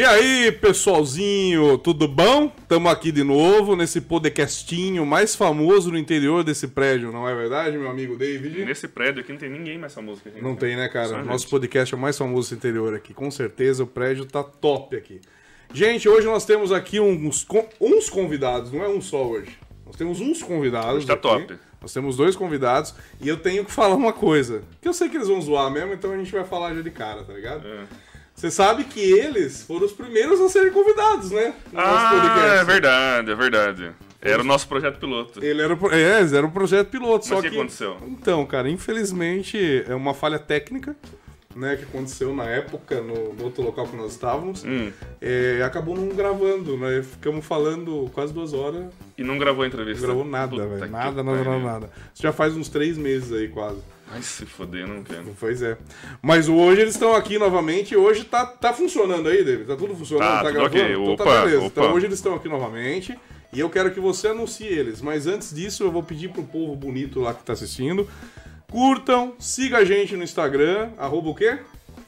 E aí, pessoalzinho, tudo bom? Estamos aqui de novo nesse podcastinho mais famoso no interior desse prédio, não é verdade, meu amigo David? Nesse prédio aqui não tem ninguém mais famoso que a gente. Não tem, né, cara? Nosso gente. podcast é o mais famoso do interior aqui. Com certeza o prédio tá top aqui. Gente, hoje nós temos aqui uns, uns convidados, não é um só hoje. Nós temos uns convidados. Hoje tá aqui. top. Nós temos dois convidados e eu tenho que falar uma coisa. Que eu sei que eles vão zoar mesmo, então a gente vai falar já de cara, tá ligado? É. Você sabe que eles foram os primeiros a serem convidados, né? No Ah, é verdade, é verdade. Era o nosso projeto piloto. Ele era, o é, eram um projeto piloto, Mas só o que que... aconteceu? Então, cara, infelizmente é uma falha técnica, né, que aconteceu na época no, no outro local que nós estávamos. Hum, É, acabou não gravando, né? Ficamos falando quase duas horas, e não gravou a não entrevista. gravou nada, velho. Nada, nada, nada, nada. Isso já faz uns três meses aí, quase. Ai, se foder, não quero. Pois é. Mas hoje eles estão aqui novamente e hoje tá, tá funcionando aí, David? Tá tudo funcionando? Tá, Tá, tudo gravando? ok. Então tá Opa, beleza. opa. Então hoje eles estão aqui novamente e eu quero que você anuncie eles. Mas antes disso, eu vou pedir pro povo bonito lá que tá assistindo. Curtam, siga a gente no Instagram, arroba o quê?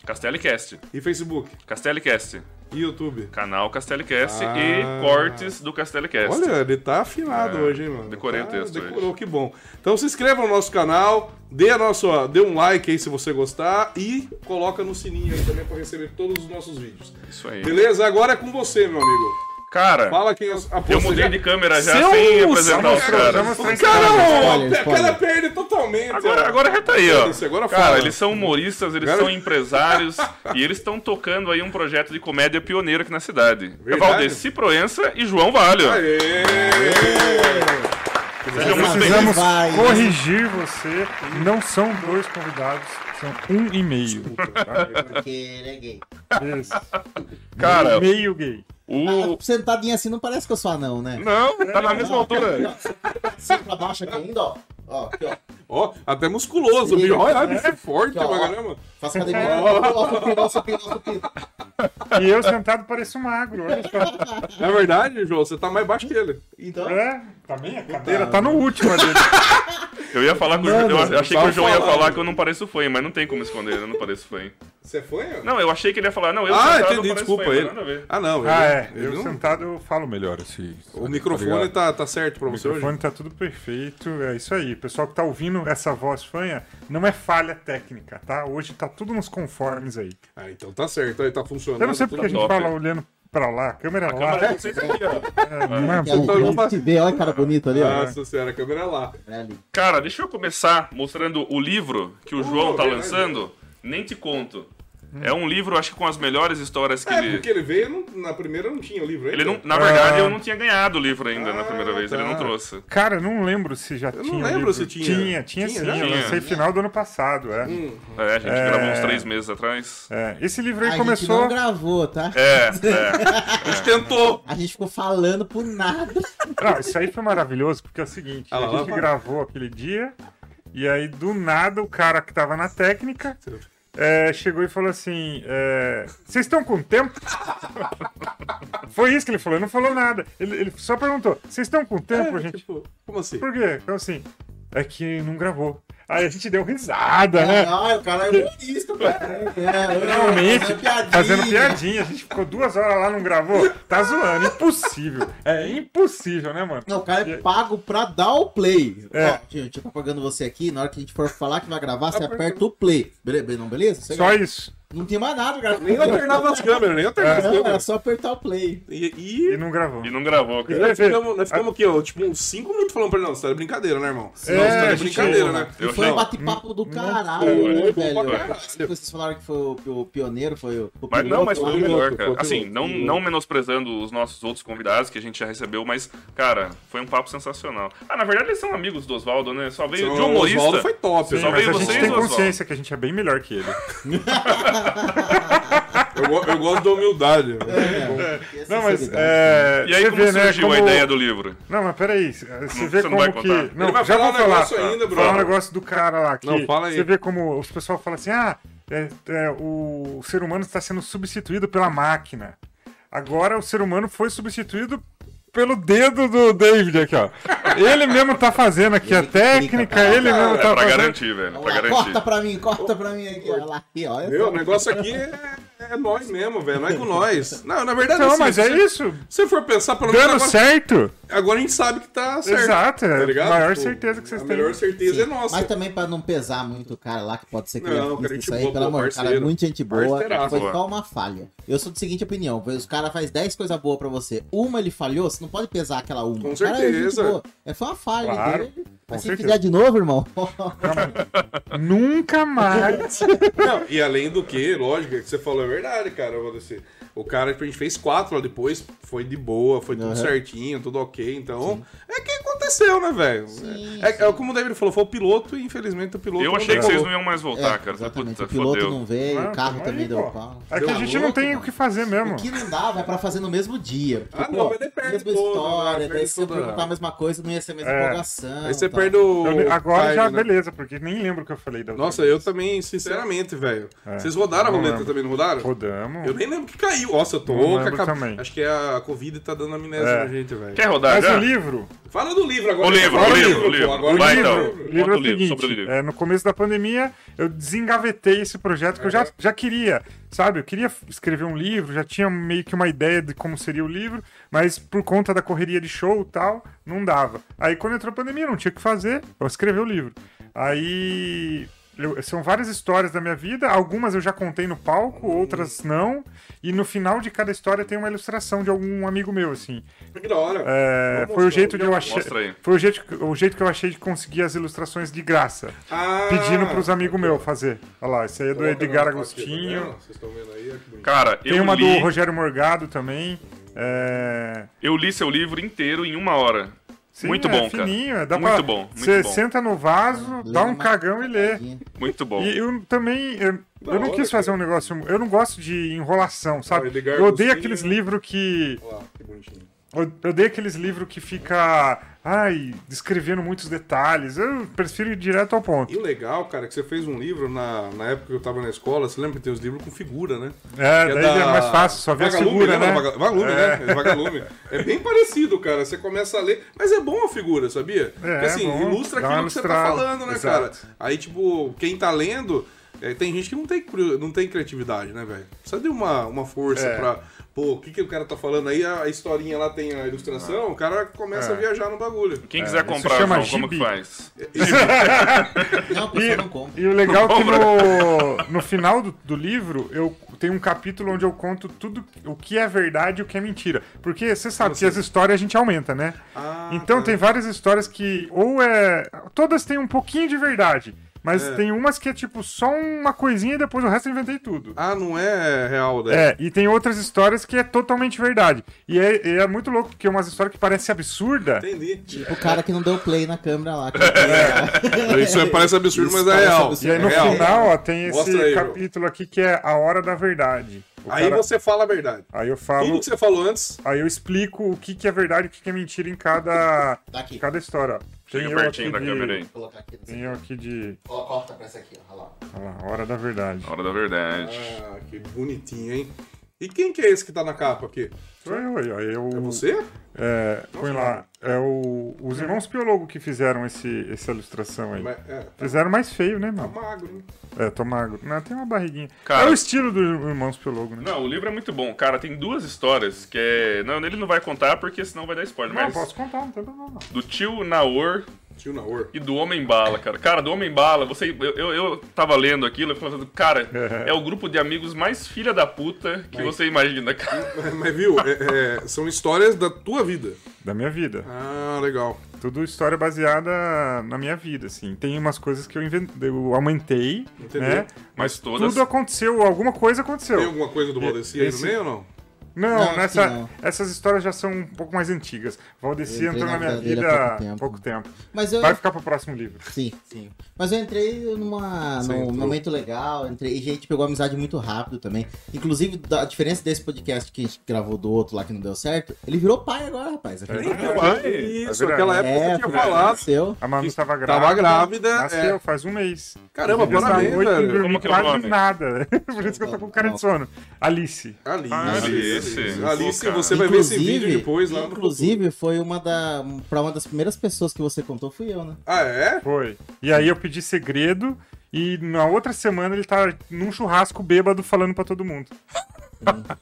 Castelicast. E Facebook, Castelicast. E YouTube. Canal Castelicast Ah. e cortes do Castelicast. Olha, ele tá afinado É, hoje, hein, mano? decorei Tá- o texto Decorou, hoje. que bom. Então se inscreva no nosso canal, dê, a nossa, dê um like aí se você gostar e coloca no sininho aí também pra receber todos os nossos vídeos. Isso aí. Beleza? Agora é com você, meu amigo. Cara, Fala quem eu mudei de câmera já Seu sem apresentar os cara, caras. cara, cara spoiler. perde totalmente. Agora, ó. agora já tá aí, ó. Agora Cara, fala. eles são humoristas, eles Agora- são empresários e eles estão tocando aí um projeto de comédia pioneiro aqui na cidade. É Verdade. Valdeci Proença e João Valho. Aê! Sejam muito Precisamos bem-vindos. Corrigir você. Não são dois convidados, são um e meio. tá? Porque ele é gay. Isso. Cara, meio gay. O. Ah, sentadinho assim não parece que eu sou anão, né? Não, tá na mesma altura. Assim pra baixo aqui ainda, ó. Ó, aqui, ó. Ó, até musculoso, bicho. Olha, bicho forte Aqui, ó, pra caramba. Faço academia. Ó, supino. E eu sentado pareço magro, olha só. Na verdade, João, você tá mais baixo que ele. Então, É, também a cadeira tá no último ali. Eu ia falar com o Mano, João. Eu achei que o João ia falar que eu não pareço feio, mas não tem como esconder, eu não pareço feio. Você foi? Não, eu achei que ele ia falar, não, eu Ah, sentado entendi, desculpa feio, ele. nada a ver. Ah, não. Ah, é. ele Eu não- sentado eu falo melhor esse. O microfone tá, tá certo pra O você microfone hoje? tá tudo perfeito, é isso aí. Pessoal que tá ouvindo essa voz fanha, não é falha técnica, tá? Hoje tá tudo nos conformes aí. Ah, então tá certo. Aí tá funcionando. Eu não sei tudo porque a gente top. fala olhando pra lá, a câmera lá. Câmera de vocês aqui, ó. é, não é ó, boa. a gente se vê, olha que cara bonito ali, ó. Nossa senhora, a câmera é lá. É. Cara, deixa eu começar mostrando o livro que o João tá lançando. Nem te conto. É um livro, acho que com as melhores histórias que É, ele. porque ele veio, não- na primeira não tinha o livro ainda. Ele não, na verdade, Ah. eu não tinha ganhado o livro ainda na Ah, primeira vez, ele tá. não trouxe. Cara, eu não lembro se já não tinha. o lembro livro. se tinha. Tinha, tinha, Tinha sim. já? Eu Tinha. lancei final do ano passado, é. Hum. É, a gente É. gravou uns três meses atrás. É, Esse livro A aí gente começou. não gravou, tá? É, é. A gente tentou. A gente ficou falando por nada. Não, isso aí foi maravilhoso, porque é o seguinte, Ah lá, a lá gente vai. gravou aquele dia, e aí do nada o cara que tava na técnica é, chegou e falou assim: é, Vocês estão com tempo? foi isso que ele falou, ele não falou nada. Ele, ele só perguntou: Vocês estão com tempo, É, gente? tipo, como assim? Por quê? Então assim, é que não gravou. Aí a gente deu risada, né? Ah, o cara é humorista, cara. É, Realmente, fazendo piadinha. fazendo piadinha. A gente ficou duas horas lá, não gravou. Tá zoando, impossível. É impossível, né, mano? Não, o cara é pago pra dar o play. É. Ó, gente, eu tô pagando você aqui, na hora que a gente for falar que vai gravar, você aperta o play. Beleza? Não, beleza? Você Só grava. isso. Não tem mais nada, cara. Nem alternava as câmeras, nem alternava as Não, era câmeras. só apertar o play. E, E e não gravou. E não gravou, cara. nós ficamos, nós ficamos aqui, ó, tipo, uns 5 minutos falando pra ele, não, você tá de brincadeira, né, irmão? Não, você tá de brincadeira, né? Eu E foi um bate-papo do caralho, foi, né, velho? Vocês falaram que foi o, o pioneiro, foi o, o Mas não, mas foi o melhor, cara. Assim, não, não menosprezando os nossos outros convidados que a gente já recebeu, mas, cara, foi um papo sensacional. Ah, na verdade eles são amigos do Oswaldo, né? Só veio de O humorista. Oswaldo foi top, Sim, só Mas veio a gente vocês, tem consciência que a gente é bem melhor que ele. Eu, eu gosto da humildade. É, esse Não, mas é, E aí, você como vê, né, surgiu como- a ideia do livro? Não, mas peraí, você Não- vê você não vai como que... contar? Não, Ele vai já falar vou um falar. negócio ainda, Vou falar um negócio do cara lá. Que Não, fala aí. Você vê como os pessoal falam assim, ah, é, é, o ser humano está sendo substituído pela máquina. Agora o ser humano foi substituído pelo dedo do David aqui, ó. Ele mesmo tá fazendo aqui a Ele clica técnica, ele mesmo É tá pra fazendo... garantir, velho. Olha Pra lá, garantir. corta pra mim, corta pra mim aqui. Olha lá, aqui, ó. Meu, o negócio aqui é, é nós mesmo, velho. Não é com nós. Não, na verdade, Não, assim, mas é isso. Se for pensar, pelo menos Dando agora, certo. agora a gente sabe que tá certo. Exato, é tá a ligado? maior Tipo, certeza que vocês A têm. melhor certeza Sim. é nossa. Mas também pra não pesar muito o cara lá, que pode ser que Não, ele isso aí, boa, pelo pô, amor, cara é muito gente boa, foi só uma falha. Eu sou da seguinte opinião, os cara faz 10 coisas boas pra você, uma ele falhou, você não pode pesar aquela uma. Com O cara é gente certeza. É, foi uma falha Claro, dele. Mas se certeza. fizer de novo, irmão, Nunca mais. Não, e além do que, lógico, é que você falou é verdade, cara. Eu vou dizer. O cara que a gente fez quatro lá depois, foi de boa, foi tudo Aham. certinho, tudo ok. Então, é que aconteceu, né, velho? Sim, É, sim. é como o David falou, foi o piloto e infelizmente o piloto. Eu não achei que vocês não iam mais voltar, É, cara. Exatamente. Puta, O piloto fodeu. não veio, Ah, o carro também aí, deu pô. pau. É que a Deu gente não tem o que fazer mesmo. O que não dá, vai pra fazer no mesmo dia. Porque, Ah, não, mas daí perde mesma todo, história, daí se toda- perguntar a mesma coisa, não ia ser a mesma É. empolgação. Aí você tá? perde o. Eu- agora time, já, né? beleza, porque nem lembro o que eu falei da Nossa, eu também, sinceramente, velho. É. Vocês rodaram a roleta também, não rodaram? Rodamos. Eu nem lembro que caiu. Nossa, eu tô Não com a lembro cabe- também. Acho que a Covid tá dando amnésia É. na gente, velho. Quer rodar Mas já? o livro, Fala do livro agora. O livro, Fala o do livro, o pô, livro. Agora Vai, o então. livro. o livro é o livro, seguinte, sobre o livro. é, no começo da pandemia, eu desengavetei esse projeto que eu já, já queria, sabe? Eu queria escrever um livro, já tinha meio que uma ideia de como seria o livro, mas por conta da correria de show e tal, não dava. Aí quando entrou a pandemia, não tinha o que fazer, eu escrevi o livro. Aí eu- são várias histórias da minha vida, algumas eu já contei no palco, outras não, e no final de cada história tem uma ilustração de algum amigo meu, assim. Que da hora. É, foi o jeito de eu achei. Foi o jeito, que- o jeito que eu achei de conseguir as ilustrações de graça. Ah, Pedindo pros amigos aqui, meus fazer. Olha lá, esse aí é do Edgar tá Agostinho. vendo? Vocês estão vendo aí? Olha que bonito. Cara, Tem eu uma li, do Rogério Morgado também. É... eu li seu livro inteiro em uma hora. Sim, muito é bom, cara. fininho, é, dá Muito pra- bom, Você senta no vaso, Lê dá um cagão e lê. Muito bom. E eu também. Eu, eu não hora, quis fazer cara. um negócio. Eu não gosto de enrolação, sabe? Eu odeio aqueles né? livros que. Olha lá, que bonitinho. Eu eu odeio aqueles livros que fica. Ai, descrevendo muitos detalhes. Eu prefiro ir direto ao ponto. E o legal, cara, é que você fez um livro na, na época que eu tava na escola. Você lembra que tem os livros com figura, né? É, Que daí é da- mais fácil, só ver a Vagalume, figura, lembra? né? Vaga- Vagalume, É. né? É Vagalume. É bem parecido, cara. Você começa a ler, mas é bom a figura, sabia? Porque assim, bom. ilustra aquilo que você tá falando, né, Exato. cara? Aí, tipo, quem tá lendo, é, tem gente que não tem, não tem criatividade, né, velho? Precisa de uma, uma força É. pra. Pô, o que, que o cara tá falando aí? A, a historinha lá tem a ilustração, o cara começa É. a viajar no bagulho. Quem quiser isso comprar, chama João, como que faz? Não, a pessoa não compra. E o legal é que no, no final do, do livro eu tenho um capítulo onde eu conto tudo o que é verdade e o que é mentira. Porque você sabe que as histórias a gente aumenta, né? Ah, então tá. tem várias histórias que ou é. Todas têm um pouquinho de verdade. Mas É. tem umas que é tipo só uma coisinha e depois o resto eu inventei tudo. Ah, não é real, né? É, e tem outras histórias que é totalmente verdade. E é, e é muito louco, porque é umas histórias que parecem absurda. Entendi. Tipo o cara que não deu play na câmera lá. que- Isso é- parece absurdo, Isso mas é parece real. absurdo. E aí no É real. final, ó, tem esse aí, capítulo aqui que é a hora da verdade. O Aí cara- você fala a verdade. aí eu Tudo falo, que você falou antes, aí eu explico o que, que é verdade e o que, que é mentira em cada, Daqui. cada história. ó. Tem Chega aqui pertinho da câmera aí. de, colocar aqui. tem eu aqui de, Ó, Corta pra essa aqui, ó. Olha lá. olha lá, hora da verdade. Hora da verdade. Ah, que bonitinho, hein? E quem que é esse que tá na capa aqui? Sou eu aí. Eu, É você? É, põe lá. É o, os irmãos Piologo que fizeram esse, essa ilustração aí. Mas, é, tá Fizeram mais feio, né, tá mano? magro, hein? É, tô magro. Não, tem uma barriguinha. Cara- é o estilo do Irmãos Piologo, né? Não, o livro é muito bom. Cara, tem duas histórias que é... Não, ele não vai contar porque senão vai dar spoiler. Não, mas posso contar, não tem problema não. do tio Naor Tio Naor. e do Homem Bala, cara. Cara, do Homem Bala, você, eu, eu, eu tava lendo aquilo e falando, cara, é o grupo de amigos mais filha da puta que você imagina, cara. Mas viu, é- é, são histórias da tua vida. Da minha vida. Ah, legal. Tudo história baseada na minha vida, assim. Tem umas coisas que eu inventei, eu aumentei, Entendeu? né? Mas todas. Tudo aconteceu, alguma coisa aconteceu. Tem alguma coisa do Valdeci aí no meio ou não? Não, Não, nessa, não. essas histórias já são um pouco mais antigas. Valdeci entrou na na minha vida há pouco tempo. pouco tempo. Mas eu. Vai ficar pro próximo livro. Sim, sim. Mas eu entrei numa, Você num entrou. momento legal, entrei, e a gente pegou amizade muito rápido também. Inclusive, da- a diferença desse podcast que a gente gravou do outro lá que não deu certo, ele virou pai agora, rapaz. É. Isso, É aquela época É, você tinha falado. Seu. A Manu estava grávida. Tava grávida, Nasceu é. faz um mês. Caramba, parabéns, noite eu velho. dormi é quase nada. Por isso que eu tô com cara de sono. Alice. Alice. Alice. Alice, Alice, você vai ver esse vídeo depois lá no inclusive foi uma da. Pra uma das primeiras pessoas que você contou, fui eu, né? Ah, é? Foi. E aí eu pedi segredo E na outra semana ele tá num churrasco bêbado falando pra todo mundo.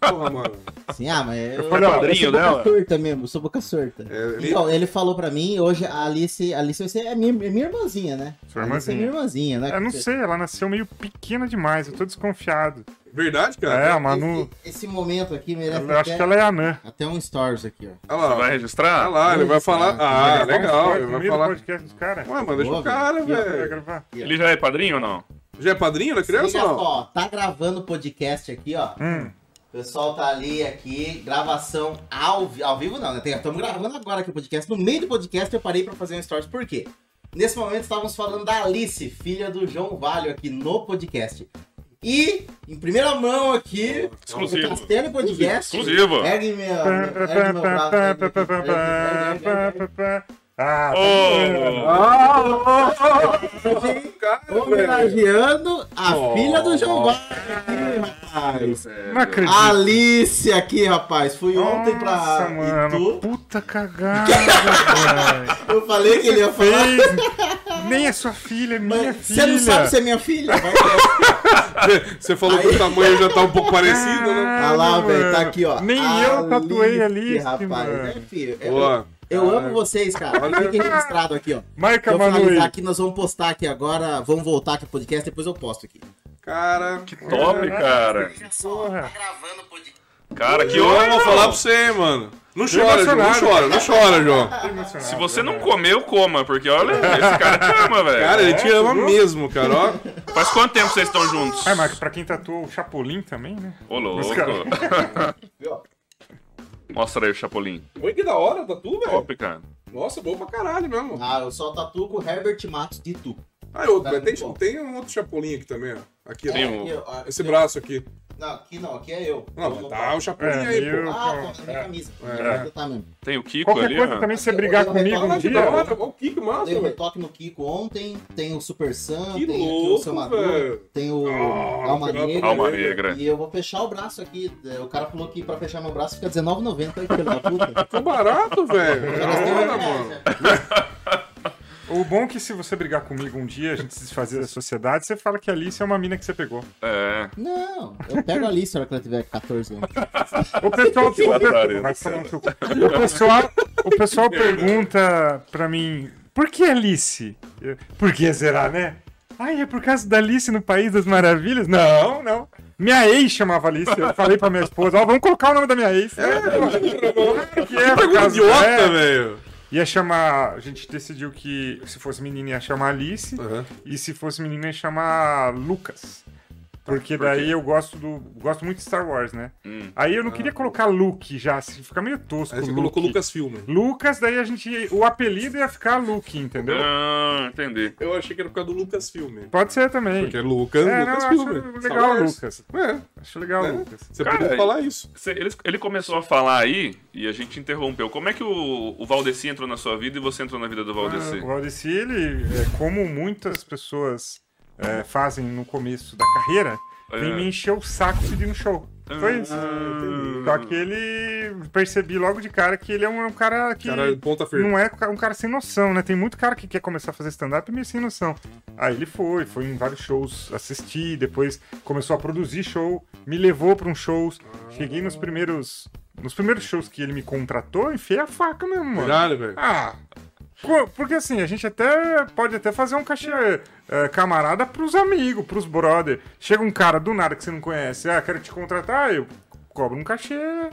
Porra, mano. Assim, ah, mas eu, falei, ó, eu padrinho sou boca dela. surta mesmo, eu sou boca surta. É, ele- Então, ele falou pra mim, hoje a Alice, a Alice vai ser é minha, é minha irmãzinha, né? Sua A Alice é irmãzinha. minha irmãzinha, né? Eu não sei, ela nasceu meio pequena demais, eu tô desconfiado. Verdade, É, cara? a Manu. Esse, esse momento aqui merece Eu acho até, que ela é anã. até um stories aqui, ó. Olha lá. Vai registrar? Olha lá, ele vai falar. Ah, legal. Ele vai falar. podcast dos caras. Ué, mano, deixa o cara, velho. Ele já é padrinho ou não? Já é padrinho da criança Liga ou não? só, tá gravando o podcast aqui, ó. Hum. O pessoal tá ali aqui, gravação ao, vi- ao vivo não, né? Estamos gravando agora aqui o podcast. No meio do podcast eu parei pra fazer um stories. Por quê? Nesse momento estávamos falando da Alice, filha do João Valho, aqui no podcast. E, em primeira mão aqui, Exclusivo. o Castelo Podcast. Exclusivo. Ergue ergue meu braço, ergue, ergue, ergue, ergue, ergue, ergue. Ah, tá Ah, cara, velho. Homenageando a Oh. filha do João aqui, rapaz. Não acredito. Alice aqui, rapaz. Fui ontem pra Nossa, mano, Itu. puta cagada. Eu falei que ele ia falar. Nem é sua filha, é minha Mas filha. Você não sabe se é minha filha? Você falou que o tamanho já tá um pouco parecido, né? Olha lá, velho. Tá aqui, ó. Nem eu tatuei ali, rapaz. mano. É, filho. Eu, Boa. Eu amo vocês, cara. Olha. Fiquem registrado aqui, ó. Marca Eu Manu finalizar aqui, nós vamos postar aqui agora. Vamos voltar aqui pro podcast, depois eu posto aqui. Cara. que top, cara. Porra. Tá gravando o podcast. Cara, que João, honra. vou falar pra você, mano. Não chora, João. Não chora, não chora, João. Se você não comeu, coma, porque olha, esse cara te ama, velho. Cara, ele te ama mesmo, cara. Ó. Faz quanto tempo vocês estão juntos? É, mas pra quem tatuou o Chapolin também, né? Ô, louco. Mostra aí o Chapolin. Oi, que da hora, tatu, velho. Top, cara. Nossa, bom pra caralho mesmo. Ah, eu só tatuo com o Herbert Matos de Tu. Ah, eu, Tá tem, tem um outro chapulinho aqui também, ó. Aqui, ó. Tem É, um- aqui, ó, Esse braço aqui. Não, aqui não, aqui é eu. Não, Eu tá o chapulinho É, aí, eu- pô. Ah, tá, na minha camisa. É. Vai tá mesmo. Tem o Kiko Qualquer ali, coisa ó. também, se você brigar Eu- eu- comigo um dia... Olha o Kiko massa, Dei um retoque no Kiko ontem, tem o Super Sam, Que tem aqui o louco, Seu Maduro, tem o Ah, Alma Negra. Alma Negra. E eu vou fechar o braço aqui. O cara falou que pra fechar meu braço fica R$19,90 aí, filho da puta. Ficou barato, velho. Oito mano. O bom é que se você brigar comigo um dia, a gente se desfazer da sociedade, você fala que a Alice é uma mina que você pegou. É. Não, eu pego a Alice na hora que ela tiver 14 anos. O pessoal, o, vai cu. o pessoal, o pessoal pergunta pra mim, por que Alice? Por que será, né? Ai, é por causa da Alice no País das Maravilhas? Não, não. Minha ex chamava Alice. Eu falei pra minha esposa, ó, vamos colocar o nome da minha ex. É, que é, por Pergunta causa idiota, é, velho. Ia chamar. A gente decidiu que se fosse menina ia chamar Alice. Aham. E se fosse menina ia chamar Lucas. Porque daí eu gosto do. Gosto muito de Star Wars, né? Hum. Aí eu não queria colocar Luke já, assim, fica meio tosco. Aí você Luke. colocou Lucas Filme. Lucas, daí a gente. O apelido ia ficar Luke, entendeu? Ah, entendi. Eu achei que era por causa do Lucas Filme. Pode ser também. Porque é Lucas, É, Lucas não, Filme. acho Star legal. Lucas. É, Acho legal, né? Lucas. Você Cara, podia falar isso. Cê- Ele, ele começou a falar aí e a gente interrompeu. Como é que o, o Valdeci entrou na sua vida e você entrou na vida do Valdeci? Ah, O Valdeci, ele, é, como muitas pessoas é, fazem no começo da carreira, vem É. me encher o saco pedindo show. Foi isso. entendi. Só que ele percebi logo de cara que ele é um, um cara que Cara, ponta firme. não é um cara sem noção, né? Tem muito cara que quer começar a fazer stand-up e meio sem noção. Aí ele foi, foi em vários shows assistir, depois começou a produzir show, me levou para uns shows. Cheguei nos primeiros. Nos primeiros shows que ele me contratou, enfiei a faca mesmo, mano. Verdade, velho. Ah, porque assim, a gente até pode até fazer um cachê é, camarada pros amigos, pros brother. Chega um cara do nada que você não conhece, ah, quero te contratar, eu cobro um cachê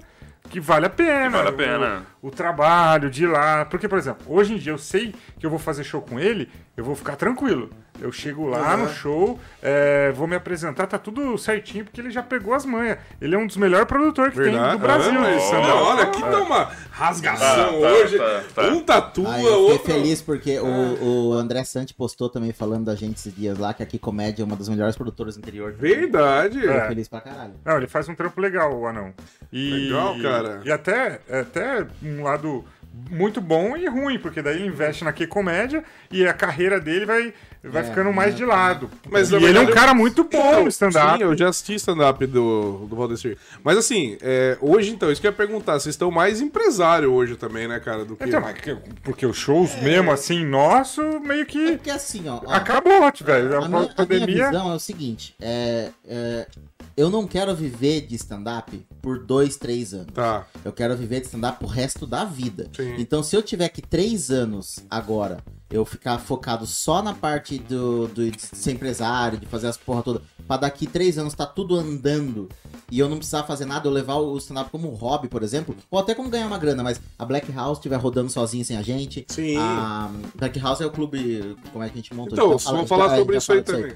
que vale a pena. vale a pena. O, o trabalho de ir lá. Porque, por exemplo, hoje em dia eu sei que eu vou fazer show com ele, eu vou ficar tranquilo. Eu chego lá Uhum. no show, é, vou me apresentar, tá tudo certinho, porque ele já pegou as manhas. Ele é um dos melhores produtores que tem Verdade. do Brasil. Ah, de olha, aqui tá uma rasgação Tá, tá, hoje. tá, tá. Um tatua, eu fiquei outro. feliz porque o, o André Santi postou também falando da gente esses dias lá, que aqui Comédia é uma das melhores produtoras do interior. Verdade. Fiquei É. feliz pra caralho. Não, ele faz um trampo legal, o anão. E, Legal, cara. E até, até um lado muito bom e ruim, porque daí ele investe na Q-Comédia e a carreira dele vai, vai É, ficando mais de lado. Mas, e ele é um cara muito bom no stand-up. Sim, eu já assisti stand-up do, do Valdecir. Mas assim, é, hoje então, isso que eu ia perguntar, vocês estão mais empresário hoje também, né, cara, do que... Então, porque os shows mesmo, assim, nosso, meio É que porque assim, ó. ó, acabou, velho. a, A, minha, a minha pandemia. visão é o seguinte: é, é, eu não quero viver de stand-up por dois, três anos. Tá, Eu quero viver de stand-up pro resto da vida. Sim. Então, se eu tiver que três anos agora eu ficar focado só na parte do, do- de ser empresário, de fazer as porra toda, pra daqui três anos tá tudo andando e eu não precisar fazer nada, eu levar o stand-up como hobby, por exemplo, ou até como ganhar uma grana, mas a Black House estiver rodando sozinha sem a gente. Sim. A Black House é o clube, como é que a gente montou? Então, vamos fala- falar gente sobre isso aí também.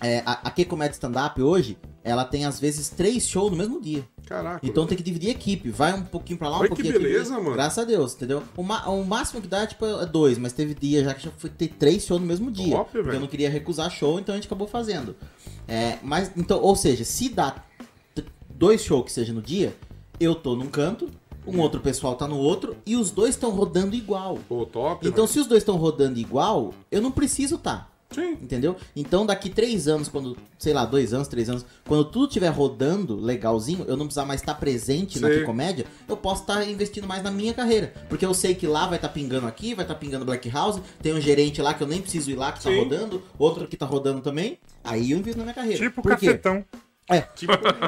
É, a, a Q-Comédia Stand-Up hoje, ela tem às vezes três shows no mesmo dia. Caraca. Então tem que dividir equipe. Vai um pouquinho pra lá, um que pouquinho aqui. beleza, mano. Graças a Deus, entendeu? O, o máximo que dá, tipo, é dois, mas teve dia já que já foi ter três shows no mesmo dia. Top, porque velho. eu não queria recusar show, então a gente acabou fazendo. É, mas, então, ou seja, se dá dois shows que seja no dia, eu tô num canto, um outro pessoal tá no outro, e os dois estão rodando igual. Pô, top, Então, velho. se os dois estão rodando igual, eu não preciso tá. Sim. Entendeu? Então, daqui três anos, quando, sei lá, dois anos, três anos, quando tudo estiver rodando legalzinho, eu não precisar mais estar presente na Sei. comédia, eu posso estar investindo mais na minha carreira. Porque eu sei que lá vai estar pingando aqui, vai estar pingando Black House, tem um gerente lá que eu nem preciso ir lá que tá Sim. rodando, outro que tá rodando também. Aí eu invisto na minha carreira. Tipo Por quê? É,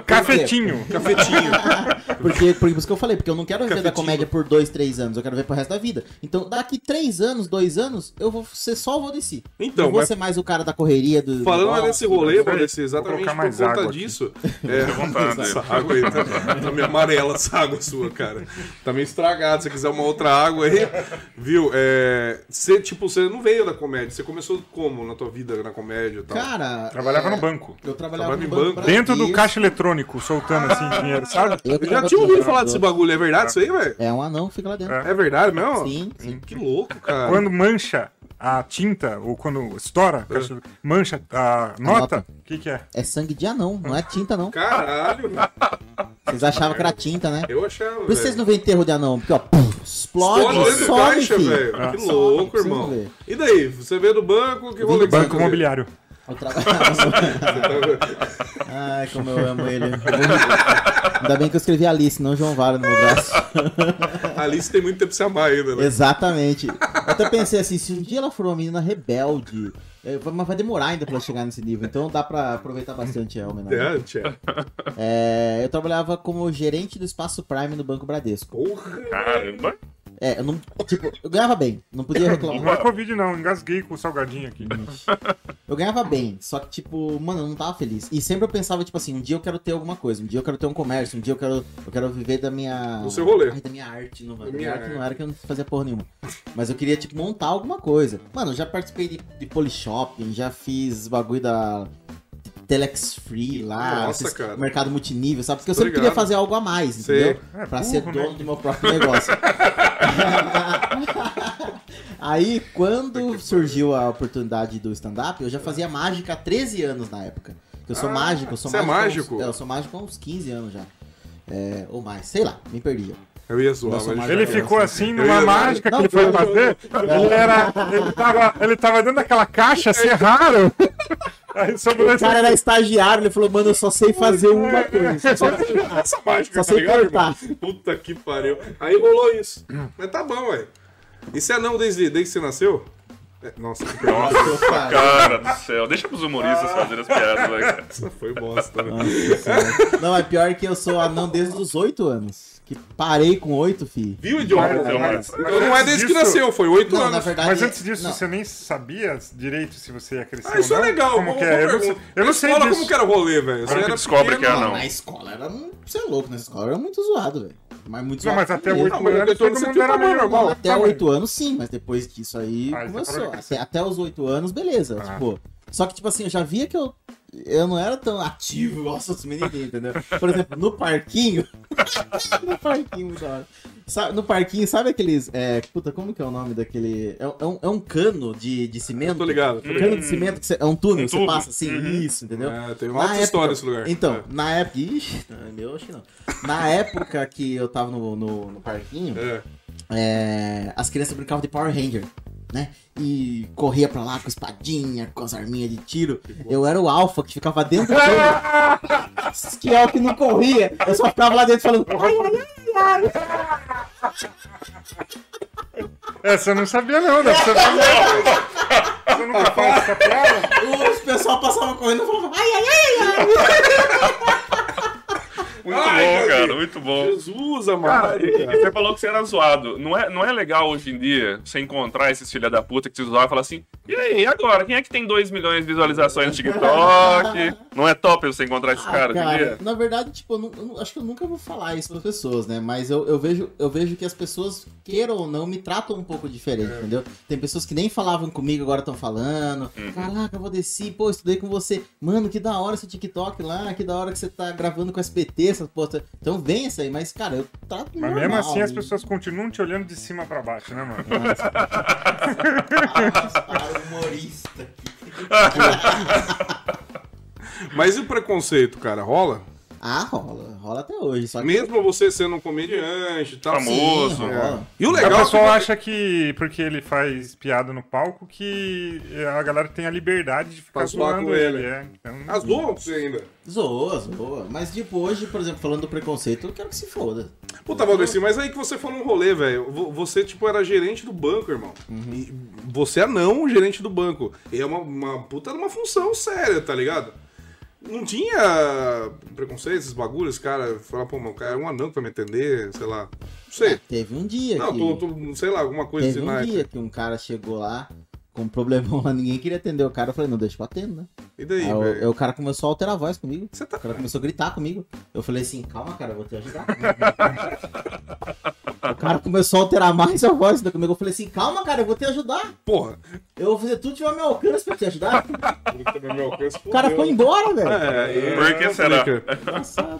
Cafetinho. Cafetinho. porque, por isso que eu falei, porque eu não quero viver da comédia por dois, três anos, eu quero ver pro resto da vida. Então, daqui três anos, dois anos, eu vou ser só o Valdeci. Então, não vou mas- ser mais o cara da correria do. Falando nesse rolê, Peraí, Valdeci, exatamente por mais conta água aqui. disso. É, vontade. essa água aí tá, tá meio amarela, essa água sua, cara. Tá meio estragado. Se você quiser uma outra água aí, viu? É, você, tipo, você não veio da comédia. Você começou como na tua vida na comédia e tal? Cara. Trabalhava é, no banco. Eu trabalhava Trabalhava no em banco. banco. Dentro do caixa eletrônico, soltando assim dinheiro, sabe? Eu Eu já tinha ouvido falar desse bagulho. É verdade isso aí, velho? É um anão que fica lá dentro. É. É verdade mesmo? Sim, sim. Que louco, cara. Quando mancha a tinta, ou quando estoura, caixa- mancha a nota, nota. o que que é? É sangue de anão, não é tinta, não. Caralho. Vocês achavam que era tinta, né? Eu achava. Por isso vocês não veem enterro de anão, porque ó, pum, explode, Explode some, caixa, velho. Ah. Que louco, irmão. E daí? Você veio do banco, que você Banco imobiliário. Eu trabalhava. Ai, como eu amo ele. Ainda bem que eu escrevi Alice, não João Vale no meu braço. Alice tem muito tempo pra se amar ainda, né? Exatamente. Eu até pensei assim, se um dia ela for uma menina rebelde, é, mas vai demorar ainda pra ela chegar nesse nível, então dá pra aproveitar bastante a homenagem. É. É, eu trabalhava como gerente do espaço Prime no Banco Bradesco. Porra. Caramba. É, eu não. Tipo, eu ganhava bem, não podia Não reclamar. é Covid, não. Engasguei com o salgadinho aqui. Eu ganhava bem, só que, tipo, mano, eu não tava feliz. E sempre eu pensava, tipo assim, um dia eu quero ter alguma coisa, um dia eu quero ter um comércio, um dia eu quero, eu quero viver da minha. Do seu rolê. Ai, da minha arte, não, da minha minha arte arte. não era que eu não fazia porra nenhuma. Mas eu queria, tipo, montar alguma coisa. Mano, eu já participei de, de Polyshopping, já fiz bagulho da. Telex Free lá, Nossa, esses cara. mercado multinível, sabe? Porque eu Tô sempre queria ligado. fazer algo a mais, Sei. entendeu? É, pra burro, ser né? dono do meu próprio negócio. Aí, quando surgiu a oportunidade do stand-up, eu já fazia mágica há 13 anos na época. Eu sou Ah, mágico, eu sou você é mágico. há mágico? uns- é, eu sou mágico há uns 15 anos já. É, ou mais, sei lá, me perdi. Eu ia zoar, Nossa, mas... Ele Eu ficou assim eu numa ia- mágica que ele foi fazer. Ele era. Ele tava, ele tava dentro daquela caixa, serraram. Aí sobrou O cara era estagiário, ele falou, mano, eu só sei fazer uma coisa. Só Essa mágica, Só tá sei ligado, cortar. Puta que pariu. Aí rolou isso. Mas tá bom, ué. E você é não desde, desde que você nasceu? É, Nossa, que. Nossa, cara. Cara do céu. Deixa pros humoristas fazerem as piadas, né, cara? Essa foi bosta, né? Nossa. Não, é pior que eu sou anão desde os 8 anos. Que parei com 8, fi. Viu, idiota? Então, mas- então mas não é desde que disso- nasceu, foi oito Não, na anos. verdade. Mas antes disso, não. você nem sabia direito se você ia crescer. Ah, isso ou é não? legal. Como boa- que é? Eu não eu não Na sei escola, disso. como que era o rolê, velho? Você que era descobre pequeno, que é não. Na escola era. Você é louco, nessa escola era muito zoado, velho. Mas muito Não, zoado. mas até oito Não, anos eu todo mundo era meio normal. Até oito anos, sim, mas depois disso aí Ah, isso começou. até os oito anos, beleza. Ah. Tipo, só que, tipo assim, eu já via que eu, eu não era tão ativo igual os outros menininhos, entendeu? Por exemplo, no parquinho. no parquinho, muito hora. Sabe, no parquinho, sabe aqueles. É, puta, como que é o nome daquele. É, é um, é um cano de, de Eu cimento. tô ligado. Tô Um ligado. cano de cimento que você- é um túnel, Um você tubo. passa assim, Uhum. isso, entendeu? É, tem uma Na história esse lugar. Então, É. na época. Ixi, não, meu, acho que não. Na época que eu tava no, no, no parquinho, É. é, as crianças brincavam de Power Ranger, né? E corria pra lá com espadinha, com as arminhas de tiro. Eu era o alfa que ficava dentro dele. que é o que não corria. Eu só ficava lá dentro falando. Ai, ai, ai, ai. Essa eu não sabia não, deve ser Você nunca faz essa piada? Os pessoal passavam correndo e falavam. Ai, ai, ai, ai. Muito Ai, bom, cara, Deus. muito bom. Jesus, Cara, amado. você falou que você era zoado. Não é, não é legal hoje em dia você encontrar esses filha da puta que te zoavam e falar assim: e aí, e agora? Quem é que tem 2 milhões de visualizações no TikTok? Não é top você encontrar esses Ah, caras dia? na verdade, tipo, eu, não- eu acho que eu nunca vou falar isso para pessoas, né? Mas eu, eu vejo, eu vejo que as pessoas, queiram ou não, me tratam um pouco diferente, É. entendeu? Tem pessoas que nem falavam comigo, agora estão falando. Uhum. Caraca, eu vou descer, pô, estudei com você. Mano, que da hora esse TikTok lá, que da hora que você tá gravando com SPT, essas postas. Então vem essa aí, mas, cara, eu trato Mas normal, mesmo assim as né? pessoas continuam te olhando de cima pra baixo, né, mano? Nossa. Para, humorista. Mas e o preconceito, cara? Rola? Ah, rola. Rola até hoje. Só que... Mesmo você sendo um comediante tal. Famoso. Sim, É. E o o legal pessoal é que- acha que porque ele faz piada no palco que a galera tem a liberdade de ficar zoando com ele. ele. É. Então, As zoam pra você ainda. Zoa, zoa. Mas, tipo, hoje, por exemplo, falando do preconceito, eu quero que se foda. Puta, Valdeci, mas aí que você falou um rolê, velho. Vo- Você, tipo, era gerente do banco, irmão. E você é não gerente do banco. E é uma, uma puta uma função séria, tá ligado? Não tinha preconceito, esses bagulhos, cara. Falar, pô, meu cara é um anão que vai me atender, sei lá. Não sei. Teve um dia Não, que... tô, tô- sei lá, alguma coisa Teve assim um na dia época. que um cara chegou lá com um problemão lá, ninguém queria atender o cara. Eu falei, não, deixa eu atendo, né? E daí, Aí, velho? aí o cara começou a alterar a voz comigo. Você tá. O cara começou a gritar comigo. Eu falei assim, calma, cara, eu vou te ajudar. o cara começou a alterar mais a voz comigo. Eu falei assim, calma, cara, eu vou te ajudar. Porra. Eu vou fazer tudo que tiver ao meu alcance pra te ajudar. alcance, O cara foi embora, velho. É, e- Por que será?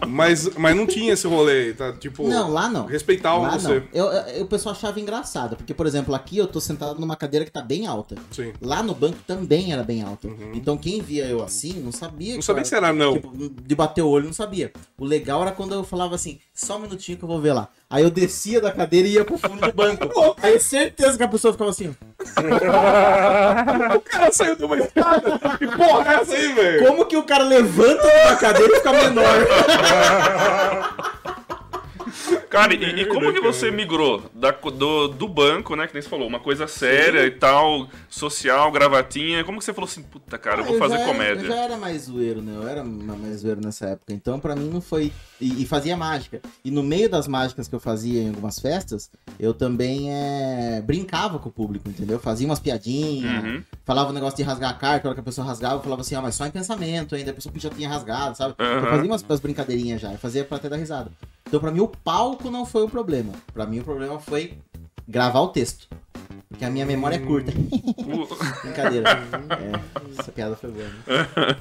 Mas, mas não tinha esse rolê, tá? Tipo, Não, lá não. respeitavam Lá você. não. Eu, eu- o pessoal achava engraçado, porque, por exemplo, aqui eu tô sentado numa cadeira que tá bem alta. Sim. Lá no banco também era bem alto. Então quem via eu assim não sabia. Uhum. Não que sabia que você era não. Tipo, de bater o olho, não sabia. O legal era quando eu falava assim, só um minutinho que eu vou ver lá. Aí eu descia da cadeira e ia pro fundo do banco. Aí certeza que a pessoa ficava assim, O cara saiu de uma escada. Que porra é essa aí, velho? como que o cara levanta da cadeira e fica menor? Cara, e, e como que você migrou da, do, do banco, né? Que nem você falou, uma coisa séria e tal, social, gravatinha. Como que você falou assim, puta, cara, eu vou Ah, fazer já era- comédia? eu já era mais zoeiro, né? Eu era ma- mais zoeiro nessa época. Então, pra mim, não foi. E, e fazia mágica. E no meio das mágicas que eu fazia em algumas festas, eu também é, brincava com o público, entendeu? Fazia umas piadinhas, Uhum. falava um negócio de rasgar a carta, a hora que a pessoa rasgava, eu falava assim, ah, mas só em pensamento ainda, a pessoa já tinha rasgado, sabe? Eu Aham. fazia umas, umas brincadeirinhas já, eu fazia pra ter dar risada. Então, pra mim, o palco não foi o problema. Pra mim, o problema foi gravar o texto. Porque a minha memória é curta. O- Brincadeira. É, essa piada foi boa, né?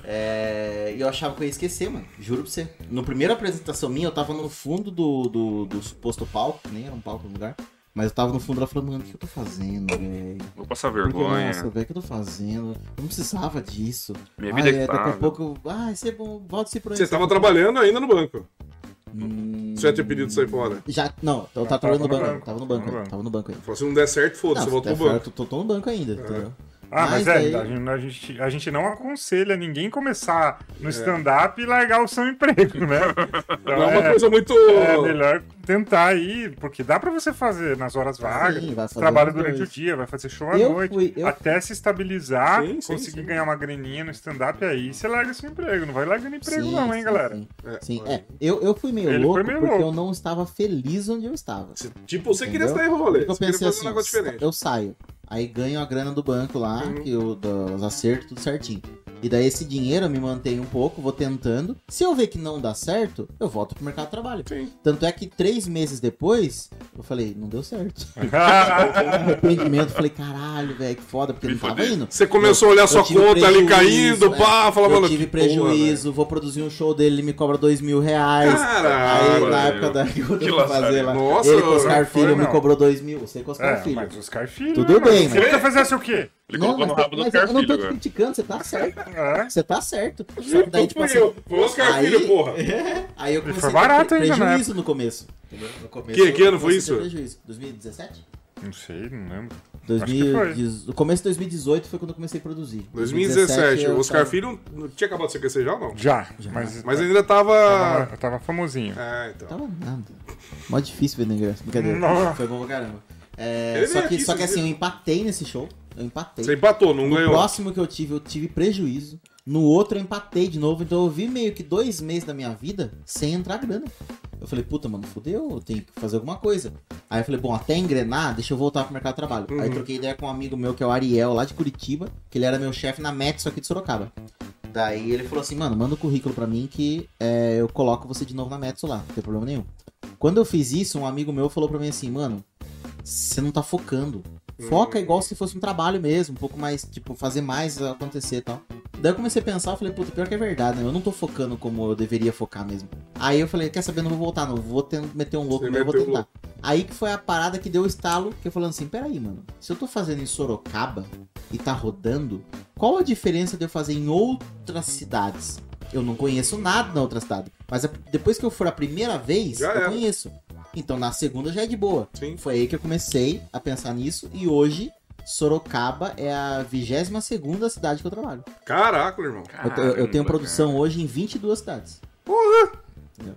É, E eu achava que eu ia esquecer, mano. Juro pra você. No primeira apresentação minha, eu tava no fundo do, do, do suposto palco, nem era um palco no lugar. Mas eu tava no fundo lá falando, mano, o que eu tô fazendo, velho? Vou passar Porque, vergonha. Nossa, velho, o que eu tô fazendo? Eu não precisava disso. Minha Ah, vida é, é daqui a pouco, eu- ah, isso é bom, volte-se pro Você tava trabalhando ainda no banco. Hum, Você já tinha pedido sair fora. Já, não, eu tava Tava trabalhando no no banco, banco, tava no tava banco, no ainda, banco. tava no banco ainda. Se não der certo, foda-se, volta se pro banco. certo, tô, tô no banco ainda, entendeu? Ah, mas, Mas é, a, gente, a, gente, não aconselha ninguém começar no stand-up e largar o seu emprego, né? Então Não é uma é, coisa muito. é melhor tentar ir, porque dá pra você fazer nas horas vagas, Sim, trabalha durante dois. o dia, vai fazer show à Eu noite, fui- eu- até se estabilizar, Sim, sim, conseguir ganhar uma graninha no stand-up, aí você larga seu emprego, não vai largando emprego não, hein, galera? Sim, É, é. Eu, eu fui meio Ele louco meio porque louco. eu não estava feliz onde eu estava. Tipo, você queria Entendeu? sair rolê. Eu Você queria pensei fazer assim, um negócio diferente. eu saio, aí ganho a grana do banco lá, Uhum. que eu, dos acertos, tudo certinho. E daí esse dinheiro eu me mantenho um pouco, vou tentando. Se eu ver que não dá certo, eu volto pro mercado de trabalho. Sim. Tanto é que três meses depois, eu falei, não deu certo. Arrependimento, falei, caralho, velho, que foda, porque Me não tava indo. Você começou a olhar Eu sua conta ali prejuízo, caindo, é. pá, falava, Eu mano. tive que porra, prejuízo, vou produzir um show dele, ele me cobra dois mil reais. Caralho, Aí na época da que eu Que fazer lá. Nossa, ele com o Oscar não Filho me não. cobrou dois mil. Você com o Oscar É, Filho. mas Oscar Filho. Tudo né, bem, mano? mas- Se ele fizesse o quê? Ele colocou no rabo do Oscar eu não tô te criticando, você tá certo. É. Você tá certo. Só que daí, Não tipo assim, eu, foi o Oscar aí- Filho, porra. Aí eu foi comecei a barato ter ainda na prejuízo no começo. No começo, Que- que ano foi isso? teve prejuízo. 2017? Não sei, não lembro. 2010 No começo de 2018 foi quando eu comecei a produzir. 2017, eu o Oscar tava- Filho não tinha acabado de se aquecer já ou não? Já, mas, Mas ainda tava, tava. tava famosinho. É, então. Tava nada. Mó difícil ver negócio. Brincadeira. Nossa. Foi bom pra caramba. É, só veio que, aqui, só que assim, eu empatei nesse show. Eu empatei. Você empatou, não No ganhou. próximo que eu tive, eu tive prejuízo. No outro eu empatei de novo. Então eu vi meio que dois meses da minha vida sem entrar grana. Eu falei, puta, mano, fudeu, eu tenho que fazer alguma coisa. Aí eu falei, bom, até engrenar, deixa eu voltar pro mercado de trabalho. Uhum. Aí troquei ideia com um amigo meu, que é o Ariel, lá de Curitiba, que ele era meu chefe na Metso aqui de Sorocaba. Daí ele falou assim, mano, manda o currículo pra mim que é, eu coloco você de novo na Metso lá, não tem problema nenhum. Quando eu fiz isso, um amigo meu falou pra mim assim, mano, você não tá focando. Foca igual se fosse um trabalho mesmo, um pouco mais, tipo, fazer mais acontecer e tal. Daí eu comecei a pensar, eu falei, puta, pior que é verdade, né? Eu não tô focando como eu deveria focar mesmo. Aí eu falei, quer saber, não vou voltar, não. Vou ten- meter um louco, mas eu vou tentar. Aí que foi a parada que deu o estalo, que eu falando assim, peraí, mano, se eu tô fazendo em Sorocaba e tá rodando, qual a diferença de eu fazer em outras cidades? Eu não conheço nada na outra cidade. Mas a- depois que eu for a primeira vez, Já eu era. conheço. Então na segunda já é de boa. Sim. Foi aí que eu comecei a pensar nisso e hoje Sorocaba é a 22 segunda cidade que eu trabalho. Caraca, irmão. Eu, te- eu- eu tenho Caramba, produção cara. hoje em 22 cidades. Porra! Entendeu?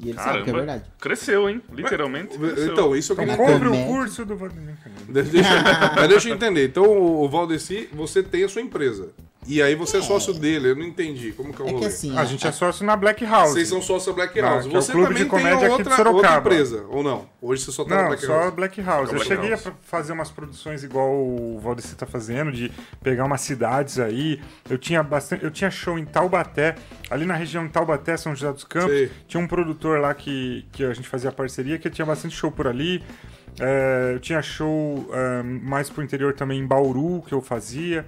E ele sabe que é Caramba. verdade. Cresceu, hein? Literalmente. cresceu. Então, isso eu Então queria compre o curso do Valdemir. Deixa, deixa- mas deixa eu entender. Então, o Valdeci, você tem a sua empresa. E aí você é sócio dele. Eu não entendi. Como que é o É que rolê? assim, A gente é sócio na Black House. Vocês são sócio da Black Ah, House. que é o você clube também de tem comédia aqui de outra, Sorocaba. outra empresa, ou não? Hoje você só tá na Não, Black só House. Black House. Eu Black cheguei House. a fazer umas produções igual o Valdeci tá fazendo, de pegar umas cidades aí. Eu tinha bastante. Eu tinha show em Taubaté, ali na região de Taubaté, São José dos Campos. Sei. Tinha um produtor lá que, que a gente fazia parceria, que tinha bastante show por ali. É, eu tinha show é, mais pro interior também em Bauru, que eu fazia.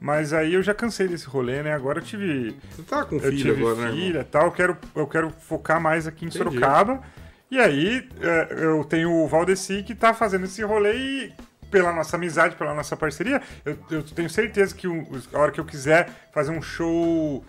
Mas aí eu já cansei desse rolê, né? Agora eu tive Você tá com eu filho tive agora, né? filha e tal, eu quero, eu quero focar mais aqui em Entendi. Sorocaba. E aí é, eu tenho o Valdeci que tá fazendo esse rolê e pela nossa amizade, pela nossa parceria, eu, eu tenho certeza que a hora que eu quiser fazer um show...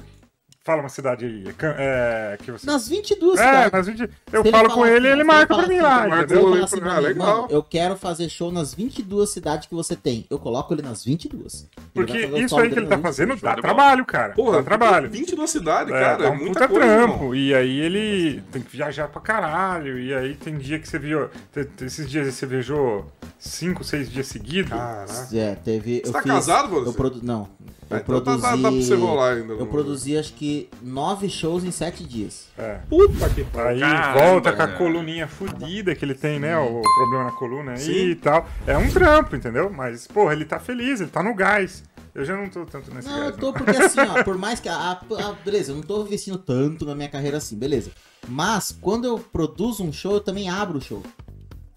Fala uma cidade aí. é É, que você... nas 22 É, cidades. nas 20 eu ele falo com ele e assim, ele se marca pra mim assim, lá, ele marca entendeu? falar assim Ah, mim, legal. mano, eu quero fazer show nas 22 cidades que você tem. Eu coloco ele nas 22. Ele Porque isso aí que ele tá fazendo 22. dá trabalho, cara. Porra, dá trabalho. 20 da cidade, É, cara. dá É um muita puta coisa, trampo. irmão. E aí ele tem que viajar pra caralho. E aí tem dia que você viu. Esses dias você viajou cinco, seis dias seguidos. É, teve. Você eu tá fiz- casado, você? Eu produ... Não. Eu Ah, então tá- produzi. tá- dá pra você rolar ainda, Eu produzi acho que nove shows em sete dias. É. Puta que pariu. Aí Caramba, volta com a coluninha fudida que ele tem, né? O problema na coluna aí Sim. e tal. É um trampo, entendeu? Mas, porra, ele tá feliz, ele tá no gás. Eu já não tô tanto nesse Não, eu gás. tô não. porque assim, ó, por mais que a, a- a- beleza, eu não tô investindo tanto na minha carreira assim, beleza. Mas quando eu produzo um show, eu também abro o show.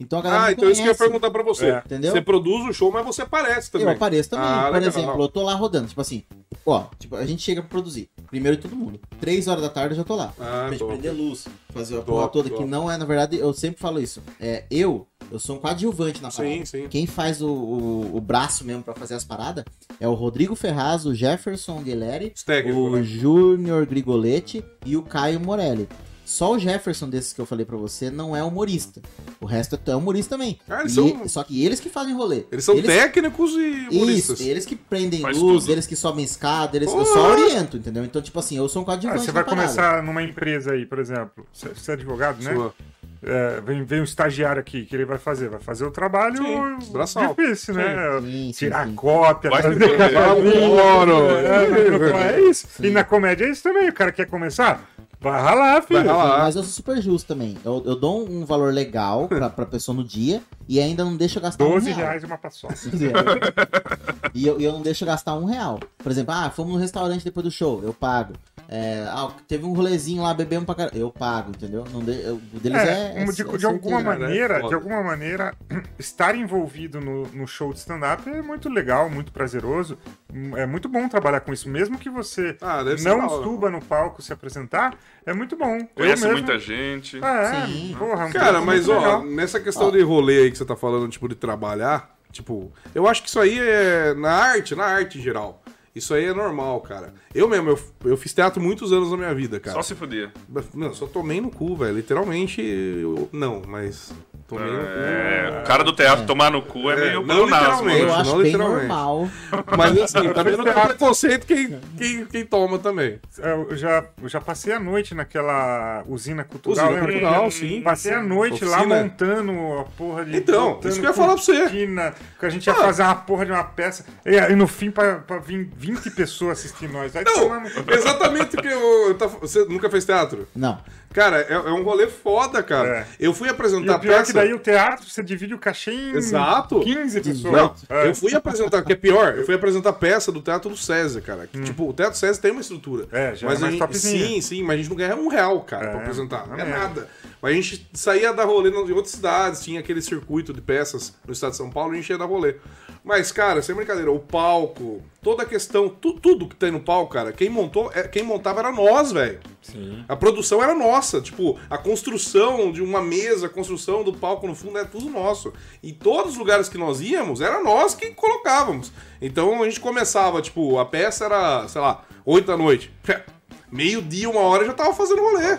Então a galera Ah, então isso que eu ia conhece. perguntar pra você. É. Entendeu? Você produz o show, mas você aparece também. Eu apareço também. Ah, Por legal. exemplo, eu tô lá rodando, tipo assim, ó, tipo, a gente chega pra produzir. Primeiro todo mundo. Três horas da tarde eu já tô lá. Ah, pra gente prender luz, fazer a Top, porra toda, top. que não é, na verdade, eu sempre falo isso. É, eu, eu sou um coadjuvante na parada. Sim, sim. Quem faz o, o, o braço mesmo pra fazer as paradas é o Rodrigo Ferraz, o Jefferson Guilherme, o né? Júnior Grigoletti e o Caio Morelli. Só o Jefferson desses que eu falei pra você não é humorista. O resto é humorista também. Ah, eles E- são- Só que eles que fazem rolê. Eles são técnicos e humoristas. Isso, eles que prendem Faz luz, tudo. eles que sobem escada, eles eu só oriento, entendeu? Então, tipo assim, eu sou um Ah, coadjuvante você na vai parada. começar numa empresa aí, por exemplo. Você você é advogado, né? Sua. É, vem, vem um estagiário aqui, que ele vai fazer? Vai fazer o trabalho Sim, difícil, né? Sim, sim, Tirar sim. cópia, Vai fazer. Adoro. É, é isso. E na comédia é isso também. O cara quer começar? Vai ralar, filho. Vai ralar. Mas eu sou super justo também. Eu, eu dou um valor legal pra, pra pessoa no dia e ainda não deixo eu gastar um 12 real. reais uma paçoca. e eu, eu não deixo eu gastar um real. Por exemplo, ah, fomos no restaurante depois do show, eu pago. É, ah, teve um rolezinho lá, bebemos pra caralho, eu pago, entendeu? Não de, eu- o deles é. É, é- um- de, é de alguma certeiro. Cara, é maneira, foda. de alguma maneira, estar envolvido no, no show de stand-up é muito legal, muito prazeroso. É muito bom trabalhar com isso. Mesmo que você Ah, não suba no palco se apresentar, é muito bom. Conhece mesmo- muita gente. É, Sim. porra, é um Cara, mas ó, legal. nessa questão de rolê aí que você tá falando, tipo, de trabalhar, tipo, eu acho que isso aí é na arte, na arte em geral. Isso aí é normal, cara. Eu mesmo, eu, eu fiz teatro muitos anos na minha vida, cara. Só se fudia. Não, só tomei no cu, velho. Literalmente, eu- não, mas tomei no cu. É, o cara do teatro tomar no cu é, É, meio não literalmente. Eu não acho bem normal. Mas assim, também não tem preconceito quem, quem, quem toma também. Eu já, eu já passei a noite naquela usina cultural. Usina lembra? cultural, sim. Passei a noite lá Oficina. montando a porra de. Então, isso que eu ia falar pra você. Que a gente ia Ah. fazer uma porra de uma peça. E, e no fim, pra, pra vir 20 pessoas assistir nós. Vai Não, tomar no- exatamente o que eu, eu Você nunca fez teatro? Não. Cara, é, é um rolê foda, cara. É. Eu fui E apresentar o pior é peça. que daí o teatro, você divide o cachê em Exato. 15 pessoas. Não, É. eu fui apresentar, que é pior, eu fui apresentar peça do Teatro do César, cara. Que, Tipo, o Teatro César tem uma estrutura. Hum. É, já é mas mais a gente. Sim, sim, mas a gente não ganha um real, cara, É, pra apresentar. Não é é. nada. Mas a gente saía da rolê em outras cidades, tinha aquele circuito de peças no estado de São Paulo, a gente ia dar rolê. Mas, cara, sem brincadeira, o palco, toda a questão, tu- tudo que tem no palco, cara, quem montou, é- quem montava era nós, velho. Sim. A produção era nossa, tipo, a construção de uma mesa, a construção do palco no fundo era tudo nosso. E todos os lugares que nós íamos, era nós que colocávamos. Então a gente começava, tipo, a peça era, sei lá, 8 da noite. Meio-dia, uma hora já tava fazendo rolê.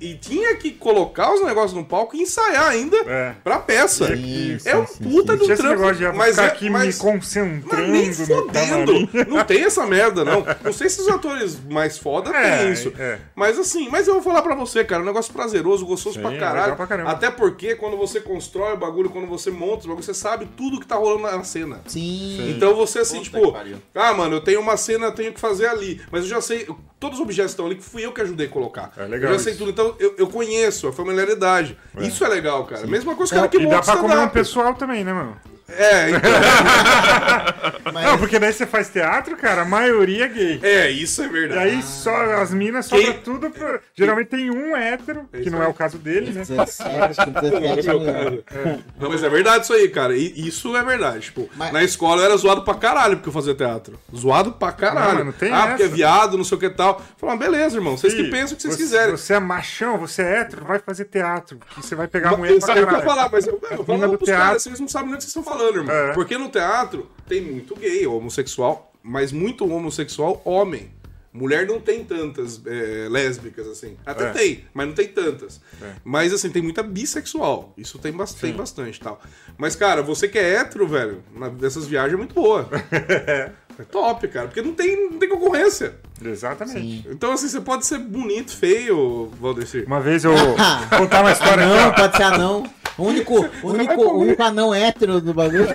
E, e tinha que colocar os negócios no palco e ensaiar ainda É. pra peça. Sim, é um sim, puta sim, do trampo. mas ficar é, aqui mas- me concentrando mas nem fodendo. Não tem essa merda, não. Não sei se os atores mais foda É, têm isso. é. Mas assim, mas eu vou falar pra você, cara, é um negócio prazeroso, gostoso Sim, pra caralho. pra. Até porque quando você constrói o bagulho, quando você monta o bagulho, você sabe tudo que tá rolando na cena. Sim. Então você assim, Puta tipo, ah, mano, eu tenho uma cena, eu tenho que fazer ali. Mas eu já sei, todos os objetos estão ali que fui eu que ajudei a colocar. É legal eu já sei isso. tudo, então eu, eu conheço a familiaridade. Isso é legal, cara. Mesma coisa que o cara que E dá pra comer um pessoal também, né, mano? É, então, Mas, Não, porque daí você faz teatro, cara, a maioria é gay. é, isso é E verdade. aí só as minas sobra Quem- tudo pro... Geralmente tem um hétero, que não é o caso dele, né? 17, acho que 17 Meu anos. cara. Não, mas é verdade isso aí, cara. E isso é verdade. Tipo, Mas- na escola eu era zoado pra caralho porque eu fazia teatro. Zoado pra caralho. Não, mano, tem ah, porque é essa. viado, não sei o que e tal. Falar, beleza, irmão. Vocês que Ih, pensam o que vocês você, quiserem. Você é machão, você é hétero, vai fazer teatro. Que você vai pegar a mulher Mas, pra que eu caralho. ia falar, mas eu, eu mina falo do pros teatro. caras, vocês não sabem nem o que vocês estão falando, irmão. É. Porque no teatro tem muito gay, homossexual, mas muito homossexual homem. Mulher não tem tantas é, lésbicas, assim. Até É. tem, mas não tem tantas. É. Mas, assim, tem muita bissexual. Isso tem, bas- tem bastante tal. Mas, cara, você que é hétero, velho, dessas viagens é muito boa. é top, cara. Porque não tem, não tem concorrência. Exatamente. Então, assim, você pode ser bonito, feio, Valdecir. Uma vez eu vou contar uma história Não, pode ser anão. O único, o único, o único anão hétero do bagulho.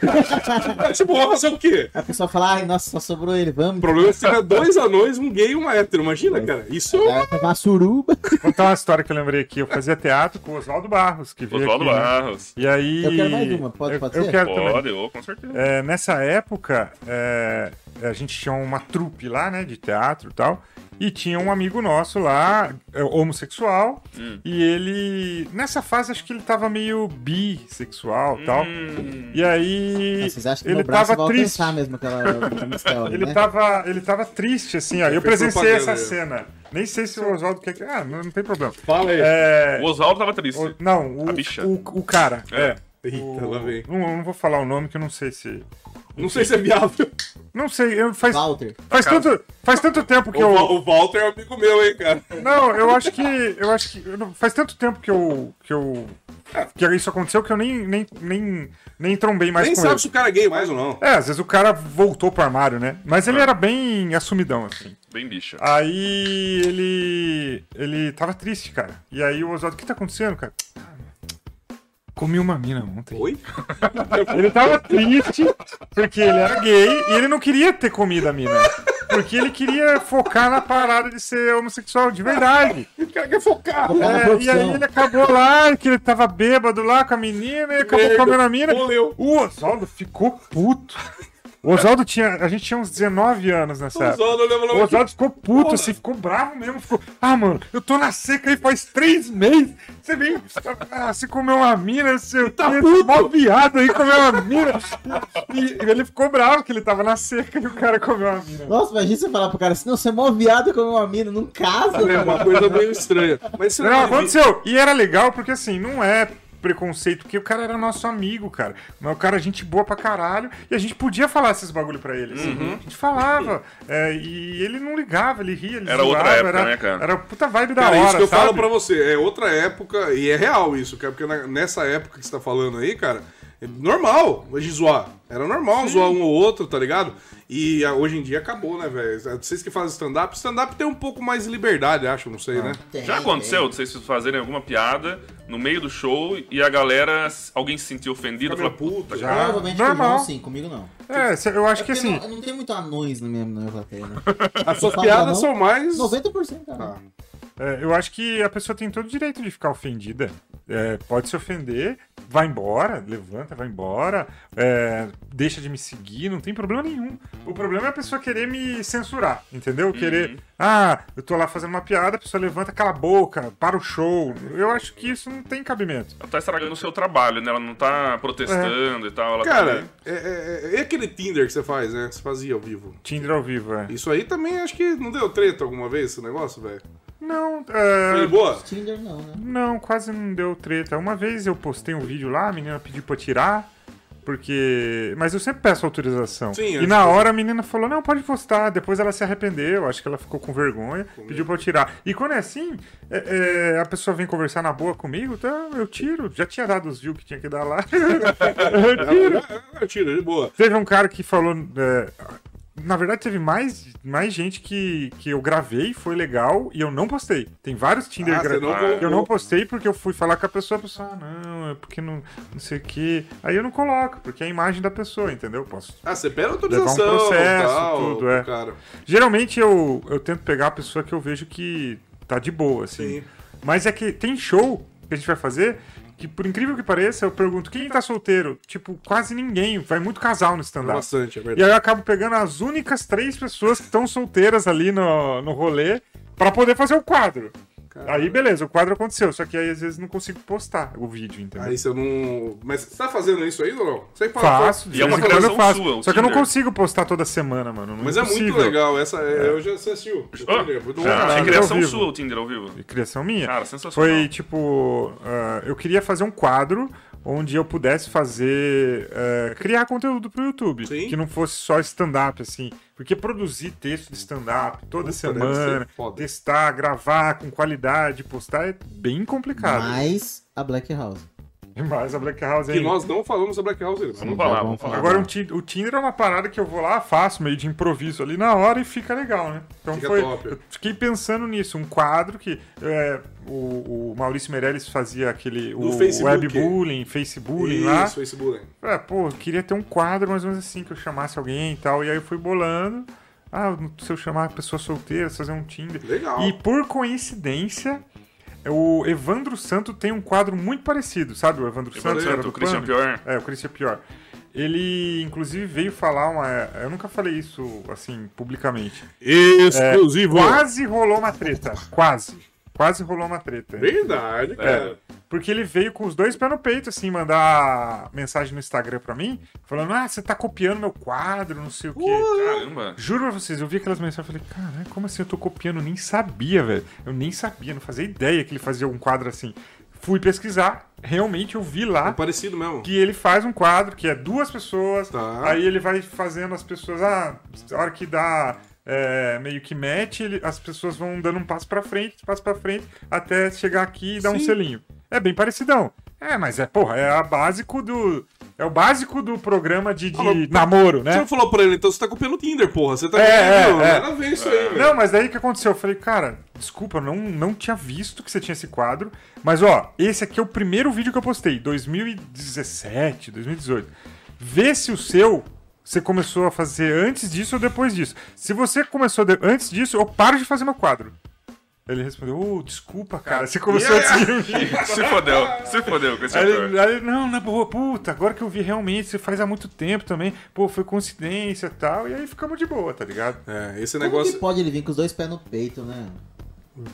É, tipo, vou fazer o quê? A pessoa fala, ai, nossa, só sobrou ele, O vamos. problema é se tiver dois anões, um gay e uma hétero. Imagina, cara. Isso fazer uma suruba. contar uma história que eu lembrei aqui. Eu fazia teatro com o Oswaldo Barros, que veio Oswaldo aqui, né? Barros. E aí... Eu quero mais uma, pode- eu, pode eu ser? quero também. Pode, ô, com certeza. É, nessa época, é, a gente tinha uma trupe lá, né, de teatro e tal, e tinha um amigo nosso lá, é, homossexual, e ele, nessa fase, acho que ele tava meio bissexual e tal, Hum, e aí Vocês acham que ele tava triste, mesmo aquela aquela ele né? tava, ele tava triste, assim, ó, eu presenciei essa aí. cena, nem sei se o Oswaldo quer que, ah, não, não tem problema. Fala aí. É, o Oswaldo tava triste. o- não, o, A bicha. o, o cara, É. é. Eita, o- lá vem. não, não vou falar o nome que eu não sei se... Não sei se é viável. Não sei, eu, faz, Walter. faz, tanto, faz tanto tempo que O, eu... O Walter é um amigo meu, hein, cara. Não, eu acho que. Eu acho que. Faz tanto tempo que eu. que eu. que isso aconteceu que eu nem, nem, nem, nem trombei mais Nem com sabe ele. se o cara é gay mais ou não. É, às vezes o cara voltou pro armário, né? Mas ele era bem assumidão, assim. Bem bicha. Aí ele. ele tava triste, cara. E aí o Oswaldo, o que tá acontecendo, cara? "Ah, Comi uma mina ontem. Oi? Ele tava triste porque ele era gay e ele não queria ter comido a mina. Porque ele queria focar na parada de ser homossexual de verdade. Cara quer focar. É, e aí ele acabou lá, que ele tava bêbado lá com a menina e acabou Merda, comendo a mina. moleu. O Oswaldo ficou puto. O Oswaldo tinha. A gente tinha uns 19 anos nessa O época. Oswaldo e O falou, Oswaldo ficou puto, assim, ficou bravo mesmo. Ficou, ah, mano, eu tô na seca aí faz três meses. Você vem, ah, você comeu uma mina, seu Tá quê, puto. mó viado aí, comeu uma mina. E, e ele ficou bravo que ele tava na seca e o cara comeu uma mina. Nossa, imagina você falar pro cara, se não você é mó viado como uma mina, não casa. É uma coisa meio estranha. Mas você Não, aconteceu. E era legal porque, assim, não é preconceito, porque o cara era nosso amigo, cara. Mas o cara, gente boa pra caralho, e a gente podia falar esses bagulho pra ele. assim. Uhum. A gente falava, é, e ele não ligava, ele ria, ele Era outra zoava, época, era, né, cara? Era puta vibe da Cara, hora, isso que eu sabe? falo pra você, é outra época, e é real isso, cara, porque na- nessa época que você tá falando aí, cara, normal a gente zoar. Era normal zoar um ou outro, tá ligado? E ah, hoje em dia acabou, né, velho? Vocês que fazem stand-up, stand-up tem um pouco mais de liberdade, acho, não sei, né? Tem, Já aconteceu de vocês fazerem alguma piada no meio do show e a galera, alguém se sentir ofendido, meio puta, já. cara. tem. Provavelmente Normal. com o João, sim, comigo não. É, cê- eu acho que Porque assim, não, não tem muito anões na minha, plateia, né? As suas piadas são mais. 90%, cara. Tá. É, eu acho que a pessoa tem todo o direito de ficar ofendida. É, pode se ofender, vai embora, levanta, vai embora, é, deixa de me seguir, não tem problema nenhum. O problema é a pessoa querer me censurar, entendeu? Querer, ah, eu tô lá fazendo uma piada, a pessoa levanta, cala a boca, para o show. Eu acho que isso não tem cabimento. Ela tá estragando o seu trabalho, né? Ela não tá protestando e tal. Ela tá Cara, ali- é, é- é aquele Tinder que você faz, né? Você fazia ao vivo. Tinder ao vivo, é. Isso aí também acho que não deu treta alguma vez, esse negócio, velho? Não, Foi é, de boa? Tinder não, né? Não, quase não deu treta. Uma vez eu postei um vídeo lá, a menina pediu pra eu tirar, porque. Mas eu sempre peço autorização. Sim, e na hora a menina falou: não, pode postar. Depois ela se arrependeu, acho que ela ficou com vergonha, pediu pra eu tirar. E quando é assim, é- é, a pessoa vem conversar na boa comigo, então eu tiro. Já tinha dado os views que tinha que dar lá. eu tiro. É, Tira, de boa. Teve um cara que falou. é, na verdade, teve mais, mais gente que, que eu gravei, foi legal, e eu não postei. Tem vários Tinder Ah, você gra- não que eu não postei porque eu fui falar com a pessoa, a pessoa, ah, não, é porque não, não sei o quê. Aí eu não coloco, porque é a imagem da pessoa, entendeu? Posso. Ah, você pega Levar um autorização processo, tal, tudo, é. cara. Geralmente eu, eu tento pegar a pessoa que eu vejo que tá de boa, assim. Sim. Mas é que tem show que a gente vai fazer que, por incrível que pareça, eu pergunto quem tá solteiro. Tipo, quase ninguém. Vai muito casal no stand-up. Bastante, é E verdade. aí eu acabo pegando as únicas três pessoas que estão solteiras ali no, no rolê pra poder fazer o quadro. Aí beleza, o quadro aconteceu, só que aí às vezes não consigo postar o vídeo, entendeu? Aí você não. Mas você tá fazendo isso aí não? Você fala- Faço, E é uma eu criação faço. sua, o só que eu não consigo postar toda semana, mano. Não Mas é muito impossível. legal. Essa, é, Eu já. Oh, É muito já, bom. achei ao criação sua o Tinder ao vivo. De criação minha. Cara, sensacional. Foi tipo. ah, eu queria fazer um quadro onde eu pudesse fazer. ah, criar conteúdo pro YouTube. Sim. Que não fosse só stand-up, assim. Porque produzir texto de stand-up toda Puta, semana, testar, gravar com qualidade, postar é bem complicado. Mais a Black House. Mas a Black House Que nós não falamos da Black House ainda. Vamos falar, vamos vamos falar. Agora um ti- o Tinder é uma parada que eu vou lá, faço meio de improviso ali na hora e fica legal, né? Então Fica foi. top. Eu fiquei pensando nisso, um quadro que é, o, o Maurício Meirelles fazia aquele. No o Facebook. webbullying, Facebook lá. Isso, Facebook. É, pô, eu queria ter um quadro mais ou menos assim, que eu chamasse alguém e tal. E aí eu fui bolando. Ah, se eu chamar a pessoa solteira, fazer um Tinder. Legal. E por coincidência, o Evandro Santo tem um quadro muito parecido, sabe? O Evandro Santos Santo, era do o Christian. Pior. É, o Christian Pior. Ele, inclusive, veio falar uma. Eu nunca falei isso, assim, publicamente. Exclusivo. Quase rolou uma treta. Quase. Quase rolou uma treta. Verdade, cara. Porque ele veio com os dois pés no peito, assim, mandar mensagem no Instagram pra mim, falando: Ah, você tá copiando meu quadro, não sei o quê. Caramba. Juro pra vocês, eu vi aquelas mensagens e falei, caralho, como assim eu tô copiando? Eu nem sabia, velho. Eu nem sabia, não fazia ideia que ele fazia um quadro assim. Fui pesquisar, realmente eu vi É lá parecido mesmo. que ele faz um quadro que é duas pessoas, Tá. aí ele vai fazendo as pessoas, ah, a hora que dá é, meio que match, ele- as pessoas vão dando um passo pra frente, passo pra frente, até chegar aqui e dar um Sim. selinho. É bem parecidão. É, mas é, porra, é a básico do. É o básico do programa de, de Ah, mas- namoro, Você né? não falou pra ele, então você tá copiando o Tinder, porra. Você tá É, copiando. é, é. Nada a ver isso aí, velho. Não, mas daí o que aconteceu? Eu falei, cara, desculpa, eu não, não tinha visto que você tinha esse quadro. Mas, ó, esse aqui é o primeiro vídeo que eu postei, 2017, 2018. Vê se o seu você começou a fazer antes disso ou depois disso. Se você começou de- antes disso, eu paro de fazer meu quadro. Ele respondeu, ô, desculpa, cara, você começou Yeah. antes de mim. Se fodeu, se fodeu, Aí Pior. ele, aí ele, não, na boa, puta, agora que eu vi realmente, você faz há muito tempo também, pô, foi coincidência e tal, e aí ficamos de boa, tá ligado? É, esse Como negócio. que pode ele vir com os dois pés no peito, né?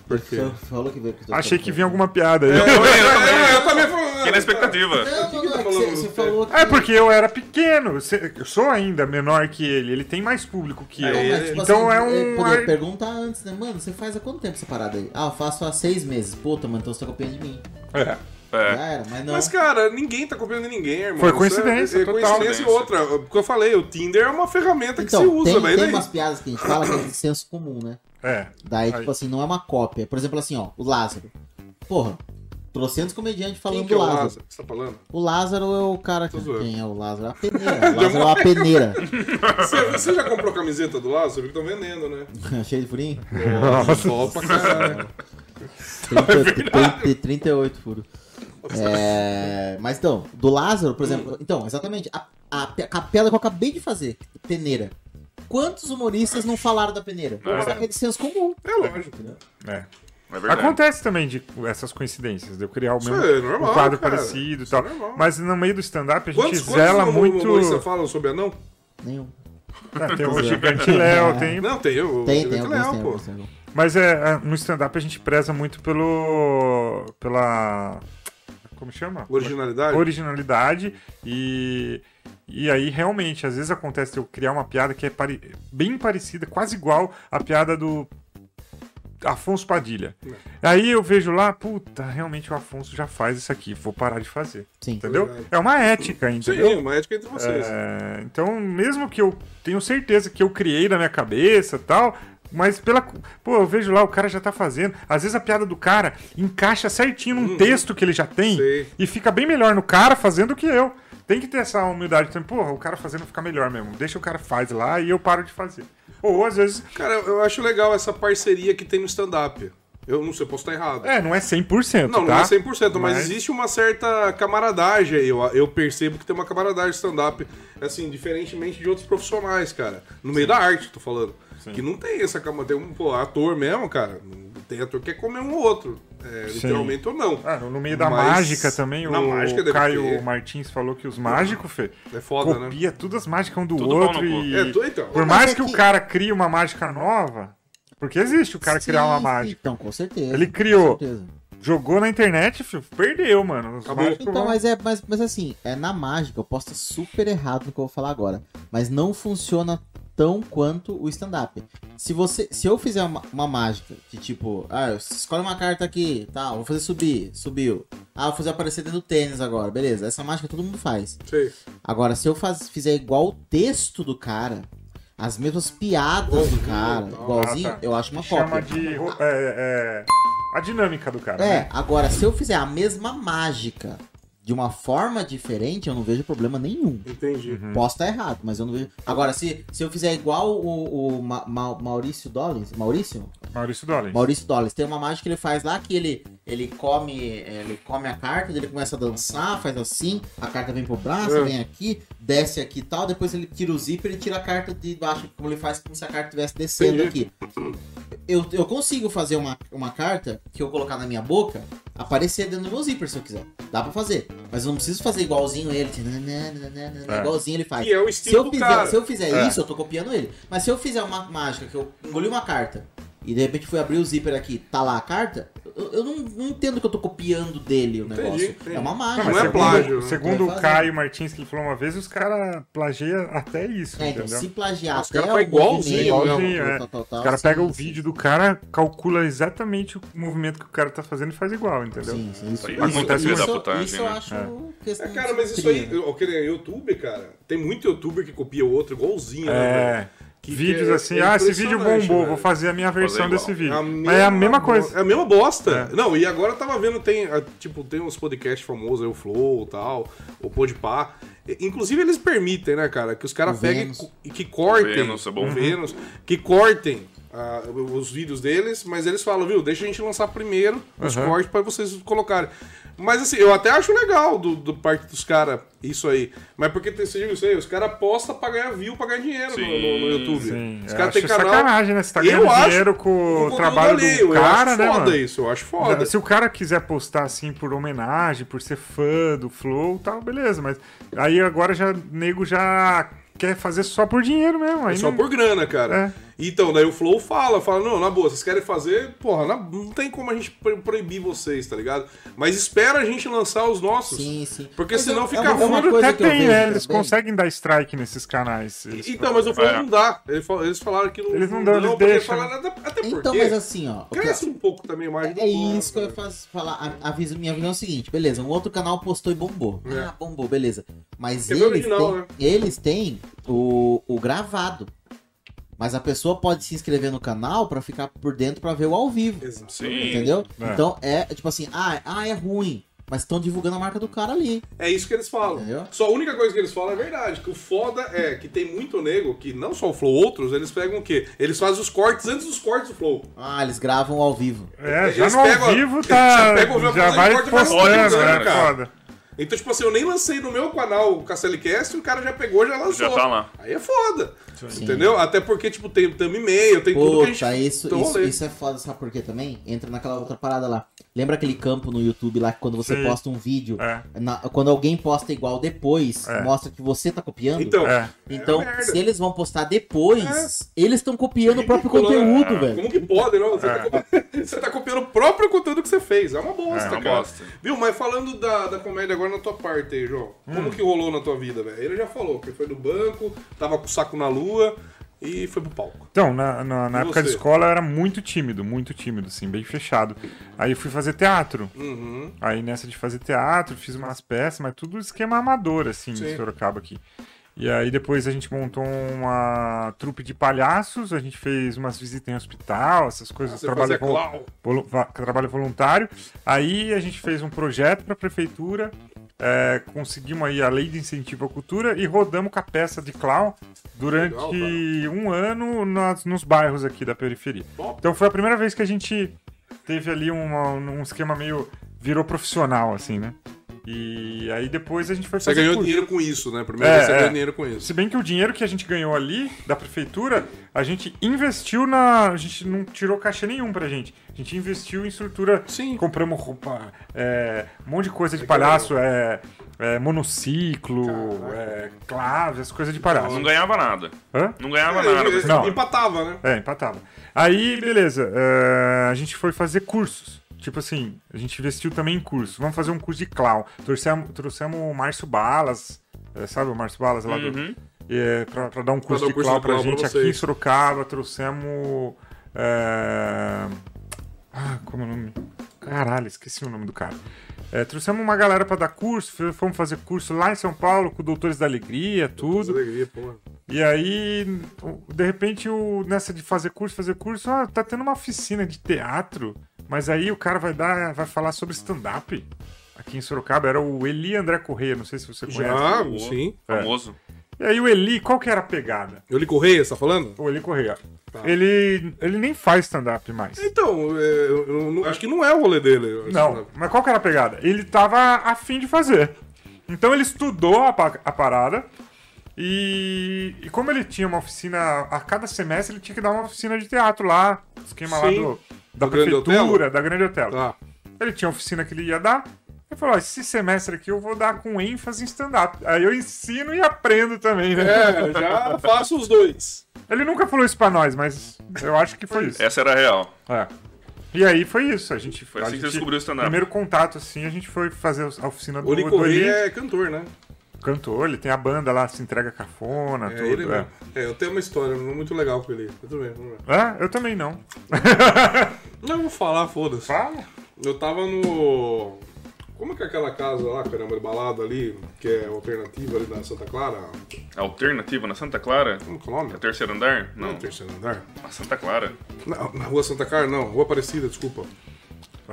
Por quê? Falou que veio dois Achei que vinha alguma piada aí. Eu também, eu também. É, eu também falo- Fiquei na expectativa. Não, não, que não, tá é que que... É porque eu era pequeno, você- eu sou ainda menor que ele, ele tem mais público que É, eu. Tipo então assim, é um. ai- perguntar antes, né? Mano, você faz há quanto tempo essa parada aí? Ah, eu faço há seis meses. Puta, mano, então você tá copiando de mim. É. É. Já era, mas não. Mas, cara, ninguém tá copiando ninguém, irmão. Foi coincidência, é, é coincidência e outra. O que eu falei, o Tinder é uma ferramenta que então, se usa, tem, mas tem daí- umas piadas que a gente fala que é de senso comum, né? É. Daí, Aí. tipo assim, não é uma cópia. Por exemplo, assim, ó, o Lázaro. Porra, trocentos comediantes falando Quem que é do o Lázaro. Lázaro? Você tá falando? O Lázaro é o cara que. Quem é o Lázaro? É a peneira. O Lázaro é uma peneira. Você, você já comprou a camiseta do Lázaro? Porque estão vendendo, né? Cheio de furinho? Nossa, Bom pra caralho. 30, 30, 38 furos. É, mas então, do Lázaro, por exemplo. Então, exatamente. A, a, a piada que eu acabei de fazer, peneira. Quantos humoristas não falaram da peneira? É. Só que é de senso comum. É lógico. É. É verdade. Acontece também de essas coincidências, de eu criar o mesmo é normal, um quadro cara. parecido e tal. é. Mas no meio do stand-up a gente Quantos, quantos zela humo- muito. humoristas falam sobre anão? Nenhum. Ah, tem o Gigante Léo, tem. Não, tem eu. Tem, legal, tem pô. tem. Mas é, é, no stand-up a gente preza muito pelo. pela. Como chama? Originalidade? Originalidade e. E aí, realmente, às vezes acontece eu criar uma piada que é pare- bem parecida, quase igual à piada do Afonso Padilha. Aí eu vejo lá, puta, realmente o Afonso já faz isso aqui, vou parar de fazer. Sim. Entendeu? Verdade. É uma ética, entendeu? Sim, uma ética entre vocês. É, então, mesmo que eu tenho certeza que eu criei na minha cabeça tal, mas pela. Pô, eu vejo lá, o cara já tá fazendo. Às vezes a piada do cara encaixa certinho num texto que ele já tem Sei. e fica bem melhor no cara fazendo do que eu. Tem que ter essa humildade também. Porra, o cara fazendo fica melhor mesmo. Deixa o cara faz lá e eu paro de fazer. Ou às vezes. Cara, eu acho legal essa parceria que tem no stand-up. Eu não sei, posso estar errado. É, não é 100%. Não, não tá? é 100%, mas, Mas- existe uma certa camaradagem aí. Eu, eu percebo que tem uma camaradagem stand-up, assim, diferentemente de outros profissionais, cara. No meio da arte, tô falando. Que não tem essa camaradagem. Tem um pô, ator mesmo, cara. Tem ator que quer comer um ou outro. É, literalmente ou não. Ah, no meio da Mas mágica também, o mágica Caio ter. Martins falou que os mágicos, Fê, É foda, né? copia todas as mágicas um do Tudo outro e... É, tu- então. Por mais é que, o que- cara crie uma mágica nova, porque existe o cara Sim, criar uma mágica. Então, com certeza. Ele criou. Com certeza. Jogou na internet, filho, perdeu, mano. Então, vão- mas é, mas, mas assim, é na mágica, eu posso estar super errado no que eu vou falar agora, mas não funciona tão quanto o stand-up. Se você, se eu fizer uma, uma mágica de tipo, ah, eu- escolhe uma carta aqui, tá, vou fazer subir, subiu. Ah, vou fazer aparecer dentro do tênis agora, beleza? Essa mágica todo mundo faz. Sei. Agora, se eu faz, fizer igual o texto do cara, as mesmas piadas do cara, igualzinho, Ah, tá. eu acho uma Chama cópia. de. ro- É, é, a dinâmica do cara. É, né? agora, se eu fizer a mesma mágica de uma forma diferente, eu não vejo problema nenhum. Entendi. Uhum. Posso estar errado, mas eu não vejo. Agora, se, se eu fizer igual o, o Ma- Ma- Maurício Dollins, Maurício? Maurício Dollins. Maurício Dollins, tem uma mágica que ele faz lá que ele, ele come ele come a carta, ele começa a dançar, faz assim, a carta vem pro braço, É. vem aqui, desce aqui e tal, depois ele tira o zíper e tira a carta de baixo, como ele faz como se a carta estivesse descendo Entendi. aqui. Eu, eu consigo fazer uma, uma carta que eu colocar na minha boca, aparecer dentro do meu zíper se eu quiser. Dá pra fazer. Mas eu não preciso fazer igualzinho ele, É. igualzinho ele faz. Que é o Se eu fizer, cara. se eu fizer É. isso, eu tô copiando ele. Mas se eu fizer uma mágica que eu engoli uma carta e de repente fui abrir o zíper aqui, tá lá a carta, eu, eu não, não entendo que eu tô copiando dele o negócio. entendi. É uma mágica. Não é segundo, plágio, né? Segundo o. Caio Martins, que ele falou uma vez, os caras plagiam até isso, É, então, entendeu? se plagiar Os cara até faz o igualzinho, tal, é. tal, tal, Os caras pegam o vídeo do cara, calcula exatamente o movimento que o cara tá fazendo e faz igual, entendeu? Sim, sim, isso, aí isso, é filha isso, da putagem, isso eu né? acho questão É, cara, mas isso aí, né? eu, nem YouTube, cara, tem muito youtuber que copia o outro igualzinho, né, É. velho? Que- Vídeos que é- assim, é ah, esse vídeo bombou, velho. vou fazer a minha versão desse vídeo. É a Mas é a mesma coisa. É a mesma bosta. É. Não, e agora eu tava vendo, tem, ah, tipo, tem uns podcasts famosos aí, o Flow e tal, o Podpah. Inclusive eles permitem, né, cara, que os caras peguem e que cortem. O Vênus é bom. o Vênus, que cortem ah, os vídeos deles, mas eles falam, viu, deixa a gente lançar primeiro os Uhum. cortes pra vocês colocarem. Mas assim, eu até acho legal do, do parte dos caras isso aí. Mas porque tem- você viu isso aí? Os caras apostam pra ganhar view, pra ganhar dinheiro no, no- no YouTube. Sim, Os eu caras têm canal. sacanagem, né? Você tá Eu ganhando acho dinheiro com o trabalho alheio, do eu cara, acho né, foda mano? isso, eu acho foda. Se o cara quiser postar assim por homenagem, por ser fã do Flow e tal, beleza. Mas aí agora já nego já quer fazer só por dinheiro mesmo. Aí É só não- por grana, cara. É. Então, daí o Flow fala, fala, não, na boa, vocês querem fazer, porra, na- não tem como a gente pro- proibir vocês, tá ligado? Mas espera a gente lançar os nossos. Sim, sim. Porque Mas senão é- fica é é uma ruim. Até que eu tem, vejo né? Eles também. conseguem dar strike nesses canais. Eles- Então, mas o Flow É. não dá. Eles falaram que não Eles não dão, eles porque deixam, falaram- até, até porque Então, mas assim, ó. cresce um pouco também mais do É isso que eu ia né? faz- falar. A, a vis- minha visão é o seguinte, beleza, um outro canal postou e bombou. É. Ah, bombou, beleza. Mas É eles, original, têm, né? eles têm o, o gravado. Mas a pessoa pode se inscrever no canal pra ficar por dentro pra ver o ao vivo. Sim. Entendeu? É. Então é tipo assim, ah, ah, é ruim. Mas estão divulgando a marca do cara ali. É isso que eles falam. Entendeu? Só a única coisa que eles falam é verdade. Que o foda é que tem muito nego que não só o Flow, outros, eles pegam o quê? Eles fazem os cortes antes dos cortes do Flow. Ah, eles gravam ao vivo. É, já Eles no ao pegam- vivo eles tá. já pegam o Já vídeo vai postando, rodando, é cara. foda. Então, tipo assim, eu nem lancei no meu canal o CastleCast e o cara já pegou já lançou. Já tá lá. Aí é foda. Entendeu? Até porque, tipo, tem thumb e-mail, tem tudo que a gente. Isso, isso, isso é foda, sabe por quê também? Entra naquela outra parada lá. Lembra aquele campo no YouTube lá que quando você Sim. posta um vídeo, É. na- quando alguém posta igual depois, É. mostra que você tá copiando? Então, É. Então, merda. se eles vão postar depois, eles estão copiando o próprio conteúdo, velho. Como que pode, não? Você, É. tá, copi- você tá copiando o próprio conteúdo que você fez. É uma bosta, É, uma cara. bosta. Viu? Mas falando da, da comédia agora na tua parte aí, João. Hum. Como que rolou na tua vida, velho? Ele já falou que foi do banco, tava com o saco na lua e foi pro palco. Então, na, na, na época de escola eu era muito tímido, muito tímido, assim, bem fechado. Aí eu fui fazer teatro. Uhum. Aí nessa de fazer teatro, fiz umas peças, mas tudo esquema amador, assim, Sim. em Sorocaba aqui. E aí depois a gente montou uma trupe de palhaços, a gente fez umas visitas em hospital, essas coisas, Você trabalho, vol- trabalho voluntário. Aí a gente fez um projeto para a prefeitura, é, conseguimos aí a lei de incentivo à cultura e rodamos com a peça de clown durante Legal, um ano nas- nos bairros aqui da periferia. Então foi a primeira vez que a gente teve ali uma- um esquema meio. virou profissional, assim, né? E aí depois a gente foi Você fazer. ganhou curso. dinheiro com isso, né? Primeiro É, você é. ganhou dinheiro com isso. Se bem que o dinheiro que a gente ganhou ali, da prefeitura, a gente investiu na. A gente não tirou cachê nenhum pra gente. A gente investiu em estrutura. Sim. Compramos roupa, é, um monte de coisa de palhaço, é, é, monociclo, é, claves, as coisas de palhaço. Não ganhava nada. Hã? Não ganhava É, nada. você- Não. Empatava, né? É, empatava. Aí, beleza, é, a gente foi fazer cursos. Tipo assim, a gente investiu também em cursos. Vamos fazer um curso de clown. Trouxemos, trouxemos o Márcio Balas, é, sabe o Márcio Balas lá do, Uhum. é, pra, pra dar um curso dar um de curso clown pra clown pra gente aqui vocês. em Sorocaba. Trouxemos. É... Ah, como é o nome? Caralho, esqueci o nome do cara. É, trouxemos uma galera pra dar curso, fomos fazer curso lá em São Paulo com Doutores da Alegria, tudo. Alegria, porra. E aí, de repente, o, nessa de fazer curso, fazer curso, ó, tá tendo uma oficina de teatro, mas aí o cara vai dar, vai falar sobre stand-up. Aqui em Sorocaba era o Eli André Correia, não sei se você conhece. Já, Boa. sim. Famoso. E aí o Eli, qual que era a pegada? Eu li Correia, você tá falando? O Eli Correia. Tá. Ele, ele nem faz stand-up mais. Então, é, eu, eu não- acho que não é o rolê dele. eu Não, que- mas qual que era a pegada? Ele tava afim de fazer. Então ele estudou a, a parada e, e como ele tinha uma oficina, a cada semestre ele tinha que dar uma oficina de teatro lá, esquema lá Sim. do, da Do prefeitura, da Grande Hotel. Tá. Ele tinha a oficina que ele ia dar. Ele falou: ó, esse semestre aqui eu vou dar com ênfase em stand-up. Aí eu ensino e aprendo também, né? É, já faço os dois. Ele nunca falou isso pra nós, mas eu acho que foi isso. Essa era a real. É. E aí foi isso. A gente Foi a assim que você gente- descobriu o stand-up. Primeiro contato, assim, a gente foi fazer a oficina do, O é cantor, né? Cantor, ele tem a banda lá, se entrega cafona, É, tudo. ele é. É, eu tenho uma história muito legal com ele. Tudo bem, vamos lá. É, eu também não. Não, eu vou falar, foda-se. Fala. Eu tava no. Como é que é aquela casa lá, caramba, de balada ali, que é alternativa ali na Santa Clara? Alternativa na Santa Clara? Como que é o nome? É terceiro andar? Não, Não. terceiro andar. Na Santa Clara. Não, na rua Santa Clara, não. Rua Aparecida, desculpa.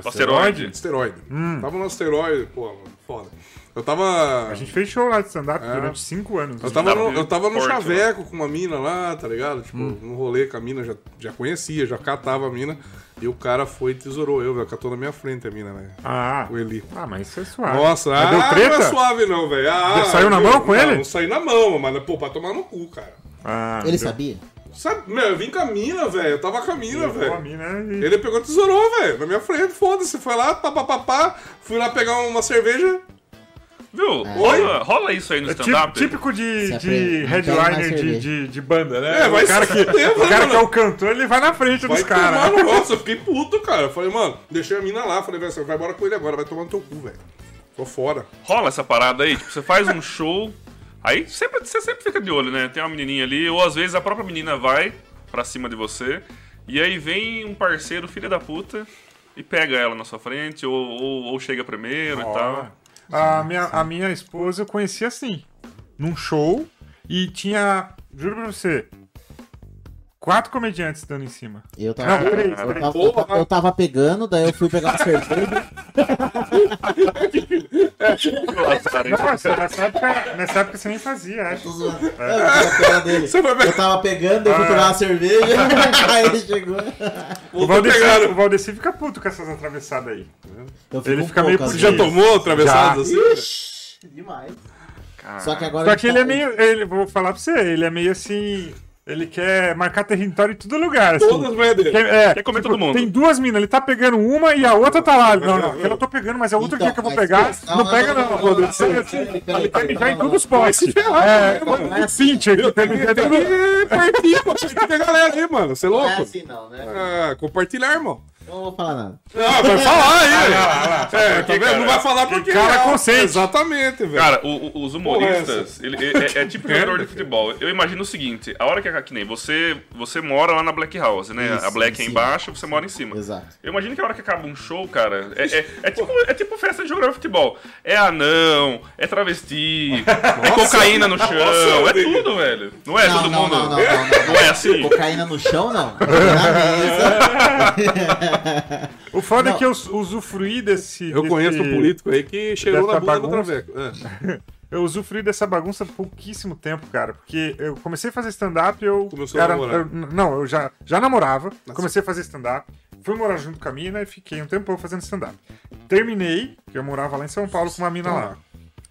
Asteroide? Asteroide. Hum. Tava no asteroide, pô, foda. Eu tava. A gente fez show lá de stand-up É. durante cinco anos. Eu tava, no, eu tava no né? chaveco com uma mina lá, tá ligado? Tipo, Hum. num rolê com a mina, já, já conhecia, já catava a mina. E o cara foi e tesourou eu, velho. Catou na minha frente a mina, velho. Ah, O Eli. ah, mas isso é suave. Nossa, Mas ah, deu não treta? é suave não, velho. Ah, Saiu na mão com não, ele? Não saiu na mão, mas, pô, pra tomar no cu, cara. Ah, Ele deu- sabia? Sabe, meu, eu vim com a mina, velho. Eu tava com a mina, velho. mina e- Ele pegou e tesourou, velho, na minha frente, foda-se. Foi lá, pá, pá, pá, pá. Fui lá pegar uma cerveja. Viu? Rola, rola isso aí no É stand-up. típico de, de pega headliner de, de, de banda, né? É, vai o cara, que, fuder, o cara mano. que é o cantor, ele vai na frente Vai dos caras. no nossa, eu fiquei puto, cara. Eu falei, mano, deixei a mina lá. Falei, velho, vai embora com ele agora, vai tomar no teu cu, velho. Tô fora. Rola essa parada aí, tipo, você faz um show, aí sempre, você sempre fica de olho, né? Tem uma menininha ali, ou às vezes a própria menina vai pra cima de você, e aí vem um parceiro, filha da puta, e pega ela na sua frente, ou, ou, ou chega primeiro e tal. A minha, a minha esposa eu conheci assim, num show, e tinha, juro pra você, quatro comediantes dando em cima. Eu tava, Não, três, eu, tava, eu, tava, eu tava pegando, daí eu fui pegar uma cerveja. Nossa, nessa época, nessa época você nem fazia, acho. Tô zoando. Eu tava pegando Eu tava pegando, eu fui pegar uma cerveja. aí ele chegou. O Valdeci, o Valdeci fica puto com essas atravessadas aí. Eu Ele um fica meio pouco, às Já tomou atravessadas assim? Demais. Cara, Só que agora. Só que ele é tá- meio. Ele, vou falar pra você, ele é meio assim. Ele quer marcar território em todo lugar. Assim. Todas as mulheres dele. Quer, é, Quer comer todo mundo. Tem duas minas, ele tá pegando uma e a outra tá lá. Não, não, aquela eu tô pegando, mas é outro Então, que eu vou pegar. não, Não, não, pega, não, não, não, Rodrigo. não, não, Ele quer mijar em não, todos não. os postes. É, Não é tá entendendo? É, partir, tem que a galera aí, mano. Você é Não é louco? assim, não, né? Ah, compartilhar, irmão. Eu não vou falar nada. Ah, vai falar aí. É, tá vendo? Não vai falar porque. cara é, consente. Exatamente, velho. Cara, o- o- os humoristas, ele, é, é tipo jogador de futebol. Eu imagino o seguinte, a hora que, que nem você, você mora lá na Black House, né? Isso, a Black é sim. embaixo, você mora em cima. Exato. Eu imagino que a hora que acaba um show, cara, é, é- é tipo, é tipo festa de jogador de futebol. É anão, é travesti, é cocaína no chão, Nossa, é tudo, velho. Não é Não, todo não, mundo. não, não, não, não. Não é assim? Cocaína no chão, não. Na mesa. O foda Não. é que eu usufruí desse. Eu desse- conheço um político aí que cheirou dessa na bunda do bagunça. Traveco. É. Eu usufruí dessa bagunça há pouquíssimo tempo, cara. Porque eu comecei a fazer stand-up, eu. Começou a era, namorar. eu- não, eu já, já namorava. Comecei a fazer stand-up. Fui morar junto com a mina e fiquei um tempão fazendo stand-up. Terminei, que eu morava lá em São Paulo com uma mina lá.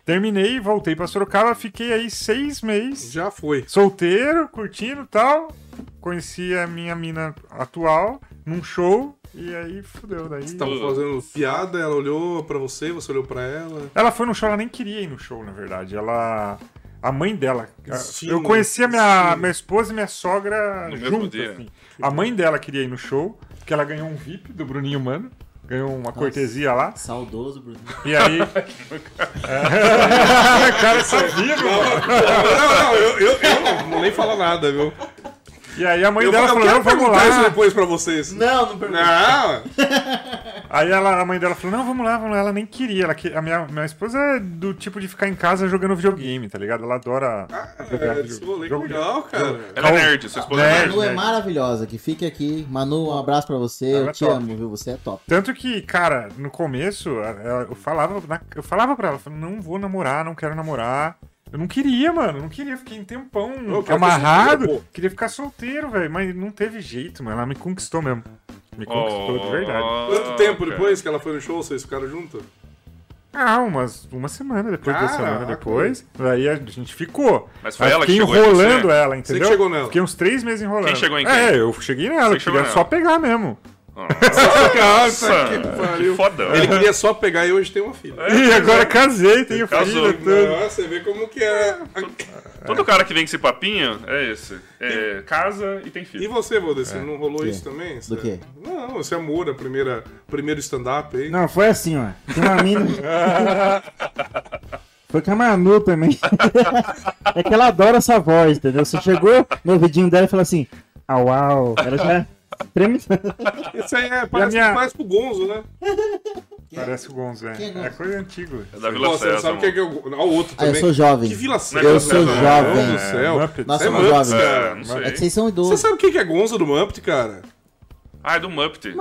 Terminei, voltei pra Sorocaba, fiquei aí seis meses. Já foi. Solteiro, curtindo e tal. Conheci a minha mina atual num show. E aí fudeu. Daí. Tava fazendo piada, ela olhou pra você, você olhou pra ela. Ela foi no show, ela nem queria ir no show, na verdade. Ela. A mãe dela. Eu conhecia minha, minha esposa e minha sogra No mesmo junto, dia. assim. A mãe dela queria ir no show, porque ela ganhou um VIP do Bruninho Mano. Ganhou uma cortesia lá. Saudoso, Bruno. E aí. é... cara sabia, meu. Não, não, eu, eu, eu não vou nem falar nada, viu? E aí a mãe Eu, dela eu falou: quero não, vamos perguntar isso lá. depois pra vocês. Não, não pergunta. Não, Aí ela, a mãe dela falou: não, vamos lá, vamos lá. Ela nem queria. Ela, que- a minha, minha esposa é do tipo de ficar em casa jogando videogame, tá ligado? Ela adora. jogar é, jogo- legal, cara. Ela é nerd, sua esposa é Nerd. nerd. Manu é maravilhosa, que fique aqui. Manu, um abraço pra você. Ela Eu é te top. amo, viu? Você é top. Tanto que, cara, no começo, eu falava, eu falava pra ela, não vou namorar, não quero namorar. Eu não queria, mano, eu não queria, fiquei um tempão Eu amarrado, pô. queria ficar solteiro, velho, mas não teve jeito, mano, ela me conquistou mesmo. Me conquistou de verdade. Quanto tempo depois que ela foi no show, vocês ficaram juntos? Ah, umas, uma semana depois, duas Caraca. semanas depois, daí a gente ficou. Mas foi Aí ela que fiquei chegou em enrolando você? ela, entendeu? que chegou nela? Fiquei uns três meses enrolando. Quem chegou em quem? É, eu cheguei nela, Você eu que chegou queria nela. só pegar mesmo. Nossa, que pariu. que fodão. Ele queria só pegar e hoje tem uma filha. E agora casei, tenho filho, tudo. Nossa, você vê como que é. Todo cara que vem com esse papinho é esse. É, casa e tem E filho. você, Valdeci, não rolou isso também? Do quê? Não, esse amor, a primeira, primeiro stand-up aí. Não, foi assim, ó. Tem uma mina. Foi com a Manu também. é que ela adora essa voz, entendeu? Você chegou no ouvidinho dela e falou assim: au, au. Ela já treme. Esse aí é, parece, minha- parece pro Gonzo, né? Parece o Gonzo, é. É Gonzo? É coisa antiga. É da Vila você não César. sabe o que é que é o. Não, o outro Ah, eu também. sou jovem. Que Vila é César. Eu sou jovem. Meu Deus do céu. Muppets. Nós É somos jovens. É, não É sei. que vocês são Você idosos. sabe o que que é Gonzo do Muppet, cara? Ah, é do Muppet.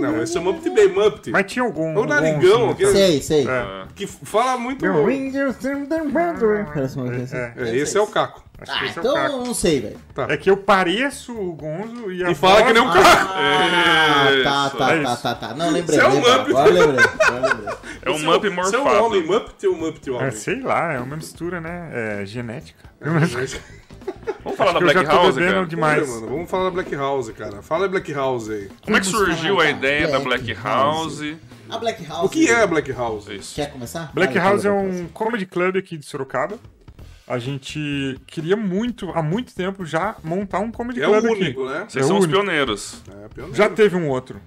Não, esse é o Muppet Bay Muppet. Mas tinha algum. É o narigão, aquele Sei, sei. É. que fala muito. Parece uma coisa assim. É, É, esse é o Caco. Acho Ah, é então Caco. eu não sei, velho. É que eu pareço o Gonzo e a E fala voz- que nem um Caco. Ah, tá, Isso, tá, é tá, tá, tá. Não, lembrei. Você é um. Muppet. Agora lembrei. Agora lembrei. É um Muppet Você é um morfado. homem Muppet ou Muppet homem? É, sei lá, é uma mistura, né? É genética. Vamos falar da que eu já Black tô House, cara. demais. Olha, mano, vamos falar da Black House, cara. Fala da Black House aí. Como é que Vamos surgiu falar a da ideia da Black Black House. House? A Black House. O que é a Black House? Isso. Quer começar? Black Vai, House é fala, um comedy club aqui de Sorocaba. A gente queria muito, há muito tempo, já montar um comedy É o club único, aqui. né? Vocês É são o os único. pioneiros. É, pioneiro. Já teve um outro.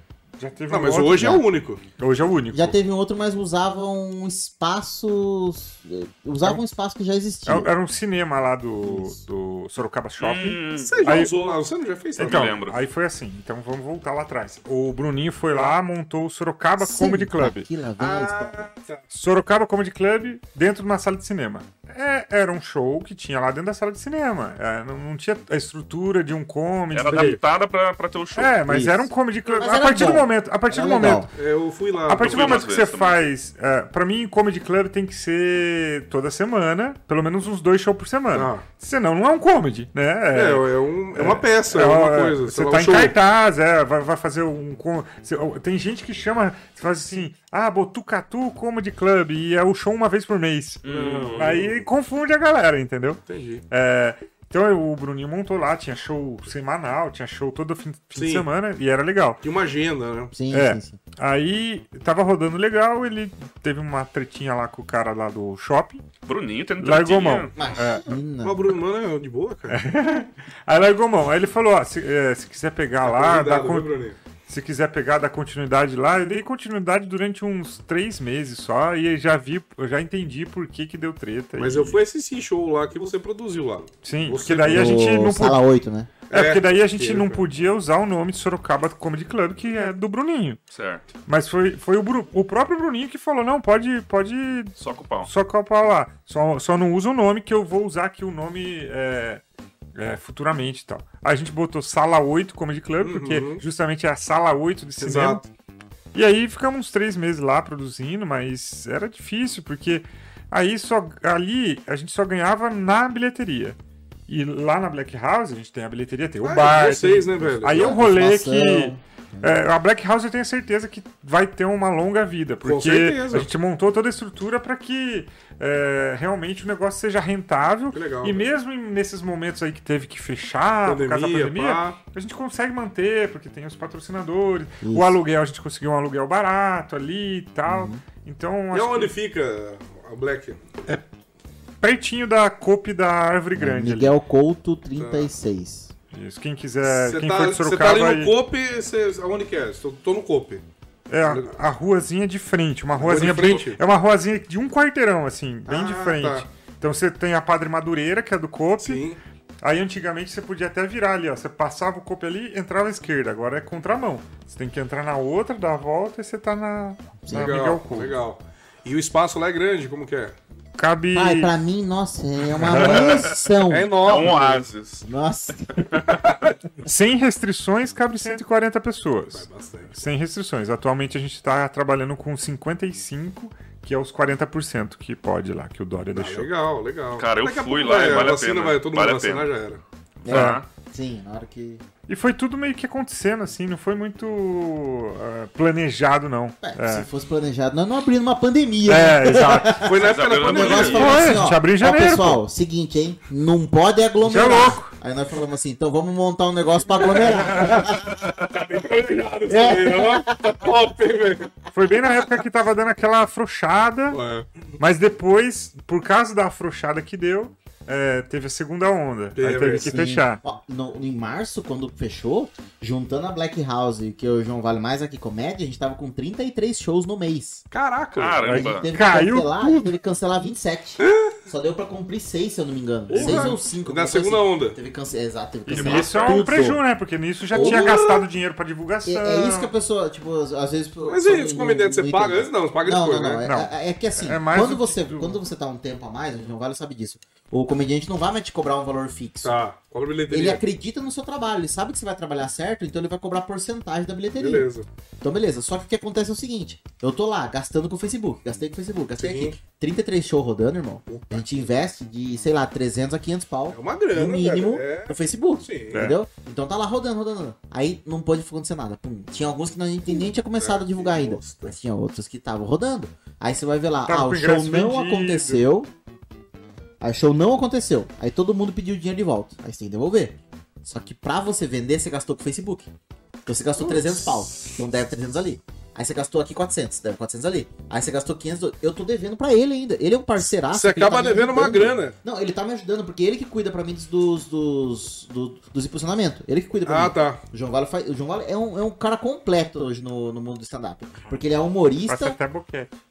Já teve Não, um mas outro. hoje é já. o único. Hoje é o único. Já teve um outro, mas usavam espaços. Usavam um espaço que já existia. É- Era um cinema lá do, do Sorocaba Shopping. Hum, Você já Aí- usou lá? Você não já fez? Então, me lembro. aí foi assim. Então vamos voltar lá atrás. O Bruninho foi lá, montou o Sorocaba Senta Comedy Club. Aqui, lá vem a história. Ah, tá. Sorocaba Comedy Club dentro de uma sala de cinema. É, era um show que tinha lá dentro da sala de cinema. É, não, não tinha a estrutura de um comedy. Era adaptada pra, pra ter o show. É, mas Isso. era um comedy club. Mas A partir do bom. Momento, a partir Era do legal. momento, Eu fui lá. a partir do momento que você também. faz, é, para mim, comedy club tem que ser toda semana, pelo menos uns dois shows por semana. Ah. Senão não é um comedy, né? É, é, um- é uma peça, é, uma é, coisa. Você lá, tá um em show. cartaz, é, vai, vai fazer um. com- você- tem gente que chama, você faz assim, ah, Botucatu Comedy Club, e é o show uma vez por mês. Hum. Aí confunde a galera, entendeu? Entendi. É, então o Bruninho montou lá, tinha show semanal, tinha show todo fim, fim de semana, e era legal. Tinha uma agenda, né? Sim, É. sim, sim. Aí tava rodando legal, ele teve uma tretinha lá com o cara lá do shopping, Bruninho tendo largou tretinha. mão. Imagina. Mas o Bruno, mano, é de boa, cara. Aí largou mão. Aí ele falou: ó, se, é, se quiser pegar lá, dá viu, Bruninho? Se quiser pegar, dá continuidade lá. Eu dei continuidade durante uns três meses só e já vi, eu já entendi por que que deu treta. Mas e- eu fui assistir show lá que você produziu lá. Sim, Você porque daí a gente não Sala podia. 8, né? É, porque daí a gente que- não podia usar o nome de Sorocaba Comedy Club, que é do Bruninho. Certo. Mas foi, foi o, Bru- o próprio Bruninho que falou: não, pode, pode Só com o pau. só copar lá. Só, só não usa o nome, que eu vou usar aqui o nome é, é, futuramente e tal. A gente botou Sala 8 Comedy Club, porque Uhum. justamente é a Sala 8 de cinema. Exato. E aí ficamos uns três meses lá produzindo, mas era difícil, porque aí só ali a gente só ganhava na bilheteria. E lá na Black House a gente tem a bilheteria, tem o Ah, bar. vocês, tem- né, velho? Aí é um rolê que. É, a Black House eu tenho certeza que vai ter uma longa vida, porque a gente montou toda a estrutura para que é, realmente o negócio seja rentável. Que legal, e mesmo nesses momentos aí que teve que fechar por causa da Pandemia, pandemia, pá. a gente consegue manter, porque tem os patrocinadores. Isso. O aluguel, a gente conseguiu um aluguel barato ali e tal. Então, E acho onde que fica a Black? pertinho da COP da Árvore Grande Miguel Couto, 36. ali. Isso, quem quiser, Você quem tá, for de você tá Sorocaba... ali no aí- Cope, você, aonde que é? Tô, tô no Cope. É a, a ruazinha de frente, uma ruazinha bem, frente? é uma ruazinha de um quarteirão assim, bem Ah, de frente. tá. Então você tem a Padre Madureira, que é do Cope. Sim. Aí antigamente você podia até virar ali, ó. Você passava o Cope ali, entrava à esquerda. Agora é contramão. Você tem que entrar na outra, dar a volta e você tá na, na Miguel Legal, Couto. legal. E o espaço lá é grande, como que é? Cabe. Ai, pra mim, nossa, é uma mansão. É É enorme. um oásis. Nossa. Sem restrições, cabe 140 pessoas. Bastante. Sem restrições. Atualmente a gente tá trabalhando com 55, que é os 40% que pode lá, que o Dória Ah, deixou. legal, legal. Cara, eu Daqui a fui lá vai, e vale a vacina pena. Vai, todo Vale mundo a vacinar pena. já era. Tá? Sim, na hora que. E foi tudo meio que acontecendo, assim, não foi muito ah, planejado, não. É, É, Se fosse planejado, nós não abrimos uma pandemia. né? É, exato. Foi na época da pandemia. assim, a ó, gente abriu em ó, janeiro, pessoal, seguinte, hein? Não pode aglomerar. Você é louco. Aí nós falamos assim, então vamos montar um negócio pra aglomerar. Tá top, hein, velho? Foi bem na época que tava dando aquela afrouxada, Ué, mas depois, por causa da afrouxada que deu, é, teve a segunda onda. Aí Teve, teve que sim. fechar. Ó, no- em março, quando fechou, juntando a Black House, que é o João Vale mais aqui comédia, a gente tava com 33 shows no mês. Caraca. A Caramba. gente teve Caiu que cancelar, tudo. teve que cancelar 27. Só deu pra cumprir 6, se eu não me engano. Porra. 6 ou 5. Na segunda onda. Teve cance... Exato, teve que E cancelar. nisso é um tudo. preju, né? Porque nisso já tinha gastado dinheiro pra divulgação. É, é isso que a pessoa, tipo, às vezes. Mas aí, os comediantes, você paga entende. antes? Não, você paga Não, depois, não, não. né? É, Não. é- é que assim, É quando, do você, quando você tá um tempo a mais, o João Vale sabe disso. O comediante não vai mais te cobrar um valor fixo. Tá, cobra Ele bilheteria. acredita no seu trabalho, ele sabe que você vai trabalhar certo, então ele vai cobrar porcentagem da bilheteria. Beleza. Então, beleza. Só que o que acontece é o seguinte: eu tô lá gastando com o Facebook, gastei com o Facebook, gastei Sim. aqui. 33 shows rodando, irmão. A gente investe de, sei lá, 300 a 500 pau. É uma grana, no mínimo. É. no Facebook. Sim. Entendeu? Então tá lá rodando, rodando, rodando. Aí não pôde acontecer nada. Pum. Tinha alguns que não, nem, nem tinha começado a divulgar ainda. Mas tinha outros que estavam rodando. Aí você vai ver lá, Tava ah, o show não vendido. aconteceu. Aí o show não aconteceu. Aí todo mundo pediu o dinheiro de volta. Aí você tem que devolver. Só que pra você vender, você gastou com o Facebook. Então você gastou 300 pau. Então deve 300 ali. Aí você gastou aqui 400, deve 400 ali. Aí você gastou 500. Eu tô devendo pra ele ainda. Ele é um parceiraço. Você ele acaba tá devendo uma grana. Não, ele tá me ajudando, porque ele que cuida pra mim dos, dos, dos, do- dos impulsionamentos. Ele que cuida pra Ah, mim. tá. O João Vale, faz, o João Vale é, um, é um cara completo hoje no, no mundo do stand-up. Porque ele é humorista,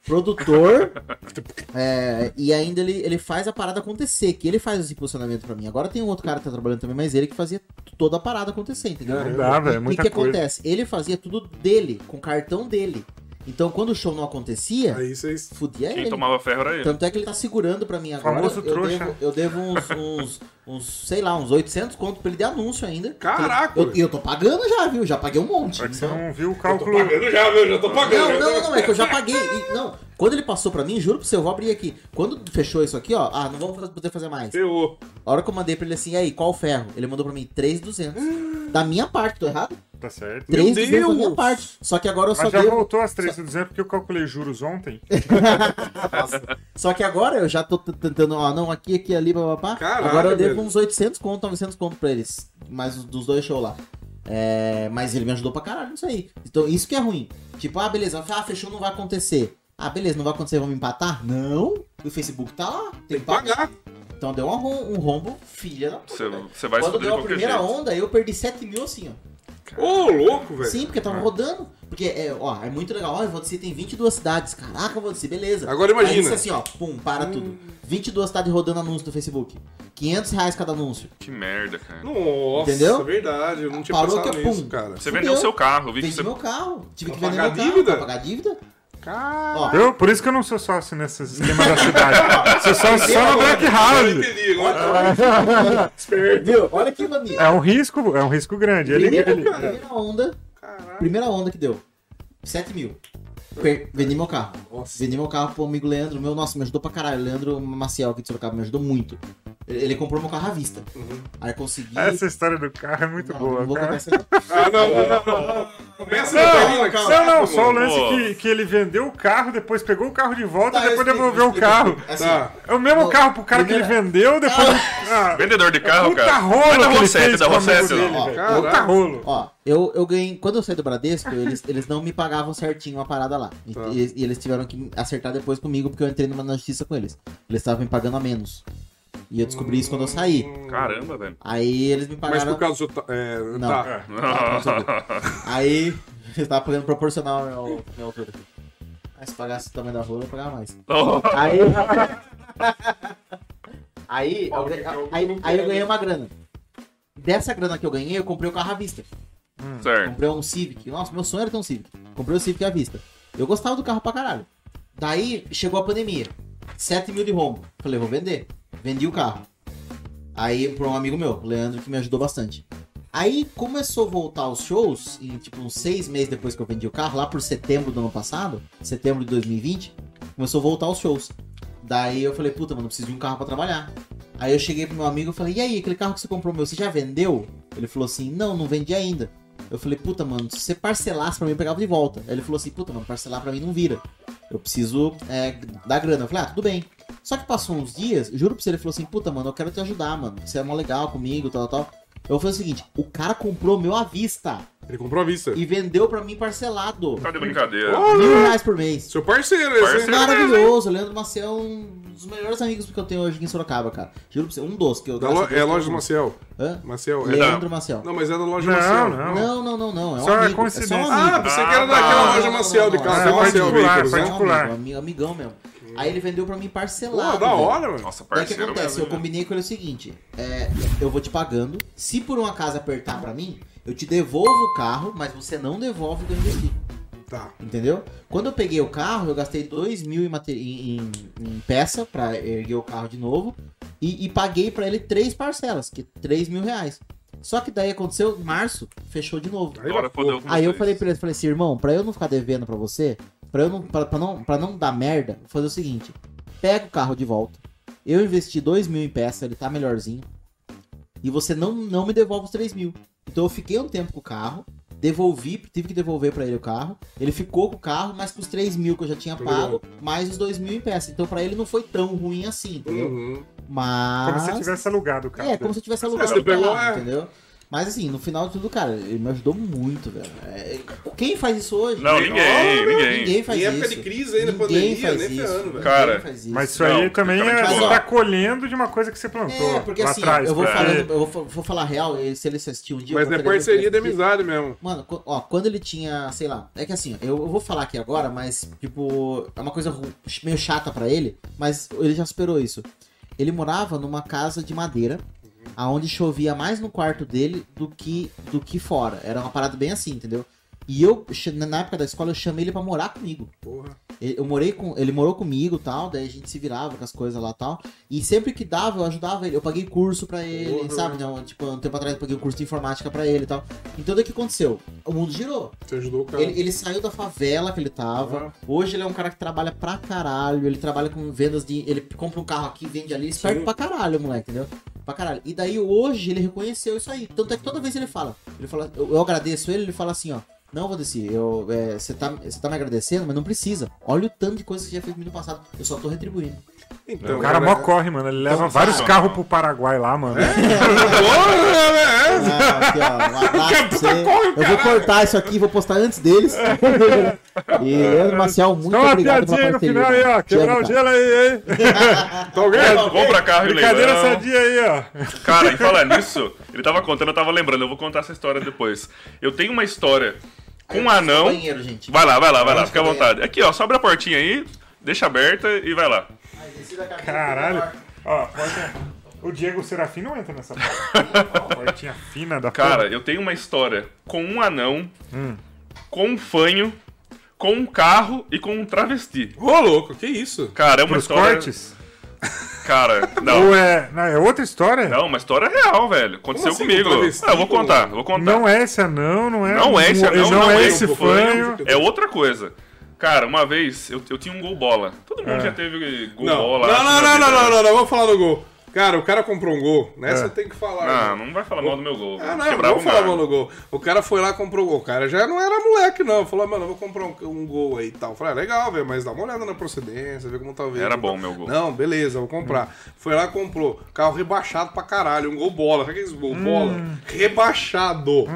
produtor, é, e ainda ele, ele faz a parada acontecer, que ele faz os impulsionamentos pra mim. Agora tem um outro cara que tá trabalhando também, mas ele que fazia toda a parada acontecer, entendeu? Não dá, velho. E é o Muita que acontece? Ele fazia tudo dele, com o cartão dele. Então quando o show não acontecia, Aí vocês. fudia Quem ele. tomava ferro era ele. Tanto é que ele tá segurando pra mim agora. Famoso eu, trouxa. devo, eu devo uns, uns, uns, sei lá, uns 800 conto pra ele de anúncio ainda. Caraca, Eu, velho. eu tô pagando já, viu? Já paguei um monte. É que você Então- não viu o Tô cálculo. pagando já, meu, já tô pagando. Não, não, tô- não, é que eu já paguei. E, não, quando ele passou pra mim, juro pro você, eu vou abrir aqui. Quando fechou isso aqui, ó, ah, não vamos poder fazer mais. Ferrou. A hora que eu mandei pra ele assim, e aí, qual o ferro? Ele mandou pra mim 3,200. Da minha parte, tô errado? Tá certo. 3,200 da minha parte. Só que agora eu só Mas já devo. voltou as 3,200 porque eu calculei juros ontem. Só que agora eu já tô tentando, ó, não, aqui, aqui, ali, papapá. Agora eu devo uns 800 conto, 900 conto pra eles. Mais os dos dois shows lá. É, mas ele me ajudou pra caralho nisso aí. Então isso que é ruim. Tipo, ah, beleza, ah, fechou, não vai acontecer. Ah, beleza, não vai acontecer, vamos empatar? Não, o Facebook tá lá, tem que pagar. Então deu um, rom- um rombo, filha da puta. Você, vai Quando deu a primeira jeito. onda, eu perdi 7 mil assim, ó. Ô, louco, velho. Sim, porque tava rodando. Porque, é, ó, é muito legal. Ó, Vodeci tem 22 cidades. Caraca, Vodeci, beleza. Agora imagina. Aí disse assim, ó, pum, para tudo. 22 cidades rodando anúncio no Facebook. 500 reais cada anúncio. Que merda, cara. Nossa, Entendeu? é verdade. Eu não tinha Parou pensado que, nisso, pum. cara. Você Fudeu. vendeu o seu carro. Eu vi que Vendi você... meu carro. Tive Pra que vender pagar meu carro dívida? pra pagar dívida. Cara. Eu, por isso que eu não sou sócio nesse esquema da cidade. Sou sócio só no Black House. viu? Olha que mania. É um risco, é um risco grande. Ele, Primeira, ele- primeira onda. Caralho. Primeira onda que deu. 7 mil. Per- Vendi meu carro. Nossa. Vendi meu carro pro amigo Leandro. Meu, nossa, me ajudou pra caralho. Leandro Maciel aqui de Sorocaba me ajudou muito. Ele, comprou meu carro à vista. Aí eu consegui. Essa história do carro é muito Não, boa. não vou cara. não. Ah, não, não, não, não. Começa Não, calma. Não, não, só o lance que, que ele vendeu o carro, depois pegou o carro de volta Tá, e depois devolveu eu o carro. Assim, Tá. É o mesmo Não, carro pro cara que ele primeira- vendeu, depois. Ah, Vendedor de carro, puta cara. rolo Vai da fez da não. Caraca. Puta rolo. Ó, eu, eu ganhei. Quando eu saí do Bradesco, eles, eles não me pagavam certinho a parada lá. E, Tá. e- e eles tiveram que acertar depois comigo, porque eu entrei numa justiça com eles. Eles estavam me pagando a menos. E eu descobri isso quando eu saí. Caramba, velho. Aí eles me Mas pagaram. por causa do É, Não. Tá. Aí eles estavam pagando proporcional ao meu, minha altura. Aí se pagasse o tamanho da rua, eu pagava mais. Aí. aí, eu, aí, aí eu ganhei uma grana. Dessa grana que eu ganhei, eu comprei o carro à vista. certo. Comprei um Civic. Nossa, meu sonho era ter um Civic. Comprei o Civic à vista. Eu gostava do carro pra caralho. Daí chegou a pandemia. 7 mil de rombo. Falei, vou vender. Vendi o carro. Aí pra um amigo meu, Leandro, que me ajudou bastante. Aí começou a voltar os shows, em tipo uns seis meses depois que eu vendi o carro, lá por setembro do ano passado, setembro de 2020, começou a voltar os shows. Daí eu falei, puta, mano, preciso de um carro pra trabalhar. Aí eu cheguei pro meu amigo e falei, e aí, aquele carro que você comprou meu, você já vendeu? Ele falou assim, não, não vendi ainda. Eu falei, puta, mano, se você parcelasse pra mim, eu pegava de volta. Aí ele falou assim, puta, mano, parcelar pra mim não vira. Eu preciso é, dar grana. Eu falei, ah, tudo bem. Só que passou uns dias, juro pra você, ele falou assim, puta, mano, eu quero te ajudar, mano. Você é mó legal comigo, tal, tal. Eu falei o seguinte, o cara comprou meu à vista Ele comprou à vista. e vendeu pra mim parcelado. Tá de brincadeira. Mil reais por mês. Seu parceiro, esse. Parceiro. Maravilhoso, o Leandro Maciel é um dos melhores amigos que eu tenho hoje aqui em Sorocaba, cara. Juro pra você, um dos que eu lo- É a loja do Maciel. Hã? Maciel. É Leandro Maciel. Não, mas é da loja Não, Maciel. não. Não, não, não, não. É um Só é amigo. coincidência. É só um Ah, amigo. pensei que era Ah, daquela loja não, Maciel de não. É É particular, né? particular. Amigo, amigo, amigão mesmo. Aí ele vendeu pra mim parcelado. Pô, da velho. hora, mano. Nossa, Daí o que parceiro acontece? mesmo. Eu combinei com ele o seguinte: é, eu vou te pagando. Se por um acaso apertar pra mim, eu te devolvo o carro, mas você não devolve o que eu investi. Tá. Entendeu? Quando eu peguei o carro, eu gastei 2 mil em, mate- em- em- em peça pra erguer o carro de novo. E, e paguei pra ele três parcelas, que 3 mil reais. Só que daí aconteceu, em março, fechou de novo. Aí Agora fodeu com Aí eu vocês. falei pra ele, falei assim, irmão, pra eu não ficar devendo pra você, pra, eu não, pra, pra não, pra não dar merda, vou fazer o seguinte: pega o carro de volta. Eu investi 2 mil em peça, ele tá melhorzinho. E você não, não me devolve os 3 mil. Então eu fiquei um tempo com o carro. devolvi, tive que devolver pra ele o carro. Ele ficou com o carro, mas com os 3 mil que eu já tinha pago, mais os 2 mil em peça. Então pra ele não foi tão ruim assim, entendeu? Uhum. Mas. Como se tivesse alugado o carro. É, como se eu tivesse alugado Você o carro, pegou, é. entendeu? Mas assim, no final de tudo, cara, ele me ajudou muito, velho. É, quem faz isso hoje? Não, ninguém, ninguém. Ninguém faz Em época isso. de crise ainda, Ninguém pandemia, faz nem isso. ferrando, velho. Ninguém Cara, faz isso. Mas isso aí Não, também é, mas, você ó, tá colhendo de uma coisa que você plantou É, porque lá assim, atrás. eu vou porque- falando, eu vou, vou falar real, se ele assistir um dia. Mas é parceria de amizade mesmo. Mano, ó, quando ele tinha, sei lá, é que assim, eu, eu vou falar aqui agora, mas, tipo, é uma coisa meio chata pra ele, mas ele já superou isso. Ele morava numa casa de madeira, aonde chovia mais no quarto dele do que, do que fora. Era uma parada bem assim, entendeu? E eu, na época da escola, eu chamei ele pra morar comigo. Porra. Eu morei com, ele morou comigo tal, daí a gente se virava com as coisas lá tal. E sempre que dava, eu ajudava ele. Eu paguei curso pra ele, Porra. sabe? Não, tipo, um tempo atrás eu paguei um curso de informática pra ele e tal. Então daí o que aconteceu? O mundo girou. Você ajudou o cara. Ele, ele saiu da favela que ele tava. Hoje ele é um cara que trabalha pra caralho. Ele trabalha com vendas de. Ele compra um carro aqui, vende ali, esperto Sim. pra caralho, moleque, entendeu? Pra caralho. E daí hoje ele reconheceu isso aí. Tanto é que toda vez ele fala, ele fala, eu, eu agradeço ele, ele fala assim, ó. Não, Valdeci, eu, é, você tá, você tá me agradecendo, mas não precisa. Olha o tanto de coisa que você já fez no ano passado. Eu só tô retribuindo. Então, O cara mó corre, mano. Ele leva Então, vários cara. carros pro Paraguai lá, mano. Porra, né? Ah, pra você. Eu vou cortar isso aqui e vou postar antes deles. e Leandro Marcial, muito Então uma obrigado pela piadinha aí no parceria. final aí, ó. Quebrar o gelo aí, hein? Tá alguém? Compra carro e Brincadeira leilão. sadia aí, ó. Cara, e falar nisso, ele tava contando, eu tava lembrando, eu vou contar essa história depois. Eu tenho uma história com um anão. Banheiro, gente. Vai lá, vai lá, vai lá, fica à vontade. Aqui, ó, só abre a portinha aí, deixa aberta e vai lá. Caralho. Ó, porta... O Diego Serafim não entra nessa porta. Portinha fina da Cara, porra. eu tenho uma história com um anão, Hum. com um fanho, com um carro e com um travesti. Ô, louco, que isso? Cara, é uma Pros história. cortes? Cara, não. Ou é... Não, é outra história? Não, uma história real, velho. Aconteceu assim, comigo. com travesti, Ah, eu vou contar, vou contar. Não é esse anão, não é... Não é esse anão, não, não é é esse fanho. fanho. É outra coisa. Cara, uma vez eu, eu tinha um gol bola. Todo mundo É. já teve gol Não, bola. não, não, não, vida, não, né? não, não, não, vamos falar do gol. Cara, o cara comprou um gol, né? É. Você tem que falar. Não, né? não vai falar mal do meu gol. Ah, não, vamos um falar mal do gol. O cara foi lá e comprou o gol. O cara já não era moleque, não. Falou, mano, eu vou comprar um, um gol aí e tal. Eu Falei, ah, legal, velho, mas dá uma olhada na procedência, ver como tá vendo. Era bom meu gol. Não, beleza, vou comprar. Foi lá e comprou. Carro rebaixado pra caralho, um gol bola. Sabe aqueles gol bola? Rebaixado.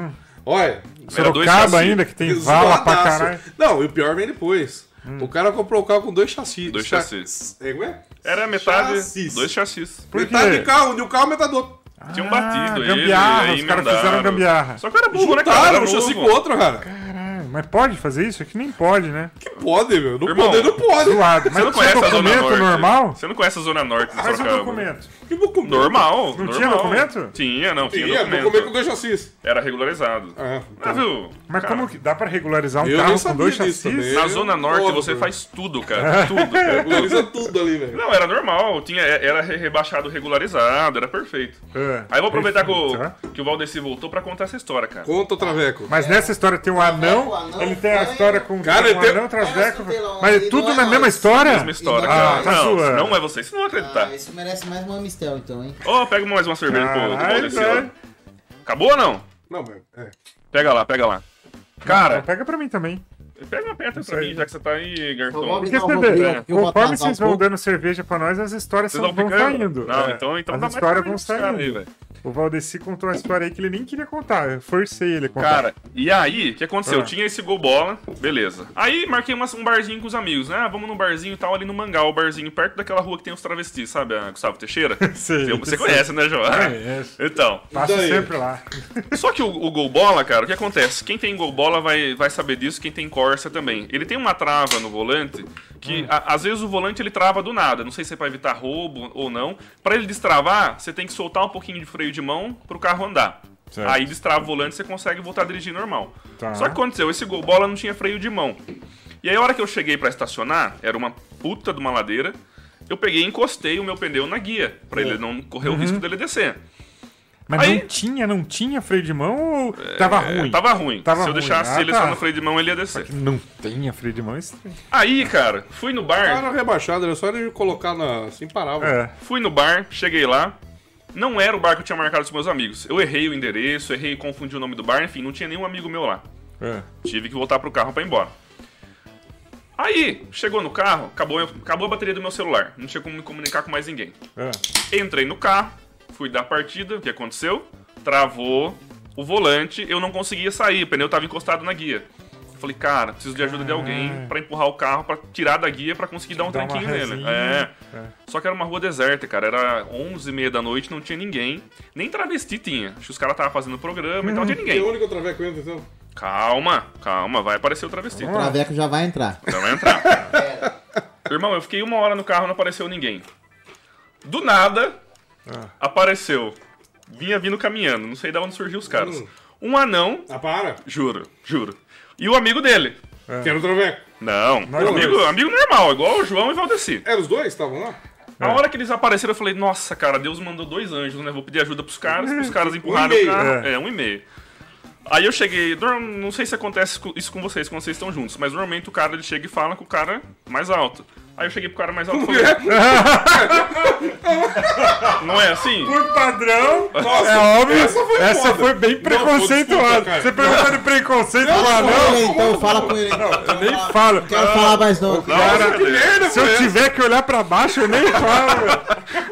Olha. Era dois Sorocaba ainda, que tem vala pra caralho. Não, e o pior vem depois. O cara comprou o carro com dois chassis. Dois chassis. É, é? Era metade. Chassis. Dois chassis. Por metade quê? de carro, de um carro, metade do outro. Tinham Ah, batido ele. gambiarra, aí os caras fizeram gambiarra. Só que era burro, né, cara? Juntaram Era um chassi com outro, cara. Caralho, mas pode fazer isso? É que nem pode, né? Que pode, meu. Não Irmão, poder, não pode. Zoado. Você Mas não tinha conhece a Zona documento Norte? normal? Você não conhece a Zona Norte de Faz um Sorocaba? documento. Que documento? Normal. Não normal. tinha documento? Tinha, não, tinha, Tinha, documento. documento com dois chassis. Era regularizado. Ah, Ah, viu? Mas Cara, como que dá pra regularizar um Eu carro nem com sabia dois disso chassis? também. Na Zona Norte Óbvio. você faz tudo, cara. Tudo, cara. Regulariza tudo ali, velho. Não, era normal. Tinha, era re- rebaixado regularizado, era perfeito. É. Aí eu vou aproveitar que o, Tá. que o Valdeci voltou pra contar essa história, cara. Conta o Traveco. Mas nessa história tem um anão, anão, ele tem a história com Cara, um ele tem- anão, pela- mas ele tudo não é na mesma história? Mesma história, Ah, cara. tá não, não é você, você não vai acreditar. Ah, isso merece mais uma Mistel, então, hein? Ó, pega mais uma cerveja pro, pro ó. velho. Acabou ou não? Não, mas. É. Pega lá, pega lá. Então Cara, pega pra mim também. pega uma perto pra mim, já que você tá aí, abrir Porque Não, vou conforme vocês vão dando cerveja pra nós, as histórias vão saindo. Não, É, então, então as dá mais histórias vão saindo. O Valdeci contou uma história aí que ele nem queria contar. Eu forcei ele a contar. Cara, e aí, o que aconteceu? Ah. Tinha esse gol bola, beleza. Aí marquei umas- um barzinho com os amigos, né? Ah, vamos num barzinho e tal, ali no Mangal, o barzinho perto daquela rua que tem os travestis, sabe? A Gustavo Teixeira? Sei, Você, você sei. conhece, né, João? Conheço. Então. Passo daí? sempre lá. Só que o, o gol bola, cara, o que acontece? Quem tem gol bola vai, vai saber disso, quem tem Corsa também. Ele tem uma trava no volante que Hum. a- às vezes o volante ele trava do nada. Não sei se é pra evitar roubo ou não. Pra ele destravar, você tem que soltar um pouquinho de freio de mão pro carro andar. Certo. Aí destrava o volante e você consegue voltar a dirigir normal. Tá. Só que aconteceu, esse gol bola não tinha freio de mão. E aí a hora que eu cheguei pra estacionar, era uma puta de uma ladeira. Eu peguei e encostei o meu pneu na guia, pra ele não correr o Uhum. risco dele descer. Mas Aí- não tinha, não tinha freio de mão ou tava É, ruim? Tava ruim. Tava Se eu ruim. deixasse Ah, ele tá. só no freio de mão, ele ia descer. Não tenha freio de mão, é estranho. Aí, cara, fui no bar, Cara rebaixado, era só ele colocar na. Assim parava. É. fui no bar, cheguei lá. Não era o bar que eu tinha marcado com os meus amigos. Eu errei o endereço, errei, confundi o nome do bar, enfim, não tinha nenhum amigo meu lá. É. Tive que voltar pro carro pra ir embora. Aí, chegou no carro, acabou, acabou a bateria do meu celular. Não tinha como me comunicar com mais ninguém. É. Entrei no carro, fui dar partida, o que aconteceu? Travou o volante, eu não conseguia sair, o pneu tava encostado na guia. Eu falei, cara, preciso de ajuda de alguém Ah. pra empurrar o carro, pra tirar da guia, pra conseguir dar um tranquinho nele. É. É. Só que era uma rua deserta, cara. Era 11 e meia da noite, não tinha ninguém. Nem travesti tinha. Acho que os caras estavam fazendo programa, então não tinha E ninguém. onde que eu traveco entra, então? Calma, calma, vai aparecer o travesti. O Traveco já vai entrar. Então vai entrar. Irmão, eu fiquei uma hora no carro, não apareceu ninguém. Do nada, Ah. apareceu. Vinha vindo caminhando, não sei de onde surgiu os caras. Hum. Um anão, Ah, para. juro, juro. E o amigo dele. Quero traveco. Não, Nós amigo, dois. amigo normal, igual o João e o Valdeci. Era os dois? Estavam lá? A hora que eles apareceram, eu falei, nossa, cara, Deus mandou dois anjos, né? Vou pedir ajuda pros caras, pros caras empurrarem o e-mail. carro. É. É, um e-mail. Aí eu cheguei, não sei se acontece co- isso com vocês quando vocês estão juntos, mas normalmente o cara ele chega e fala com o cara mais alto. Aí eu cheguei pro cara mais alto e falei, não é assim? Por padrão, Nossa, é óbvio, essa foi essa foi bem Não, preconceituosa. Você pergunta de preconceito com anão, então fala com ele. eu nem falo. Quero falar mais não. Não, Cara, brincadeira. Se eu tiver que olhar pra baixo, eu nem falo, meu.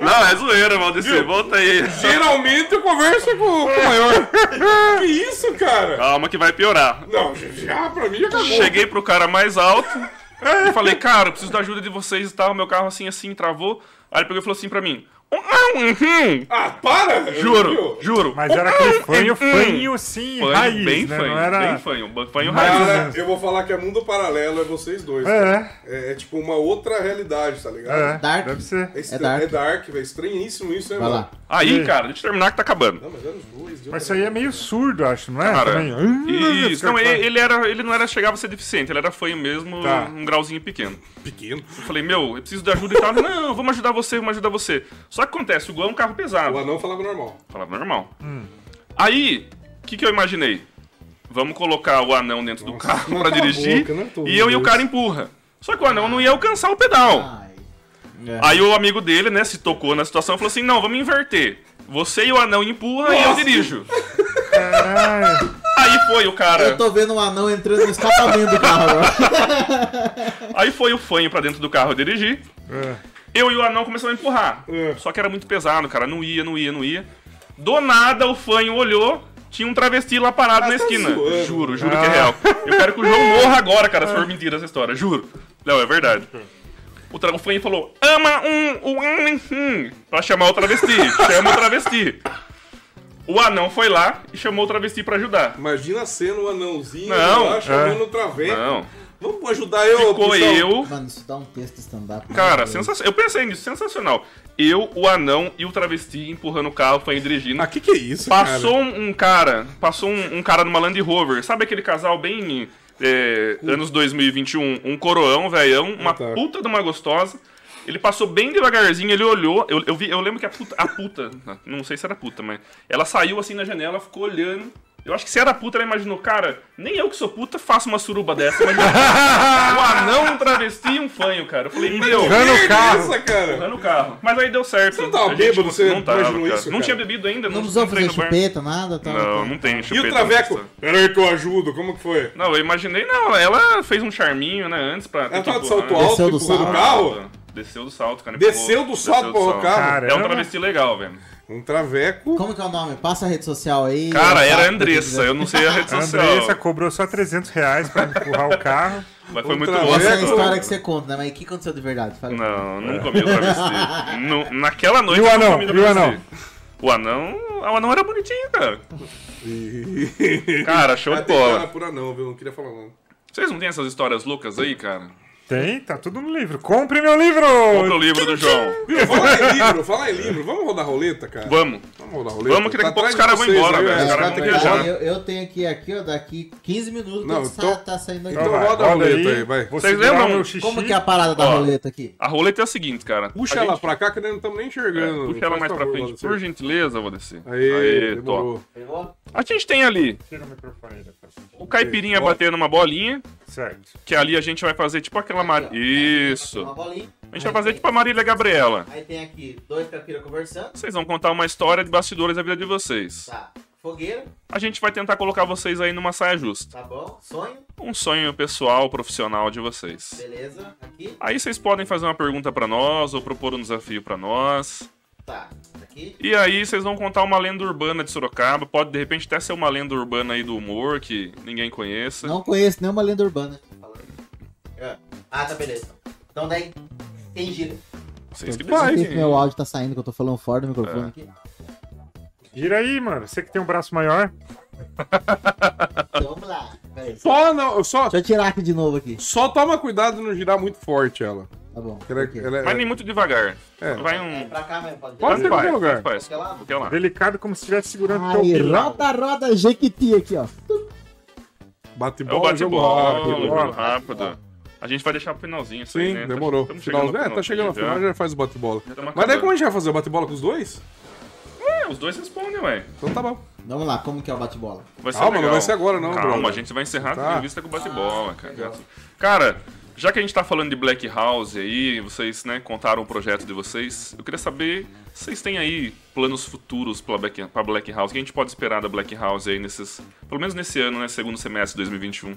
Não, é zoeira, Valdeci, volta aí. Geralmente eu converso com, com o maior. que isso, cara? Calma que vai piorar. Não, já, pra mim já acabou. Cheguei pro cara mais alto e falei, cara, eu preciso da ajuda de vocês e tal. Meu carro assim, assim, travou. Aí ele pegou e falou assim pra mim. "Ah, uhum." Ah, para! Juro, juro. Mas era aquele fanho, fanho sim, Fanho, raiz, bem né? fanho, Não era... bem fanho, fanho Mas- raiz. Cara, eu vou falar que é mundo paralelo, é vocês dois. É. É, é tipo uma outra realidade, tá ligado? É, Dark. deve ser. É, É dark. é dark, velho. Estranhíssimo isso, né, Vai mano? lá. Aí, E- cara, deixa eu terminar que tá acabando. Não, mas os dois. Mas isso aí é meio surdo, acho, não é? Cara, Também. Ah, isso, não, ele, ele era, ele não era chegava a ser deficiente, ele era fanho mesmo, Tá. um grauzinho pequeno. Pequeno. Eu falei, meu, eu preciso de ajuda e tal. Não, vamos ajudar você, vamos ajudar você. Só que acontece, o Gol é um carro pesado. O anão falava normal. Falava normal. Hum. Aí, o que, que eu imaginei? Vamos colocar o anão dentro do Nossa, carro não pra cala a dirigir boca, né, e eu e o cara empurra. Só que o anão não ia alcançar o pedal. Ai. É. Aí o amigo dele, né, se tocou na situação e falou assim: não, vamos inverter. Você e o anão empurram e eu Nossa. dirijo. Caralho. Aí foi o cara. Eu tô vendo um anão entrando no escapamento do carro agora. Aí foi o fanho pra dentro do carro dirigir. É. Eu e o anão começamos a empurrar. É. Só que era muito pesado, cara. Não ia, não ia, não ia. Do nada o fanho olhou. Tinha um travesti lá parado Ah, na tá esquina. zoando. Juro, juro que é Ah. real. Eu quero que o João morra agora, cara, se for mentira essa história. Juro. Não, é verdade. O, tra... o fanho falou: ama um, o um, hum, pra chamar o travesti. Chama o travesti. O anão foi lá e chamou o travesti pra ajudar. Imagina sendo o anãozinho Não. lá chamando o traveco. Não. Vamos ajudar eu. Ficou o- eu. Mano, isso dá um texto stand-up. Cara, Meu Deus. sensacional. Eu pensei nisso, sensacional. Eu, o anão e o travesti empurrando o carro, foi dirigindo. Ah, que que é isso, Passou cara? um, um cara, passou um, um cara numa Land Rover. Sabe aquele casal bem é, anos 2021? Um coroão, velhão, uma Ah, tá. puta de uma gostosa. Ele passou bem devagarzinho, ele olhou. Eu, eu, vi, eu lembro que a puta, a puta, não sei se era puta, mas ela saiu assim na janela, ficou olhando. Eu acho que se era puta, ela imaginou, cara, nem eu que sou puta faço uma suruba dessa. Imagina, um anão, um travesti e um fanho, cara. Eu falei, meu, Empurrando o Que carro. Essa, cara? empurrando o carro. Mas aí deu certo. Você não tava bêbado, você não tava, imaginou cara. isso, Não cara? tinha bebido ainda, Não não, precisou fazer no bar. chupeta, nada, tá? Não, não tem E chupeta. o traveco? Peraí que eu ajudo, como que foi? Não, eu imaginei, não, ela fez um charminho, né, antes pra... Ela tava de salto né? alto, Desceu do empurrando o salto. carro? Desceu do salto, cara. Desceu do salto o carro? Cara, É um travesti legal, velho. Um traveco. Como que é o nome? Passa a rede social aí. Cara, eu era faço- Andressa, eu não sei a rede A social. Andressa cobrou só 300 reais pra empurrar o carro. Mas foi Um muito louco. Essa é a história que você conta, né? Mas o que aconteceu de verdade? Fala. Não, não comi o travesti. No- naquela noite E o eu não anão? comi o anão? O anão... O anão era bonitinho, cara. Cara, show de cara bola. por anão, viu? Não queria falar não. Vocês não têm essas histórias loucas aí, cara? Tem, tá tudo no livro. Compre meu livro! Compra o livro do João. Viu? Fala em livro, fala em livro. Vamos rodar roleta, cara? Vamos. Vamos rodar roleta. Vamos, que daqui a pouco atrás os caras vão embora, aí, velho. é, Os caras viajar. Eu, eu tenho aqui, aqui, ó, daqui 15 minutos Não, que então- tá, tá saindo aqui. Então vai, roda a roleta aí, vai. Vocês lembram? o meu xixi. Como que é a parada da Ó. roleta aqui? A roleta é a seguinte, cara. Puxa A ela gente- pra cá que nós não estamos nem enxergando. Puxa ela mais pra frente, por gentileza, vou descer. Aê, top. A gente tem ali o caipirinha batendo uma bolinha, Certo. que ali a gente vai fazer tipo aquela Mar... Isso. Uma bolinha. A gente vai fazer tipo a Marília Gabriela. Aí tem aqui dois caipiras conversando. Vocês vão contar uma história de bastidores da vida de vocês. Tá. Fogueira, a gente vai tentar colocar vocês aí numa saia justa. tá bom. Sonho, Um sonho pessoal, profissional de vocês. beleza. Aqui, Aí vocês podem fazer uma pergunta pra nós ou propor um desafio pra nós. tá. Aqui, E aí vocês vão contar uma lenda urbana de Sorocaba. Pode de repente até ser uma lenda urbana aí do humor que ninguém conheça. não conheço nenhuma lenda urbana. É. Ah, tá, beleza. Então daí, quem gira? Vocês que sei se meu áudio tá saindo, que eu tô falando fora do microfone aqui. Gira aí, mano. Você que tem um braço maior. Então vamos lá. Peraí. Só não, só, Deixa eu tirar aqui de novo aqui. só toma cuidado de não girar muito forte ela. Tá bom. Ela, é- ela é- Mas nem muito devagar. É. Vai É um. pra cá mesmo, pode Pode ser qualquer lugar. faz. Lá. Delicado como se estivesse segurando teu Aí, pilau. roda, roda, jequiti aqui, ó. Bate É o bola, jogo bate-bola, rápido. jogo rápido. A gente vai deixar pro finalzinho isso aí, Sim, né? demorou. Estamos Final, é, tá chegando no finalzinho final, já faz o bate-bola. tamo Mas daí como a gente vai fazer o bate-bola com os dois? É, os dois respondem, ué. Então tá bom. Vamos lá, como que é o bate-bola? Vai ser Calma, não vai ser agora não, Calma, brother. a gente vai encerrar Tá. a entrevista com o bate-bola, cara. legal. Cara, já que a gente tá falando de Black House aí, vocês, né, contaram o projeto de vocês, eu queria saber se vocês têm aí planos futuros pra Black, pra Black House. O que a gente pode esperar da Black House aí nesses. Pelo menos nesse ano, né? Segundo semestre de 2021.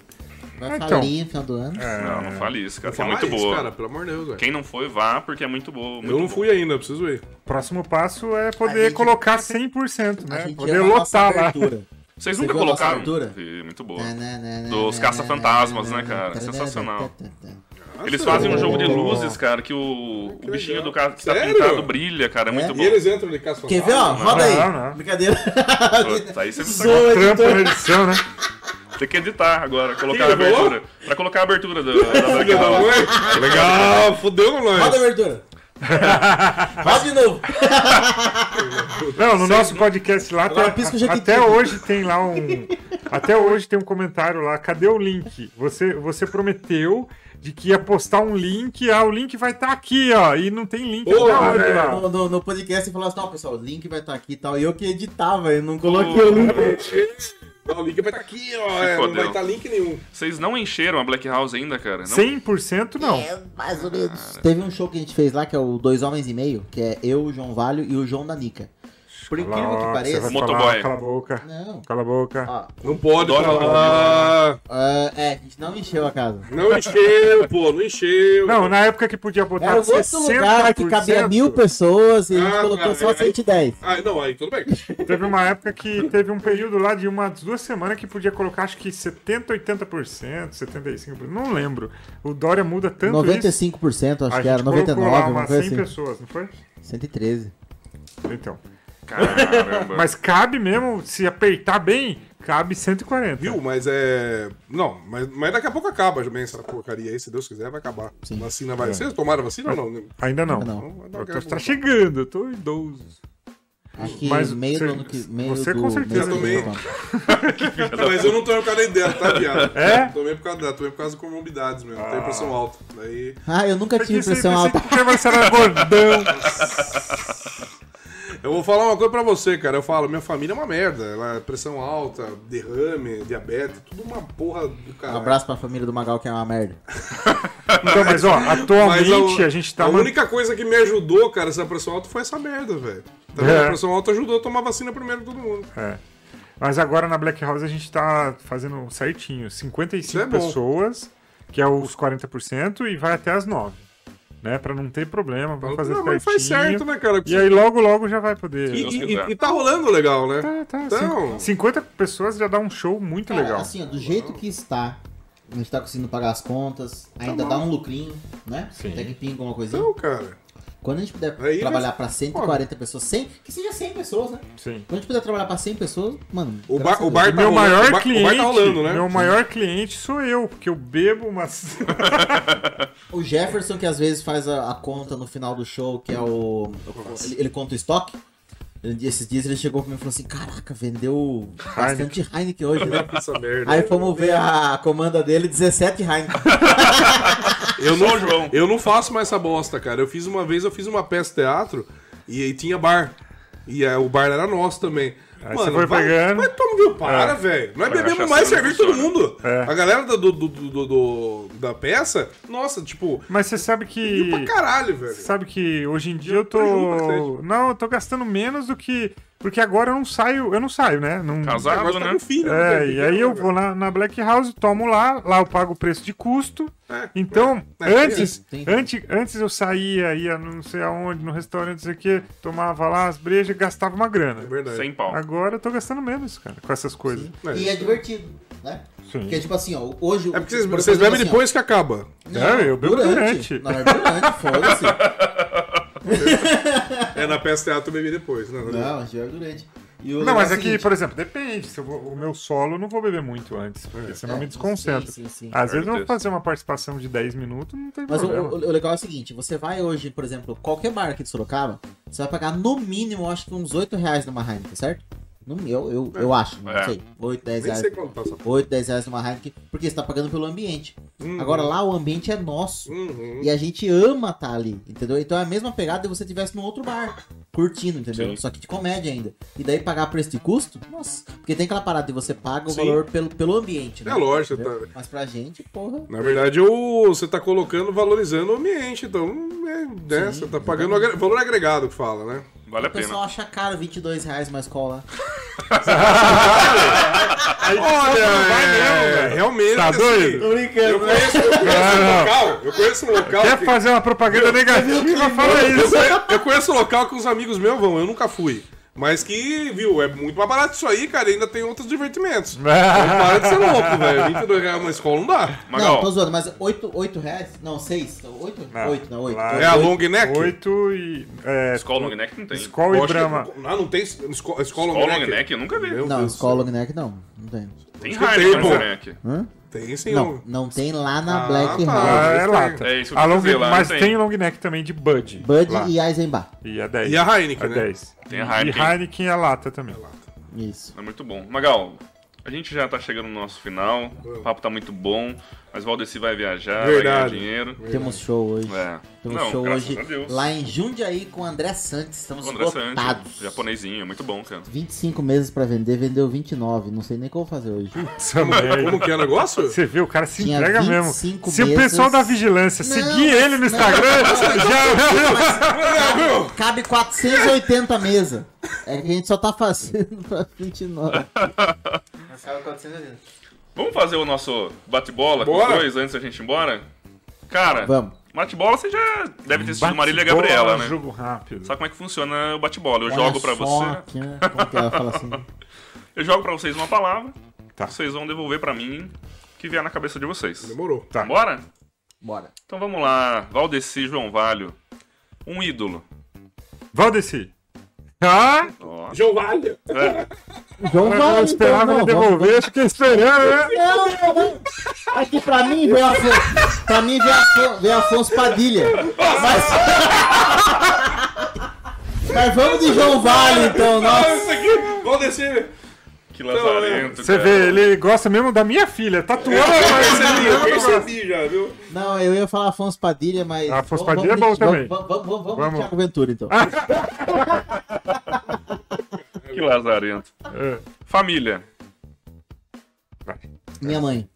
Vai então. no final do ano. Não, não fale isso, cara. que é muito isso, boa. cara, pelo amor de Deus, velho. Quem não foi, vá, porque é muito boa. Muito Eu não boa. fui ainda, preciso ir. Próximo passo é poder gente- colocar 100%, A né? Poder lotar lá. Vocês Você nunca colocaram? Muito boa. Dos caça-fantasmas, né, cara? Sensacional. Eles fazem um jogo de luzes, cara, que o, o bichinho do cara que tá pintado brilha, cara. É muito É? bom. E eles entram de caça Quer ver, ó? fantasma? Roda aí. Não, não. Brincadeira. Putz, aí você me sacou. Editor. na edição, né? Tem que editar agora, colocar a abertura. Pra colocar a abertura do, da da mãe. Legal, fudeu com Roda a abertura. Roda de novo. Não, no nosso podcast lá, Jequiti. até hoje tem lá um. Até hoje tem um comentário lá. Cadê o link? Você, você prometeu de que ia postar um link. Ah, o link vai estar aqui, ó. E não tem link até lá. No, no, no podcast você falou assim, não, pessoal, o link vai estar aqui e tal. E eu que editava, eu não coloquei o link. Não, o link vai estar aqui, ó. é, não vai estar link nenhum. Vocês não encheram a Black House ainda, cara? Não? 100% não. É, mais ou menos. Teve um show que a gente fez lá, que é o Dois Homens e Meio, que é eu, o João Valho e o João Nanica. Por incrível que pareça... vai Motoboy. falar, cala a boca. Não. Cala a boca. Ó, Não pode Adoro falar. ah, é, a gente não encheu a casa. Não encheu, pô, não encheu. Não, na época que podia botar Era um outro 60%. lugar que cabia mil pessoas e a gente Ah, colocou cara, só é- 110. Ah, não, aí tudo bem. Teve uma época que teve um período lá de umas duas semanas que podia colocar acho que 70, 80%, 75%, não lembro. O Dória muda tanto isso. 95%, acho A que era gente colocou 99, lá alguma umas coisa 100 assim. pessoas, não foi? 113. Então. Caramba. Mas cabe mesmo, se apertar bem, cabe 140. Viu? Mas é. Não, mas, mas daqui a pouco acaba também essa porcaria aí, se Deus quiser, vai acabar. Sim. Vacina vai. Vocês tomaram vacina ou não? Ainda não. Ainda não. Não, Eu tô, tá chegando, eu tô idoso. Que Mas meio você- do ano que meio você do com certeza vamos. Mas eu não tomei por causa da ideia, tá, viado? É? Tomei por causa dela, tomei por causa de comorbidades mesmo. Tenho pressão alta. Daí. Ah, eu nunca tive pressão alta. que Você era gordão. Eu vou falar uma coisa pra você, cara. Eu falo, minha família é uma merda. Ela é pressão alta, derrame, diabetes, tudo uma porra do Um caralho. abraço pra família do Magal, que é uma merda. Então, mas ó, Mas atualmente a, gente tá. A man- única coisa que me ajudou, cara, essa pressão alta foi essa merda, velho. Tá vendo? É. A pressão alta ajudou a tomar vacina primeiro todo mundo. É. Mas agora na Black House a gente tá fazendo certinho. 55 Isso é pessoas, que é os 40%, e vai até as 9. Né? Pra não ter problema, vamos fazer não, certinho. mas faz certo, né, cara? E aí logo, logo já vai poder. E, e- e tá rolando legal, né? Tá, tá. Então- cin- 50 pessoas já dá um show muito Cara, legal. assim, ó, do jeito que está, a gente tá conseguindo pagar as contas, ainda bom. dá um lucrinho, né? Sim. Até que pinga alguma coisinha. Então, cara. Quando a gente puder Aí trabalhar vai- pra 140 pessoas, 100, que seja 100 pessoas, né? Sim. Quando a gente puder trabalhar pra 100 pessoas, mano. O bar, o bar tá meu rolando, maior o bar, cliente, O bar tá rolando, né? meu maior cliente sou eu, porque eu bebo umas. O Jefferson, que às vezes faz a, a conta no final do show, que é o. Ele, ele conta o estoque. Esses dias ele chegou pra mim e falou assim: Caraca, vendeu bastante Heineken hoje, né? Merda. Aí fomos ver a comanda dele, 17 Heineken. Eu não, João. eu não faço mais essa bosta, cara. Eu fiz uma vez, eu fiz uma peça de teatro e, aí tinha bar. E é, o bar era nosso também. Aí você foi vai, pegando. Vai, toma, viu? Para, É. velho. Nós bebemos mais cerveja que todo mundo. É. A galera do, do, do- do- da peça, nossa, tipo, Mas você sabe riu pra que. caralho, velho. Sabe que hoje em dia eu tô. Não, eu tô gastando menos do que Porque agora eu não saio, eu não saio, né? Não... Casado, tá né? com filho. É, né? e aí eu vou na, na Black House, tomo lá, lá eu pago o preço de custo. É, Então, é, é, antes, antes, antes eu saía, ia não sei aonde, no restaurante, não sei o que, tomava lá as brejas e gastava uma grana. É verdade. Sem pau. Agora eu tô gastando menos, cara, com essas coisas. É. E é divertido, né? Sim. Porque, tipo assim, ó, hoje... É porque vocês, vocês bebem assim, ó, depois que acaba. Não, É, eu bebo durante. Não, é durante, foda-se. É na peça teatro eu bebi depois. Né? Não, a gente bebe durante. E o Não, mas é por exemplo, depende. Se eu vou- o meu solo eu não vou beber muito antes, porque senão É, me desconcentra. sim, sim, sim. Às vezes eu vou fazer uma participação de 10 minutos, não tem Mas problema. o- o legal é o seguinte, você vai hoje, por exemplo, qualquer bar aqui de Sorocaba, você vai pagar no mínimo, acho que uns 8 reais numa Heineken, certo? No, eu, eu, eu acho, não É. sei. 8, 10 Nem reais. sei quanto passa. 8, 10 reais numa Heineken, porque você tá pagando pelo ambiente. Uhum. Agora lá o ambiente é nosso. Uhum. E a gente ama estar ali, entendeu? Então é a mesma pegada se você estivesse num outro bar, curtindo, entendeu? Sim. Só que de comédia ainda. E daí pagar preço de custo, nossa. Porque tem aquela parada de você paga o Sim. valor pelo, pelo ambiente, né? É lógico, tá- Mas pra gente, porra. Na verdade, o, você tá colocando, valorizando o ambiente. Então, é, né, Sim, você tá pagando agre- valor agregado que fala, né? Vale a O pessoal pena. acha caro 22 reais uma escola. Olha, é, velho. realmente. Tá assim, doido? Tô Eu brincando. conheço, eu conheço Não, um não. local. Eu conheço um local. Quer que- fazer uma propaganda negativa, fala eu, isso. eu conheço um local que os amigos meus vão, eu nunca fui. Mas que, viu, é muito mais barato isso aí, cara. e Ainda tem outros divertimentos. Então, para de ser louco, velho. 22 reais uma escola não dá. Não, Magal, tô zoando, mas 8, 8 reais? Não, 6. 8? Não. 8, não, 8. Lá É a long neck? Oito e. É, escola long neck não tem. Eu e que- Brahma. Ah, não tem escola, escola Escola long long neck? neck eu nunca vi. Meu Não, Deus escola long neck não. Não tem. Tem pô. long neck. Hã? Tem sim. Não, não tem lá na Ah, Black tá. Ah, é tem. lata. É isso que A long, dizer, lá mas tem. tem. long neck também de Bud. Bud lá. e Eisenbach. E é 10. E a Heineken, É né? 10. Tem a E Heineken. Heineken e a lata também. Isso. É muito bom. Magal, a gente já tá chegando no nosso final. O papo tá muito bom. Mas o Valdeci vai viajar, vai Verdade. ganhar dinheiro. Temos show hoje. É. Temos Não, show hoje lá em Jundiaí com o André Santos. Estamos O André Santos, lotados. japonesinho, é muito bom, cara. 25 meses pra vender, vendeu 29. Não sei nem o que eu vou fazer hoje. Como que é o negócio? Você viu, o cara se Tinha entrega mesmo. 25 Se o mesas. pessoal da vigilância Não, seguir ele no. Instagram, já. Cabe 480 mesas. É que a gente só tá fazendo pra 29. Mas cabe 480. Vamos fazer o nosso bate-bola com Bora. os dois antes da gente ir embora? Cara, Vamos. bate-bola você já deve ter assistido Marília e Gabriela, né? Jogo rápido. Sabe como é que funciona o bate-bola? Eu Olha jogo pra só você. aqui, né? Como que ela fala assim? Eu jogo pra vocês uma palavra. Tá. Vocês vão devolver pra mim o que vier na cabeça de vocês. Demorou. Tá. Bora? Bora. Então vamos lá. Valdeci João Valho. Um ídolo. Valdeci. Ah. João Valha. É. João eu Vale, esperava então, ele não, devolver, fiquei esperando, né? Não, não, não. Aqui pra mim veio Afonso. Pra mim veio, Afo, veio Afonso Padilha. Mas. Mas vamos de João Vale, então. Nossa. Vamos descer. Que lazarento. Você cara. vê, ele gosta mesmo da minha filha. Tatuando, Percebi, eu percebi já, viu? Não, eu ia falar Afonso Padilha, mas. Afonso vamos- Padilha é vamos bom de- também. Vamos, vamos, vamos, vamos, Thiago Ventura, então. Que lazarento. É. Família. Minha mãe.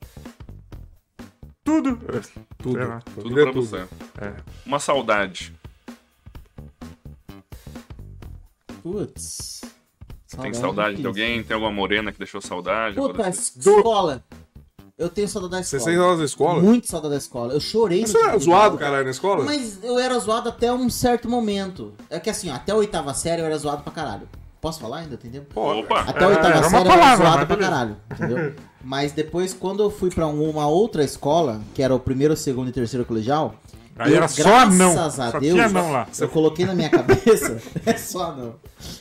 Tudo. Tudo. Tudo Família é pra tudo. você. É. Uma saudade. Putz. Tem saudade de alguém? Tem alguma morena que deixou saudade? Puta, Valdeci? escola. Eu tenho saudade da Você escola. sente saudade da escola? Muito saudade da escola. Eu chorei Você era zoado, caralho, na escola? Mas eu era zoado até um certo momento. É que assim, ó, até a oitava série eu era zoado pra caralho. Posso falar ainda, entendeu? Opa! Até a É, oitava uma série eu era zoado mas pra caralho, entendeu? Mas depois, quando eu fui pra um- uma outra escola, que era o primeiro, segundo e terceiro colegial, Aí eu, era só graças anão. a Só Deus, tinha anão lá. eu coloquei na minha cabeça, é só anão.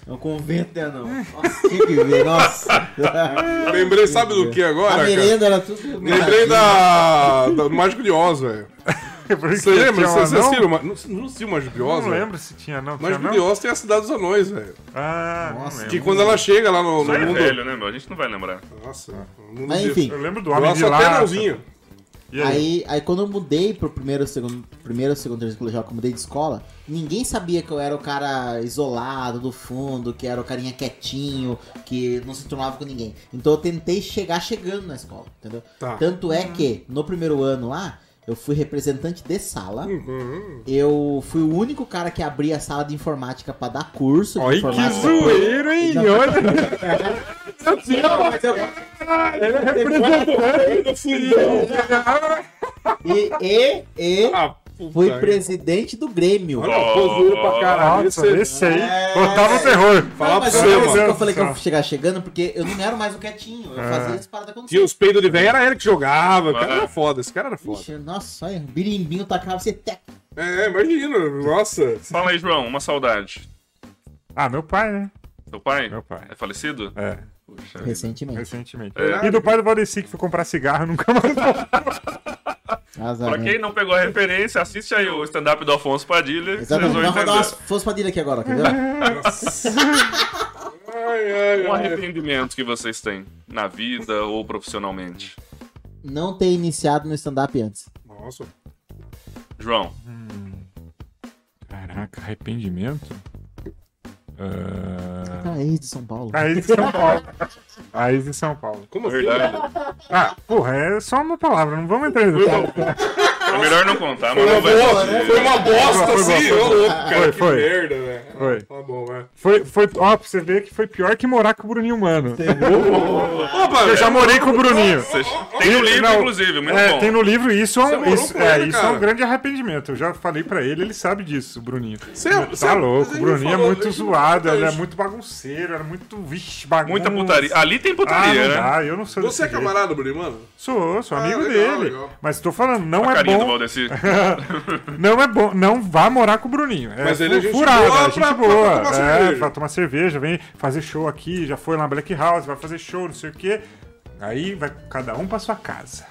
É um convento de anão. Nossa, tinha que ver, nossa. Lembrei, sabe do que agora? A merenda era tudo... Lembrei da, do Mágico de Oz, velho. Você lembra? Você assistiu? Não, não assistiu o Mágico de Oz, Não lembro se tinha. Tinha Mágico de Oz tem a Cidade dos Anões, velho. Ah, não Nossa. Que quando ela chega lá no, no é mundo... velho, né, meu? A gente não vai lembrar. Nossa, Mas enfim, Eu lembro do Homem de só até Lá. Aí? Aí, aí quando eu mudei pro primeiro, segundo, primeiro, segundo, terceiro colegial, que eu mudei de escola, ninguém sabia que eu era o cara isolado do fundo, que era o carinha quietinho, que não se tornava com ninguém. Então eu tentei chegar chegando na escola, entendeu? Tá. Tanto é que, no primeiro ano lá, eu Eu fui representante de sala. Uhum. Eu fui o único cara que abria a sala de informática pra dar curso Olha que zoeiro, hein? Não. Olha. Mas eu- Ele é representante. E, e, e Ah, puta fui que- presidente do Grêmio. Olha, pô, zoeiro pra caralho. Nossa, Esse- aí. É. Botava o terror. Falar Não, pra mas você, é mano. que eu falei que eu chegar chegando, porque eu não era mais o quietinho. Eu fazia as paradas acontecer. Tinha os peidos de velho, era ele que jogava. O cara É. era foda, esse cara era foda. Ixi, nossa, olha, birimbinho tacava você tec. É, imagina, nossa. Fala aí, João, uma saudade. Ah, meu pai, né? Seu pai? Meu pai. É falecido? É, Puxa. Recentemente. recentemente. É. E do pai do Valdeci que foi comprar cigarro nunca mais. Azar, Pra né? quem não pegou a referência, assiste aí o stand-up do Afonso Padilha. Exatamente. Vocês rodar umas. Força Padilha aqui agora, quer ver? Ai, ai, Um ai. arrependimento que vocês têm na vida ou profissionalmente. Não ter iniciado no stand-up antes. Nossa. João, Caraca, arrependimento? Ah, Ah, ex de São Paulo. A ex de São Paulo. A ex de São Paulo. Como assim? verdade. Ah, porra, é só uma palavra, não vamos entrar em detalhe. É melhor não contar, mas Foi uma, não vai boa, assistir. foi uma bosta Foi boa, assim, foi ô boa. louco, cara. Foi, que foi. merda, velho. Foi. Tá bom. Foi, foi, ó, pra você ver que foi pior que morar com o Bruninho Mano. Opa, Eu já morei com o Bruninho. Tem no livro, Não, inclusive, muito é, bom. tem no livro e isso é um, isso, é, ele, isso é um grande arrependimento. Eu já falei pra ele, ele sabe disso, o Bruninho. Você, Tá louco, o Bruninho é muito né? zoado, ele é muito bagunceiro, era muito, vixe, bagunça. Muita putaria. Ali tem Ah, putaria, não né? dá, eu não sou Você é camarada, Bruno, mano? Sou, sou Ah, amigo dele. Mas tô falando, não é do bom. Valdeci. Não é bom, não vá morar com o Bruninho. É Mas ele é gente furada, boa é pra- gente pra- boa. pra tomar é, cerveja. pra tomar cerveja, vem fazer show aqui, já foi lá na Black House, vai fazer show, não sei o quê. Aí vai cada um pra sua casa.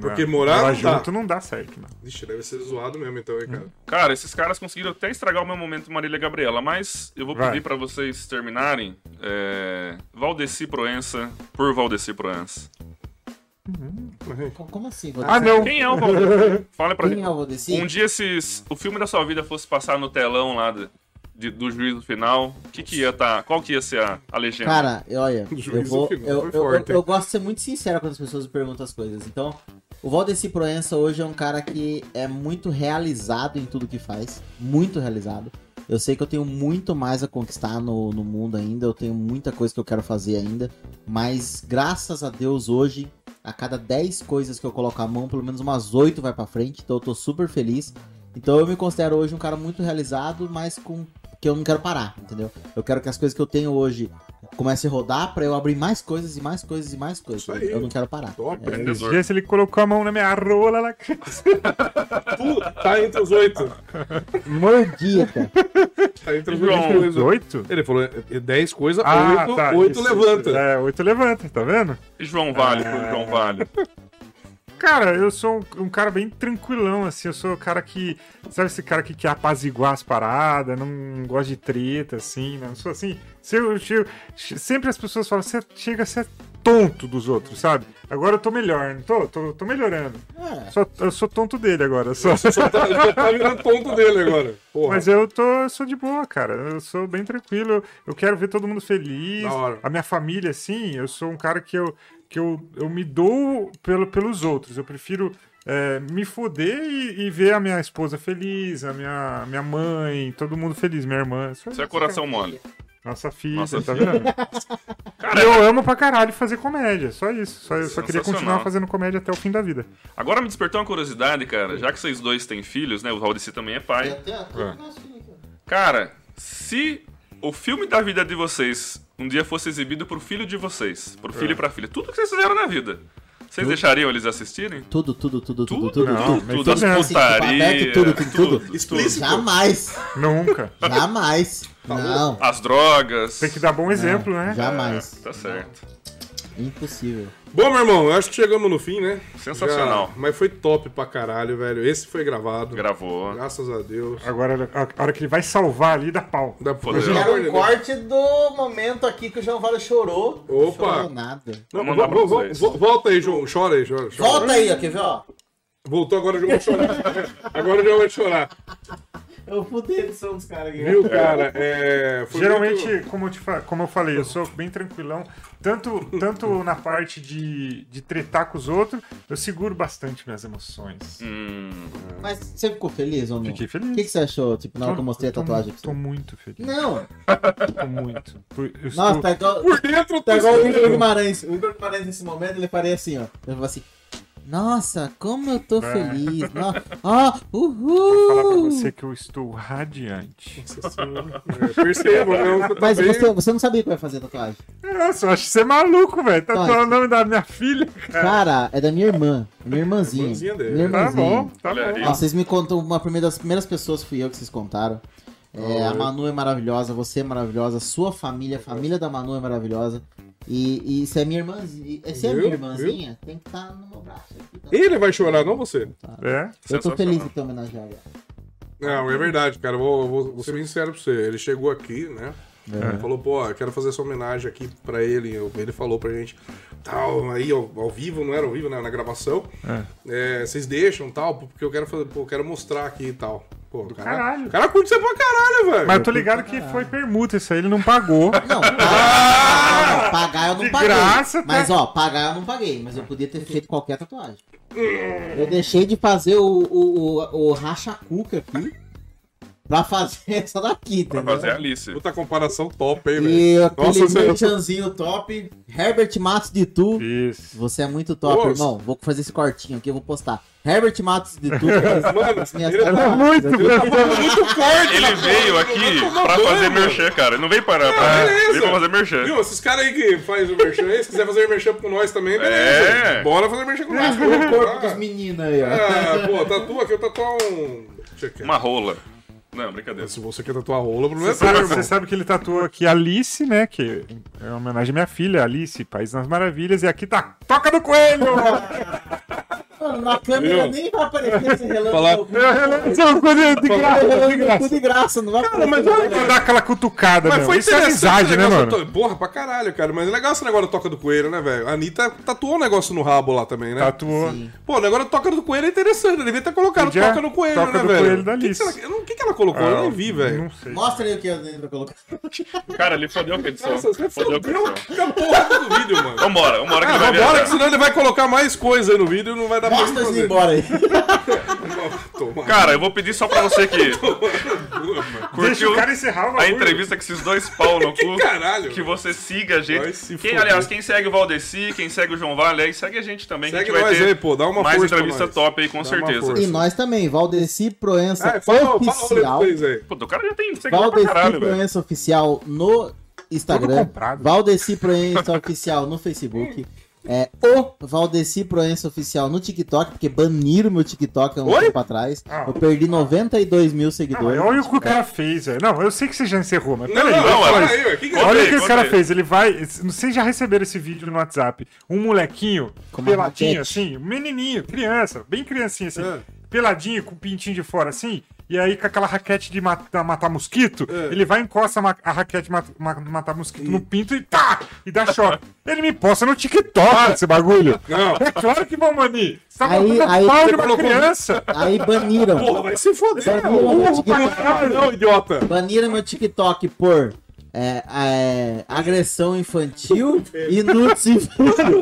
Porque Não, morar não dá. junto não dá certo, não. Ixi, deve ser zoado mesmo, então, hein, cara. Cara, esses caras conseguiram até estragar o meu momento Marília e Gabriela, mas eu vou Vai. pedir pra vocês terminarem. É... Valdeci Proença por Valdeci Proença. Co- Como assim? Ah, não. Quem é o Valdeci? Fala pra Quem gente. é o Valdeci? Um dia esses, o filme da sua vida fosse passar no telão lá do, de- do juízo final, o que, que ia tá? Qual que ia ser a, a legenda? Cara, eu- olha, eu Juízo vou. final, Eu, foi eu, forte, eu- hein? eu gosto de ser muito sincero quando as pessoas me perguntam as coisas. Então, o Valdeci Proença hoje é um cara que é muito realizado em tudo que faz. Muito realizado. Eu sei que eu tenho muito mais a conquistar no, no mundo ainda. Eu tenho muita coisa que eu quero fazer ainda. Mas graças a Deus hoje, a cada 10 coisas que eu coloco a mão, pelo menos umas 8 vai pra frente. Então eu tô super feliz. Então eu me considero hoje um cara muito realizado, mas com que eu não quero parar, entendeu? Eu quero que as coisas que eu tenho hoje comecem a rodar pra eu abrir mais coisas e mais coisas e mais coisas. Isso aí. Eu não quero parar. Top, É, se ele colocou a mão na minha rola lá. Tu tá entre os oito. mordia, cara. Tá entre os João, oito. Oito? Ele falou é 10 coisas, Ah, 8, tá. oito isso, levanta. É, oito levanta, tá vendo? E João Vale Ah. João Vale. Cara, eu sou um, um cara bem tranquilão, assim. Eu sou o cara que. Sabe esse cara que quer apaziguar as paradas, não gosta de treta, assim, né? Não sou assim. Eu, eu- sempre as pessoas falam, você chega a ser tonto dos outros, sabe? Agora eu tô melhor, não tô? Tô, tô melhorando. É. Só- eu sou tonto dele agora. Só. Só tá, já tá virando tonto dele agora. Porra. Mas eu tô, eu sou de boa, cara. Eu sou bem tranquilo. Eu, eu quero ver todo mundo feliz. A minha família, assim, eu sou um cara que eu, que eu, eu me dou pelo, pelos outros. Eu prefiro é, me foder e, e ver a minha esposa feliz, a minha, minha mãe, todo mundo feliz, minha irmã. Você é isso, coração cara. mole. Nossa filha, Nossa tá filha. vendo? Cara, eu amo pra caralho fazer comédia. Só isso. Só, eu só queria continuar fazendo comédia até o fim da vida. agora me despertou uma curiosidade, cara. Já que vocês dois têm filhos, né? O Valdeci também é pai. Ó. Cara, se o filme da vida de vocês um dia fosse exibido pro filho de vocês, pro filho e pra filha, tudo que vocês fizeram na vida, vocês deixariam eles assistirem? Tudo, tudo, tudo, tudo, Tudo, tudo, Não, tudo. mas tudo, as putarias, tudo, tudo, tudo. Explícito. Jamais. Nunca. Jamais. Não. as drogas. Tem que dar bom exemplo, né? Jamais. Tá certo. Impossível. Bom, meu irmão, eu acho que chegamos no fim, né? Sensacional. Já- mas foi top pra caralho, velho. Esse foi gravado. Gravou. Graças a Deus. Agora, a hora que ele vai salvar ali, dá pau. Dá amor de um Deus. corte do momento aqui que o João Vale chorou. Opa. Chorou nada. Não, Vou mandar vo- volta aí, João. Chora aí, chora. chora. Volta aí, ó, quer ver, ó? Voltou, agora o João vai chorar. agora o João vai chorar. Eu fudei a edição dos caras aqui. Viu, cara? É, foi Geralmente, muito- como, eu te como eu falei, eu sou bem tranquilão. Tanto, tanto na parte de, de tretar com os outros, eu seguro bastante minhas emoções. Hum, Mas você ficou feliz ou não? Fiquei feliz. O que, que você achou, tipo, na hora que eu mostrei a tô- tatuagem Tô você? muito feliz. Não! Tô muito. Por- Eu Nossa, estou... tá igual, Por dentro, tá tá igual o Igor Guimarães. O Igor Guimarães, nesse momento, ele faria assim, ó. Ele falou assim... Nossa, como eu tô É. feliz. No- Ó, Vou falar pra uhul! você que eu estou radiante. Percebo, né? Você tá Mas você, você não sabia que vai fazer tatuagem. Nossa, eu acho que você é maluco, velho. Tá falando o nome da minha filha, cara. Cara, é da minha irmã. Minha irmãzinha. Irmãzinha dele. Minha Tá irmãzinha. bom, tá Olha bom. aí. Ó, vocês me contam, uma primeira das primeiras pessoas fui eu que vocês contaram. É, a Manu é maravilhosa, você é maravilhosa, sua família, a família da Manu é maravilhosa. E, e se é minha irmãzinha, se é minha irmãzinha, tem que estar no meu braço aqui. tá? Ele vai chorar, não você? É. Eu tô feliz de ter homenageado. Não, é verdade, cara. Eu Vou, vou, vou ser bem sincero pra você. Ele chegou aqui, né? Ele falou, pô, eu quero fazer essa homenagem aqui pra ele. Ele falou pra gente, tal, aí ao, ao vivo, não era ao vivo, né? Na gravação. É, vocês deixam tal, porque eu quero fazer, pô, eu quero mostrar aqui e tal. Pô, o cara, caralho. o cara curte você pra caralho, velho. Mas eu tô ligado que foi permuta isso aí, ele não pagou. Não, pagar, não, pagar eu não De paguei. graça, tá? Mas ó, pagar eu não paguei, mas eu podia ter feito qualquer tatuagem. Eu deixei de fazer o, o, o, o racha-cuca aqui pra fazer essa daqui, pra entendeu? fazer a Alice. Puta comparação top, hein, velho. E aquele Nossa, merchanzinho top. Herbert Matos de Tu. Isso. Você é muito top, Nossa. irmão. Vou fazer esse cortinho aqui, eu vou postar. Herbert Matos de Tu. Mano, minhas ele Ela é tatuagens. muito muito forte, Ele veio aqui pra fazer merchan, cara. Ele não veio para. pra... Ah, beleza. Veio pra fazer merchan. Viu, esses caras aí que faz o merchan aí, se quiser fazer merchan com nós também, beleza. É. Bora fazer merchan com nós. O corpo Ah, dos meninos aí, ó. Ah, pô, tatua aqui, eu tatuar um... Eu. Uma rola. Não, brincadeira. Se você quer tatuar rola, problema é Você seu, sabe, você sabe que ele tatuou aqui Alice, né? Que é uma homenagem à minha filha, Alice, País das Maravilhas. E aqui tá Toca do Coelho! Mano, na câmera Viu? nem vai aparecer esse relance. Falar-. Isso é uma coisa de graça, graça. de graça, não vai aparecer. mas na olha, dar aquela cutucada, Mas meu. foi é interessante né, mano? to- Porra, pra caralho, cara. Mas é legal esse negócio da toca do coelho, né, velho? A Anitta tatuou um negócio no rabo lá também, né? Tatuou. Sim. Pô, o negócio da toca do coelho é interessante. Devia ter colocado Podia- toca no coelho, toca né, do velho? coelho da O que que Alice. será que- ela colocou? eu nem vi, velho. Não sei. Mostra aí o que a Dani vai colocar. Cara, ele fodeu a. Nossa, você Fodeu a a porra do vídeo, mano. Vambora, vambora que Ah, ele vai vambora, que senão ele vai colocar mais coisa aí no vídeo e não vai dar pra Mostra fazer. embora aí. Cara, eu vou pedir só pra você que Deixa curtiu o cara encerrar o a bagulho. entrevista com esses dois pau no cu. caralho, Que velho. você siga a Vai gente. se Quem, aliás, quem segue o Valdeci, quem segue o João Vale aí, segue a gente também. Segue que a gente vai nós ter aí, pô, dá uma mais força pra entrevista nós. top aí, com Dá uma certeza. força. E nós também, Valdeci Proença Ah, fala, fala o rolê Oficial. aí. Pô, o cara já tem seguidor pra Valdeci caralho, velho. Proença Oficial no Instagram. comprado. Valdeci Proença Oficial no Facebook. É, o Valdeci Proença Oficial no TikTok, porque baniram meu TikTok há um Oi? tempo atrás. Ah. Eu perdi 92 mil Não, seguidores. olha o que o cara fez, velho. Não, eu sei que você já encerrou, mas Não, peraí. não, não, aí. Que que Olha o que esse conta cara aí. fez. Ele vai. Vocês já receberam esse vídeo no WhatsApp? Um molequinho, Com uma peladinho assim, um menininho, criança, bem criancinha assim, É. peladinho, com o pintinho de fora assim, e aí com aquela raquete de matar, matar mosquito, É. ele vai, encosta ma- a raquete de mat- ma- matar mosquito no pinto e tá! E dá choque. ele me posta no TikTok esse bagulho. Não. É claro que vão banir. Você tá Aí- aí pau de uma colocou- criança. Aí baniram. Porra, vai se foder. Baniram meu TikTok. Ah, não, idiota. Baniram meu TikTok por é, é, agressão infantil e nudes infantil.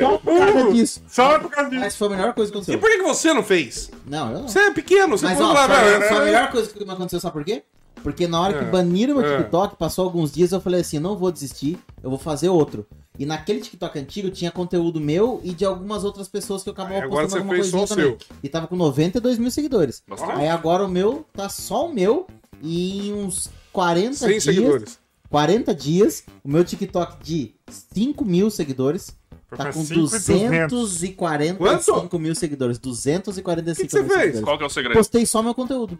Só por causa disso. Só por causa disso. Mas foi a melhor coisa que E aconteceu. por que, você não fez? Não, eu não. Você é pequeno, você Mas ó, lá, foi, foi a melhor coisa que me aconteceu, sabe por quê? Porque na hora que É, baniram meu é. TikTok, passou alguns dias, eu falei assim, não vou desistir, eu vou fazer outro. E naquele TikTok antigo tinha conteúdo meu e de algumas outras pessoas que eu acabava Aí agora postando alguma coisinha o também. E tava com 92 mil seguidores. Bastante. Aí agora o meu tá só o meu e em uns 40 100 dias. seguidores. 40 dias, o meu TikTok de 5 mil seguidores tá com 5 e 245 mil seguidores. 245 O que que você mil fez? seguidores. Qual que é o segredo? Postei só meu conteúdo.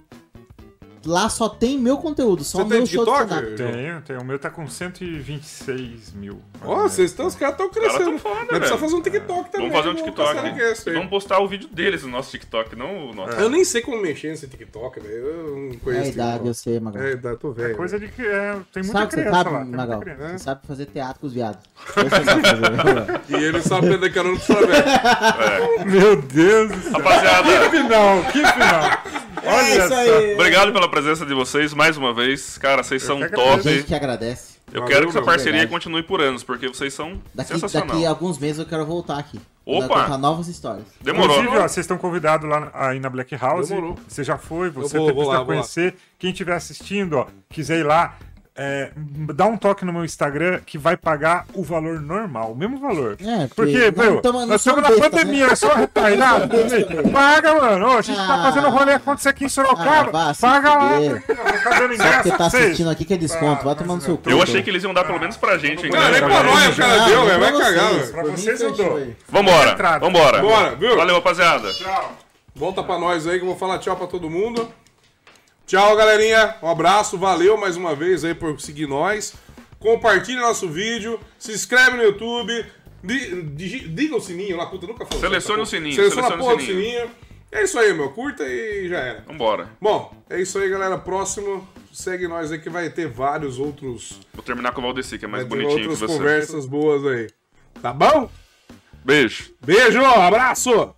Lá só tem meu conteúdo, só Você o tem meu show de TikTok? stand-up. Tenho, tenho. O meu tá com 126 mil. Ó, vocês estão, os caras estão crescendo. foda, Mas precisa fazer um TikTok também. Vamos fazer um vamos TikTok. aí. Vamos postar o vídeo deles no nosso TikTok, não o nosso. Eu nem sei como mexer nesse TikTok, velho. Eu não É conheço. a idade, eu sei, Magal. É a idade, tô velho. Coisa de que é, tem muita sabe o que você criança sabe, lá. Tem Magal? criança. Você sabe fazer teatro com os viados. Fazer. E ele sabe aprender carona com o velho. É. Meu Deus do céu. Rapaziada, Que final, que final. Olha É isso aí. Obrigado pela presença de vocês mais uma vez. Cara, vocês são que A top. gente que agradece. Eu Valeu, quero que essa parceria verdade. continue por anos, porque vocês são Daqui, sensacional. daqui a alguns meses eu quero voltar aqui. Opa! Contar novas histórias. Demorou. Inclusive, ó, vocês estão convidados lá aí na Black House. Demorou. Você já foi, você vou, precisa vou lá. conhecer. Quem estiver assistindo, ó, quiser ir lá, é, dá um toque no meu Instagram que vai pagar o valor normal, o mesmo valor. É, Porque, meu, não não nós estamos na besta, pandemia, né? é só retardado. Paga, mano. Ô, a gente tá Ah. fazendo rolê acontecer aqui em Ah, Sorocaba. vá se paga lá. Não tá Só porque tá assistindo aqui que é desconto. Ah, Vai tomando seu cu. Eu achei que eles iam dar pelo menos pra gente, hein, Cara, nem pra nós o cara Ah, deu, velho. Vai pra cagar, vocês. velho. Pra vocês eu dou. Vambora, vambora. Bora, viu? Valeu, rapaziada. Tchau. Volta pra nós aí que eu vou falar tchau pra todo mundo. Tchau, galerinha. Um abraço, valeu mais uma vez aí por seguir nós. Compartilha nosso vídeo, se inscreve no YouTube, diga o sininho lá, puta, nunca falou. Selecione o sininho, Seleciona a porra do sininho. É isso aí, meu. Curta e já era. Vambora. Bom, é isso aí, galera. Próximo, segue nós aí que vai ter vários outros. Vou terminar com o Valdeci, que é mais vai ter bonitinho que outras você. conversas boas aí. Tá bom? Beijo. Beijo, abraço!